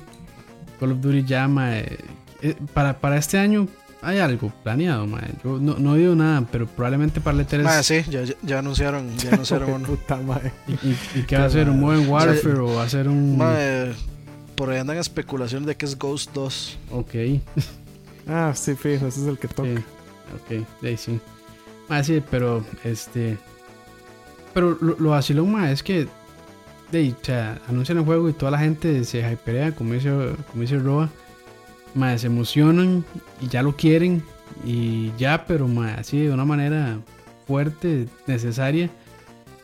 Call of Duty ya, mae, eh, para, para este año hay algo planeado, mae. Yo no, no digo nada, pero probablemente para el E3. Mae, sí, ya, ya- anunciaron, ya anunciaron uno. Puta madre. ¿Y, y, y qué va a hacer? ¿Un Modern Warfare o va a ser un.? Mae, por ahí andan especulaciones de que es Ghost 2. Ok, Ah, sí, fijo, ese es el que toca. ok, ok, de ahí sí. Ah, sí, pero este. Pero lo, lo vacilón, mae, es que. De ahí, o sea, anuncian el juego y toda la gente se hyperea, como dice, como dice Roa. Mae, se emocionan y ya lo quieren. Y ya, pero mae, así de una manera fuerte, necesaria.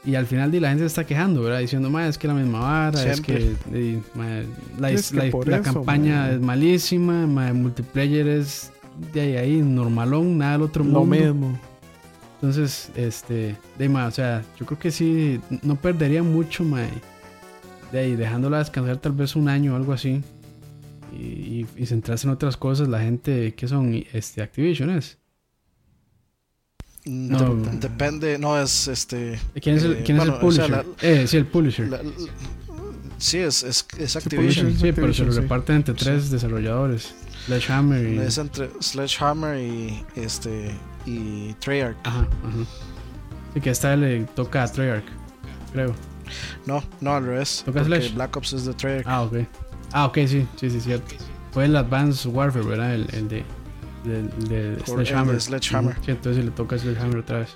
Y al final de la gente se está quejando, ¿verdad? Diciendo, mae, es que la misma vara, es que la, Es la- por la eso, campaña es malísima, el multiplayer es de ahí, ahí, normalón, nada del otro Lo mundo. mismo. Entonces, este, de mae, o sea, yo creo que sí, no perdería mucho, mae, de ahí, dejándola descansar tal vez un año o algo así. Y, y- y centrarse en otras cosas, la gente que son este Activision es. No. de- depende, no es este. ¿Quién es el, eh, quién es el o sea, publisher? la- eh, sí, el publisher. la- la- sí, es, es, es publisher. Activision. sí, pero se lo sí. reparten entre tres desarrolladores. Sledgehammer y... Es entre Sledgehammer y este y Treyarch. Ajá, ajá. Sí, que esta le toca a Treyarch, creo. No, no al revés. ¿Toca Sledge? Black Ops es de Treyarch. Ah, ok. Ah, ok, sí, sí, sí, cierto. Fue el Advanced Warfare, ¿verdad? El, el de, del- de, Por- Sledgehammer. Sledgehammer. Sí, entonces le toca Sledgehammer otra vez.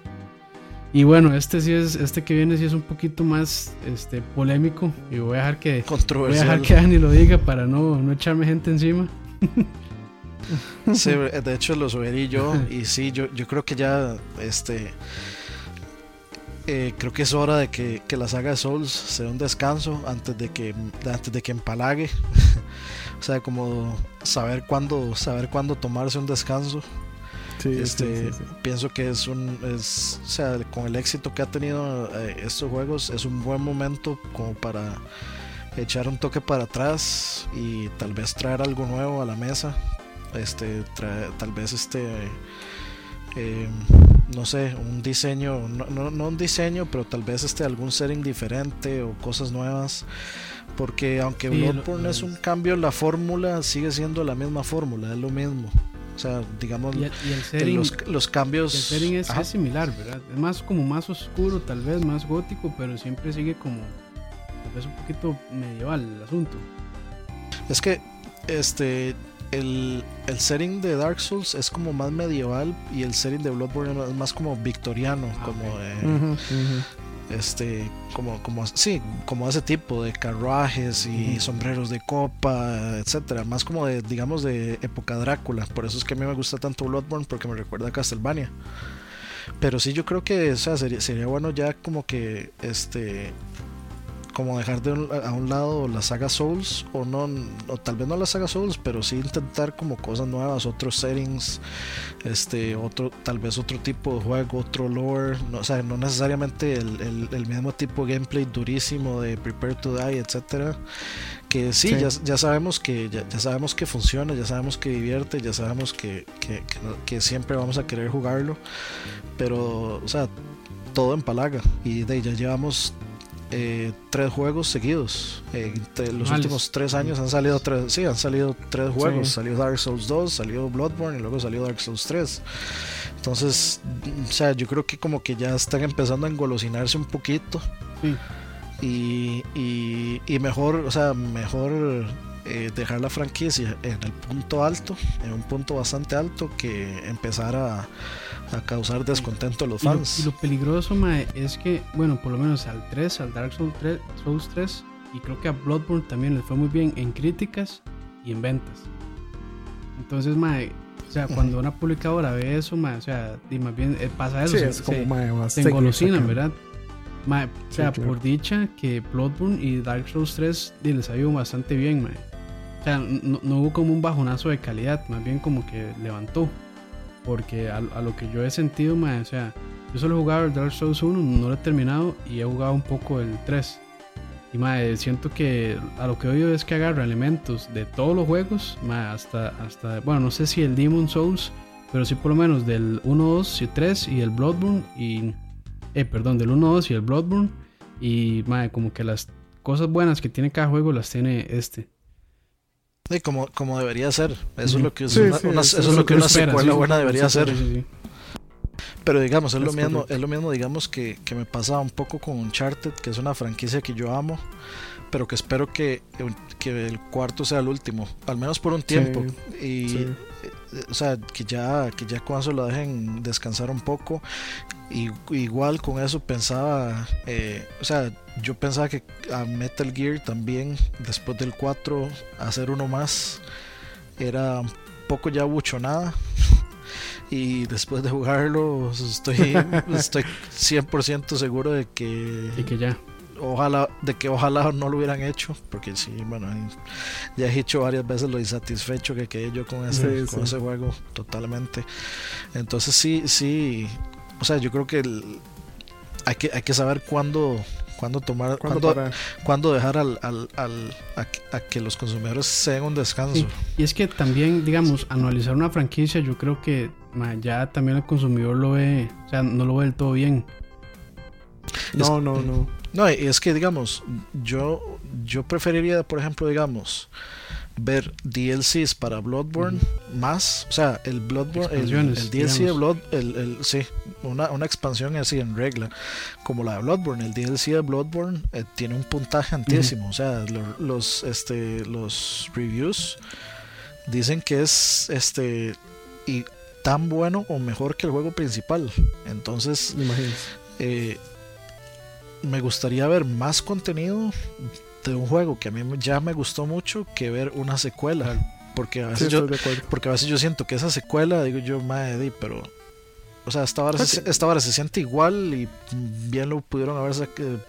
Y bueno, este sí es, este que viene sí es un poquito más este, polémico. Y voy a dejar que, voy a dejar que Dani lo diga para no, no echarme gente encima. Sí, de hecho lo sugerí yo y sí, yo, yo creo que ya este eh, creo que es hora de que, que la saga de Souls se dé un descanso antes de que antes de que empalague. o sea, como saber cuándo saber cuándo tomarse un descanso. Sí, Este, sí, sí. pienso que es un es o sea, con el éxito que ha tenido eh, estos juegos es un buen momento como para echar un toque para atrás y tal vez traer algo nuevo a la mesa este trae- tal vez este eh, no sé un diseño no, no, no un diseño pero tal vez este algún setting diferente o cosas nuevas porque aunque Sí, lo- Bloodborne lo es un cambio la fórmula sigue siendo la misma fórmula es lo mismo o sea digamos Y el, y el que setting, los, los cambios el setting es similar, ¿verdad? Es más como más oscuro, tal vez más gótico, pero siempre sigue como tal vez un poquito medieval el asunto. Es que este el, el setting de Dark Souls es como más medieval y el setting de Bloodborne es más como victoriano, Ah, como eh, este como como sí, como ese tipo de carruajes y sombreros de copa, etcétera, más como de digamos de época Drácula, por eso es que a mí me gusta tanto Bloodborne porque me recuerda a Castlevania. Pero sí yo creo que o sea, sería, sería bueno ya como que este como dejar de un- a un lado la saga Souls, o no, o tal vez no la saga Souls, pero sí intentar como cosas nuevas, otros settings, este, otro, tal vez otro tipo de juego, otro lore, no, o sea, no necesariamente el, el- el mismo tipo de gameplay durísimo de Prepare to Die, etcétera. Que sí, Sí. Ya, ya sabemos que ya, ya sabemos que funciona, ya sabemos que divierte, ya sabemos que, que, que siempre vamos a querer jugarlo, pero, o sea, todo empalaga. Y de ahí ya llevamos eh, tres juegos seguidos. Eh, los Males. últimos tres años han salido tres, sí, han salido tres juegos. Sí. Salió Dark Souls 2, salió Bloodborne y luego salió Dark Souls 3. Entonces, o sea, yo creo que como que ya están empezando a engolosinarse un poquito. Sí. Y, y, y mejor, o sea, mejor eh, dejar la franquicia en el punto alto, en un punto bastante alto, que empezar a, a causar descontento a los Y lo, fans. y lo peligroso, mae, es que, bueno, por lo menos al 3, al Dark Souls 3, Souls 3, y creo que a Bloodborne también les fue muy bien en críticas y en ventas. Entonces, mae, o sea, cuando una publicadora ve eso, mae, o sea, y más bien eh, pasa eso, Sí, se, es como, se- mae, se engolosinan. ¿verdad? Mae, o Sí, sea, claro. por dicha que Bloodborne y Dark Souls 3 di, les ha ido bastante bien, mae. O sea, no, no hubo como un bajonazo de calidad, más bien como que levantó. Porque a, a lo que yo he sentido, mae, o sea, yo solo he jugado el Dark Souls 1, no lo he terminado y he jugado un poco el 3. Y mae, siento que a lo que oído es que agarra elementos de todos los juegos, mae, hasta, hasta, bueno, no sé si el Demon Souls, pero sí por lo menos del 1, 2 y 3 y el Bloodborne y eh, perdón, del 1, 2 y el Bloodborne. Y mae, como que las cosas buenas que tiene cada juego las tiene este. Sí, como, como debería ser. Eso es lo que, es Sí, una, sí, una- eso eso es lo que una espera, secuela sí, buena debería sí, ser. sí, sí. Pero digamos, es lo mismo, correcto. es lo mismo, digamos, que, que me pasa un poco con Uncharted, que es una franquicia que yo amo, pero que espero que, que el cuarto sea el último, al menos por un tiempo. Y Sí. O sea, que ya, que ya con eso lo dejen descansar un poco. Y igual con eso pensaba, eh, o sea, yo pensaba que a Metal Gear también, después del 4, hacer uno más era un poco ya buchonada. Y después de jugarlo, estoy, estoy 100% seguro de que Y que ya. Ojalá de que ojalá no lo hubieran hecho porque sí bueno ya he dicho varias veces lo insatisfecho que quedé yo con ese Sí, con sí. ese juego totalmente entonces sí sí o sea yo creo que el- hay que hay que saber cuándo cuándo tomar ¿Cuándo cuándo, dejar al, al, al- a, que- a que los consumidores se den un descanso Sí. Y es que también, digamos, anualizar una franquicia, yo creo que ma, ya también el consumidor lo ve, o sea, no lo ve del todo bien. No, no, no. No, y es que digamos, yo, yo preferiría, por ejemplo, digamos, ver DLCs para Bloodborne más, o sea, el Bloodborne, el, el DLC de digamos. Blood, el, el- sí, una, una expansión así en regla, como la de Bloodborne, el DLC de Bloodborne eh, tiene un puntaje altísimo, o sea, lo- los, este, los reviews dicen que es, este, y tan bueno o mejor que el juego principal, entonces Imagínense. eh, me gustaría ver más contenido de un juego que a mí ya me gustó mucho que ver una secuela. Porque a Sí, veces, yo, porque a veces yo siento que esa secuela, digo yo, madre, di, pero. O sea, esta hora, se, Ok. esta hora se siente igual y bien lo pudieron haber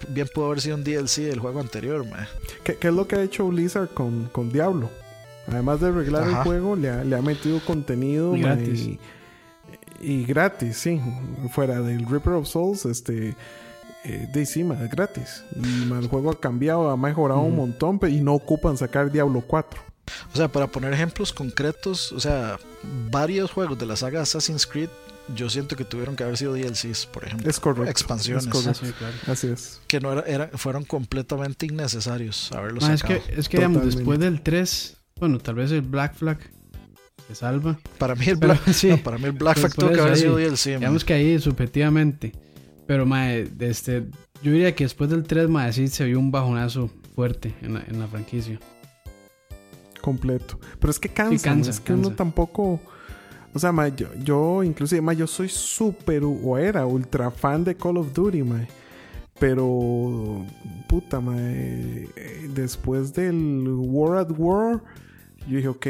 bien pudo haber sido un DLC del juego anterior, mae. ¿Qué, qué es lo que ha hecho Blizzard con, con Diablo? Además de arreglar Ajá. el juego, le ha, le ha metido contenido Y gratis. Y, y gratis, sí. Fuera del Reaper of Souls, este. Eh, de encima, es gratis. Y el juego ha cambiado, ha mejorado un montón, y no ocupan sacar Diablo 4. O sea, para poner ejemplos concretos, o sea, varios juegos de la saga Assassin's Creed, yo siento que tuvieron que haber sido DLCs, por ejemplo. Es correcto. Expansiones. Es Ah, correcto. sí, claro. Así es. Que no era, era- fueron completamente innecesarios haberlos Ma, es sacado. que, es que digamos, después del 3, bueno, tal vez el Black Flag se salva. Para mí el Pero, Black, sí, no, para mí el Black Pues Flag tuvo que haber sido DLC. man. digamos que ahí subjetivamente. Pero, mae, este, yo diría que después del 3, mae, sí se vio un bajonazo fuerte en la, en la franquicia. completo. Pero es que cansa, cansa, ma, es que uno cansa. tampoco. O sea, ma, yo, yo inclusive, ma, yo soy súper o era ultra fan de Call of Duty, ma. Pero, puta, ma, eh, después del War at War, yo dije, ok,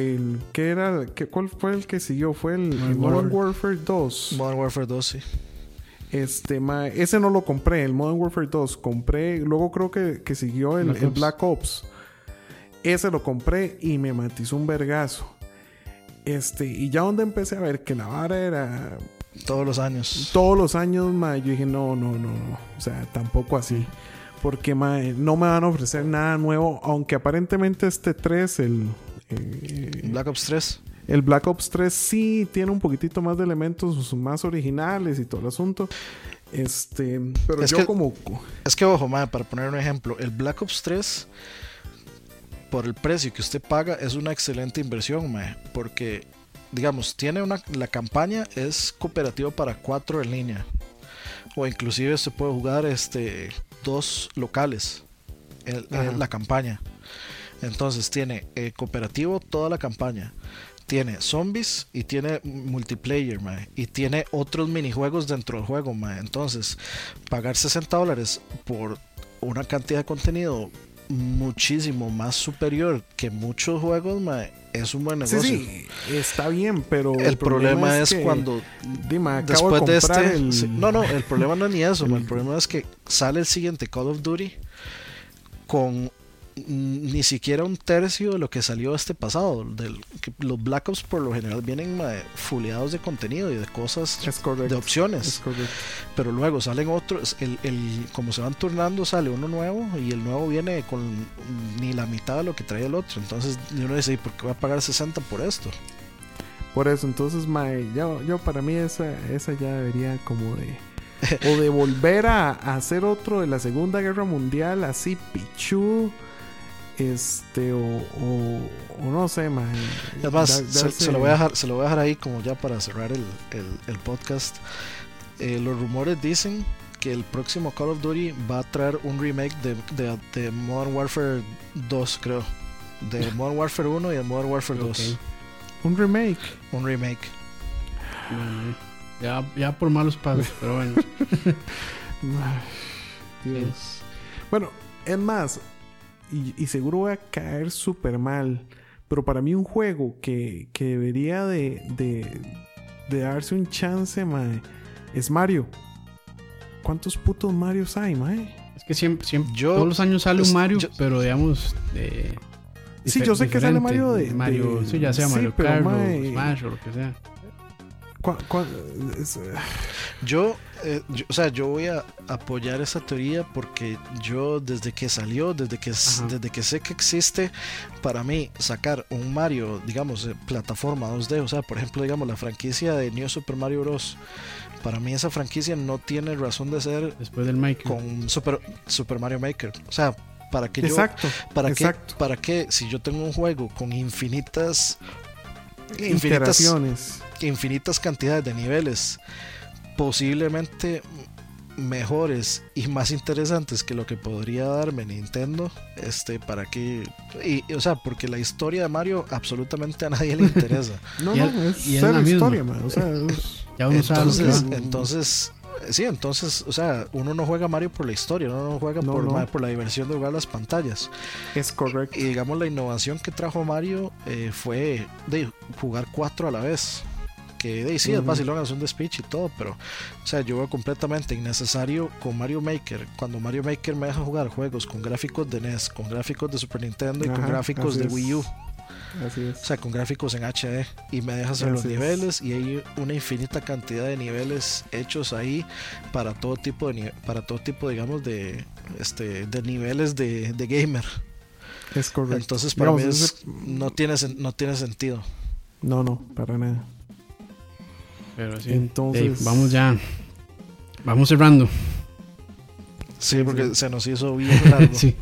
¿qué era? ¿Qué, ¿Cuál fue el que siguió? Fue el Modern. Warfare 2. Modern Warfare 2, sí. Este, ma, ese no lo compré, el Modern Warfare 2. Compré, luego creo que, que siguió el Black el Ops. Black Ops. Ese lo compré y me matizó un vergazo. Este, y ya donde empecé a ver que la vara era Todos los años. todos los años, ma, yo dije, no, no, no, no. O sea, tampoco así. Porque ma, no me van a ofrecer nada nuevo, aunque aparentemente este 3, el, eh, Black Ops 3. El Black Ops 3 sí tiene un poquitito más de elementos más originales y todo el asunto. Este, pero Es yo que- como Es que, ojo, mae, para poner un ejemplo, el Black Ops 3, por el precio que usted paga, es una excelente inversión, mae, porque, digamos, tiene una, la campaña es cooperativa para cuatro en línea, o inclusive se puede jugar este, dos locales, eh, la campaña. Entonces tiene eh, cooperativo toda la campaña. Tiene zombies y tiene multiplayer, mae, Y tiene otros minijuegos dentro del juego, mae. Entonces, pagar 60 dólares por una cantidad de contenido muchísimo más superior que muchos juegos, mae, es un buen negocio. sí, está bien, pero El, problema, es, que, cuando dime, después de, de este el- sí, no no el problema no es ni eso el el- problema es que sale el siguiente Call of Duty con ni siquiera un tercio de lo que salió este pasado del, que los Black Ops por lo general vienen fuleados de contenido y de cosas de opciones pero luego salen otros el, el como se van turnando sale uno nuevo y el nuevo viene con ni la mitad de lo que trae el otro entonces uno dice ¿y por qué voy a pagar 60 por esto? Por eso, entonces, yo, yo para mí esa, esa ya debería como de... o de volver a, a hacer otro de la Segunda Guerra Mundial, así pichu. Este, o, o, o no sé, más, dar- se, darse- se lo voy a dejar, se lo voy a dejar ahí como ya para cerrar el, el- el podcast. Eh, los rumores dicen que el próximo Call of Duty va a traer un remake de, de- de Modern Warfare 2, creo. De Modern Warfare 1 y de Modern Warfare 2. Ok. Un remake. Un remake. Bueno, ya, ya por malos pasos, pero bueno. Dios. Bueno, es más, y, y seguro voy a caer súper mal, pero para mí un juego que, que debería de, de, de darse un chance, mae, es Mario. ¿Cuántos putos Marios hay, mae? Es que siempre, siempre Yo- todos los años sale un Mario, yo- pero digamos. eh, Sí, yo sé que sale. Mario de- Mario, de- sí, ya sea sí, Mario pero, Kart o mae- Smash o lo que sea. ¿Cuá- cuá- es- Yo, eh, yo- o sea, yo voy a apoyar esa teoría porque yo desde que salió, desde que, Ajá. desde que sé que existe, para mí sacar un Mario, digamos, eh, plataforma 2D, o sea, por ejemplo, digamos, la franquicia de New Super Mario Bros. Para mí esa franquicia no tiene razón de ser Después del Mike. con Super, Super Mario Maker. O sea, para que yo, exacto. para qué, exacto. para qué, si yo tengo un juego con infinitas, infinitas. Infinitas cantidades de niveles posiblemente mejores y más interesantes que lo que podría darme Nintendo este para que y, y, o sea porque la historia de Mario absolutamente a nadie le interesa No, no, es y es cero la historia, mae. O sea, es- Ya uno sabe lo que entonces entonces sí entonces o sea uno no juega Mario por la historia uno no juega No, por, no. por la diversión de jugar las pantallas es correcto. y digamos la innovación que trajo Mario eh, fue de jugar cuatro a la vez. Que de, sí, es Ujú. vacilón, es un despiche y todo, pero o sea, yo veo completamente innecesario con Mario Maker. Cuando Mario Maker me deja jugar juegos con gráficos de NES, con gráficos de Super Nintendo y con gráficos de es. Wii U. Así es. O sea, con gráficos en HD. Y me deja hacer los niveles y hay una infinita cantidad de niveles hechos ahí para todo tipo de para todo tipo, digamos, de este de niveles de, de gamer. Es correcto. Entonces para Digamos, mí es- no, tiene, no tiene sentido. No, no, para nada. Pero sí. Entonces- vamos ya. Vamos cerrando. Sí, porque se nos hizo bien largo. sí.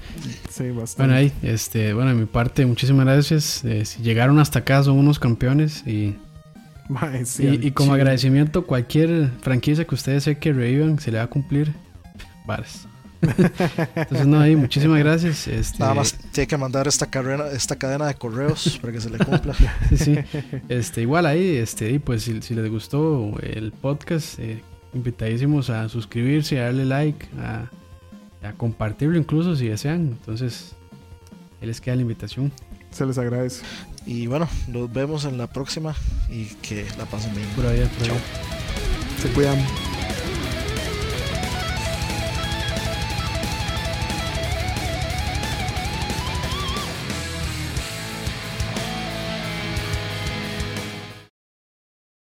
Sí, bastante. Bueno, ahí, este, bueno, de mi parte, muchísimas gracias. Eh, si llegaron hasta acá, son unos campeones. Y, Mae, sí, y, como chile. agradecimiento, cualquier franquicia que ustedes sé que revivan, se le va a cumplir. Varas. Entonces, no, ahí, muchísimas gracias. Este, Nada más tiene que mandar esta carrera, esta cadena de correos para que se le cumpla. Sí, sí. Este, igual ahí, este, y pues si, si les gustó el podcast, eh, invitadísimos a suscribirse, a darle like, a, a compartirlo incluso si desean. Entonces, ahí les queda la invitación. Se les agradece. Y bueno, nos vemos en la próxima y que la pasen bien. Por allá, por allá. Se cuidan.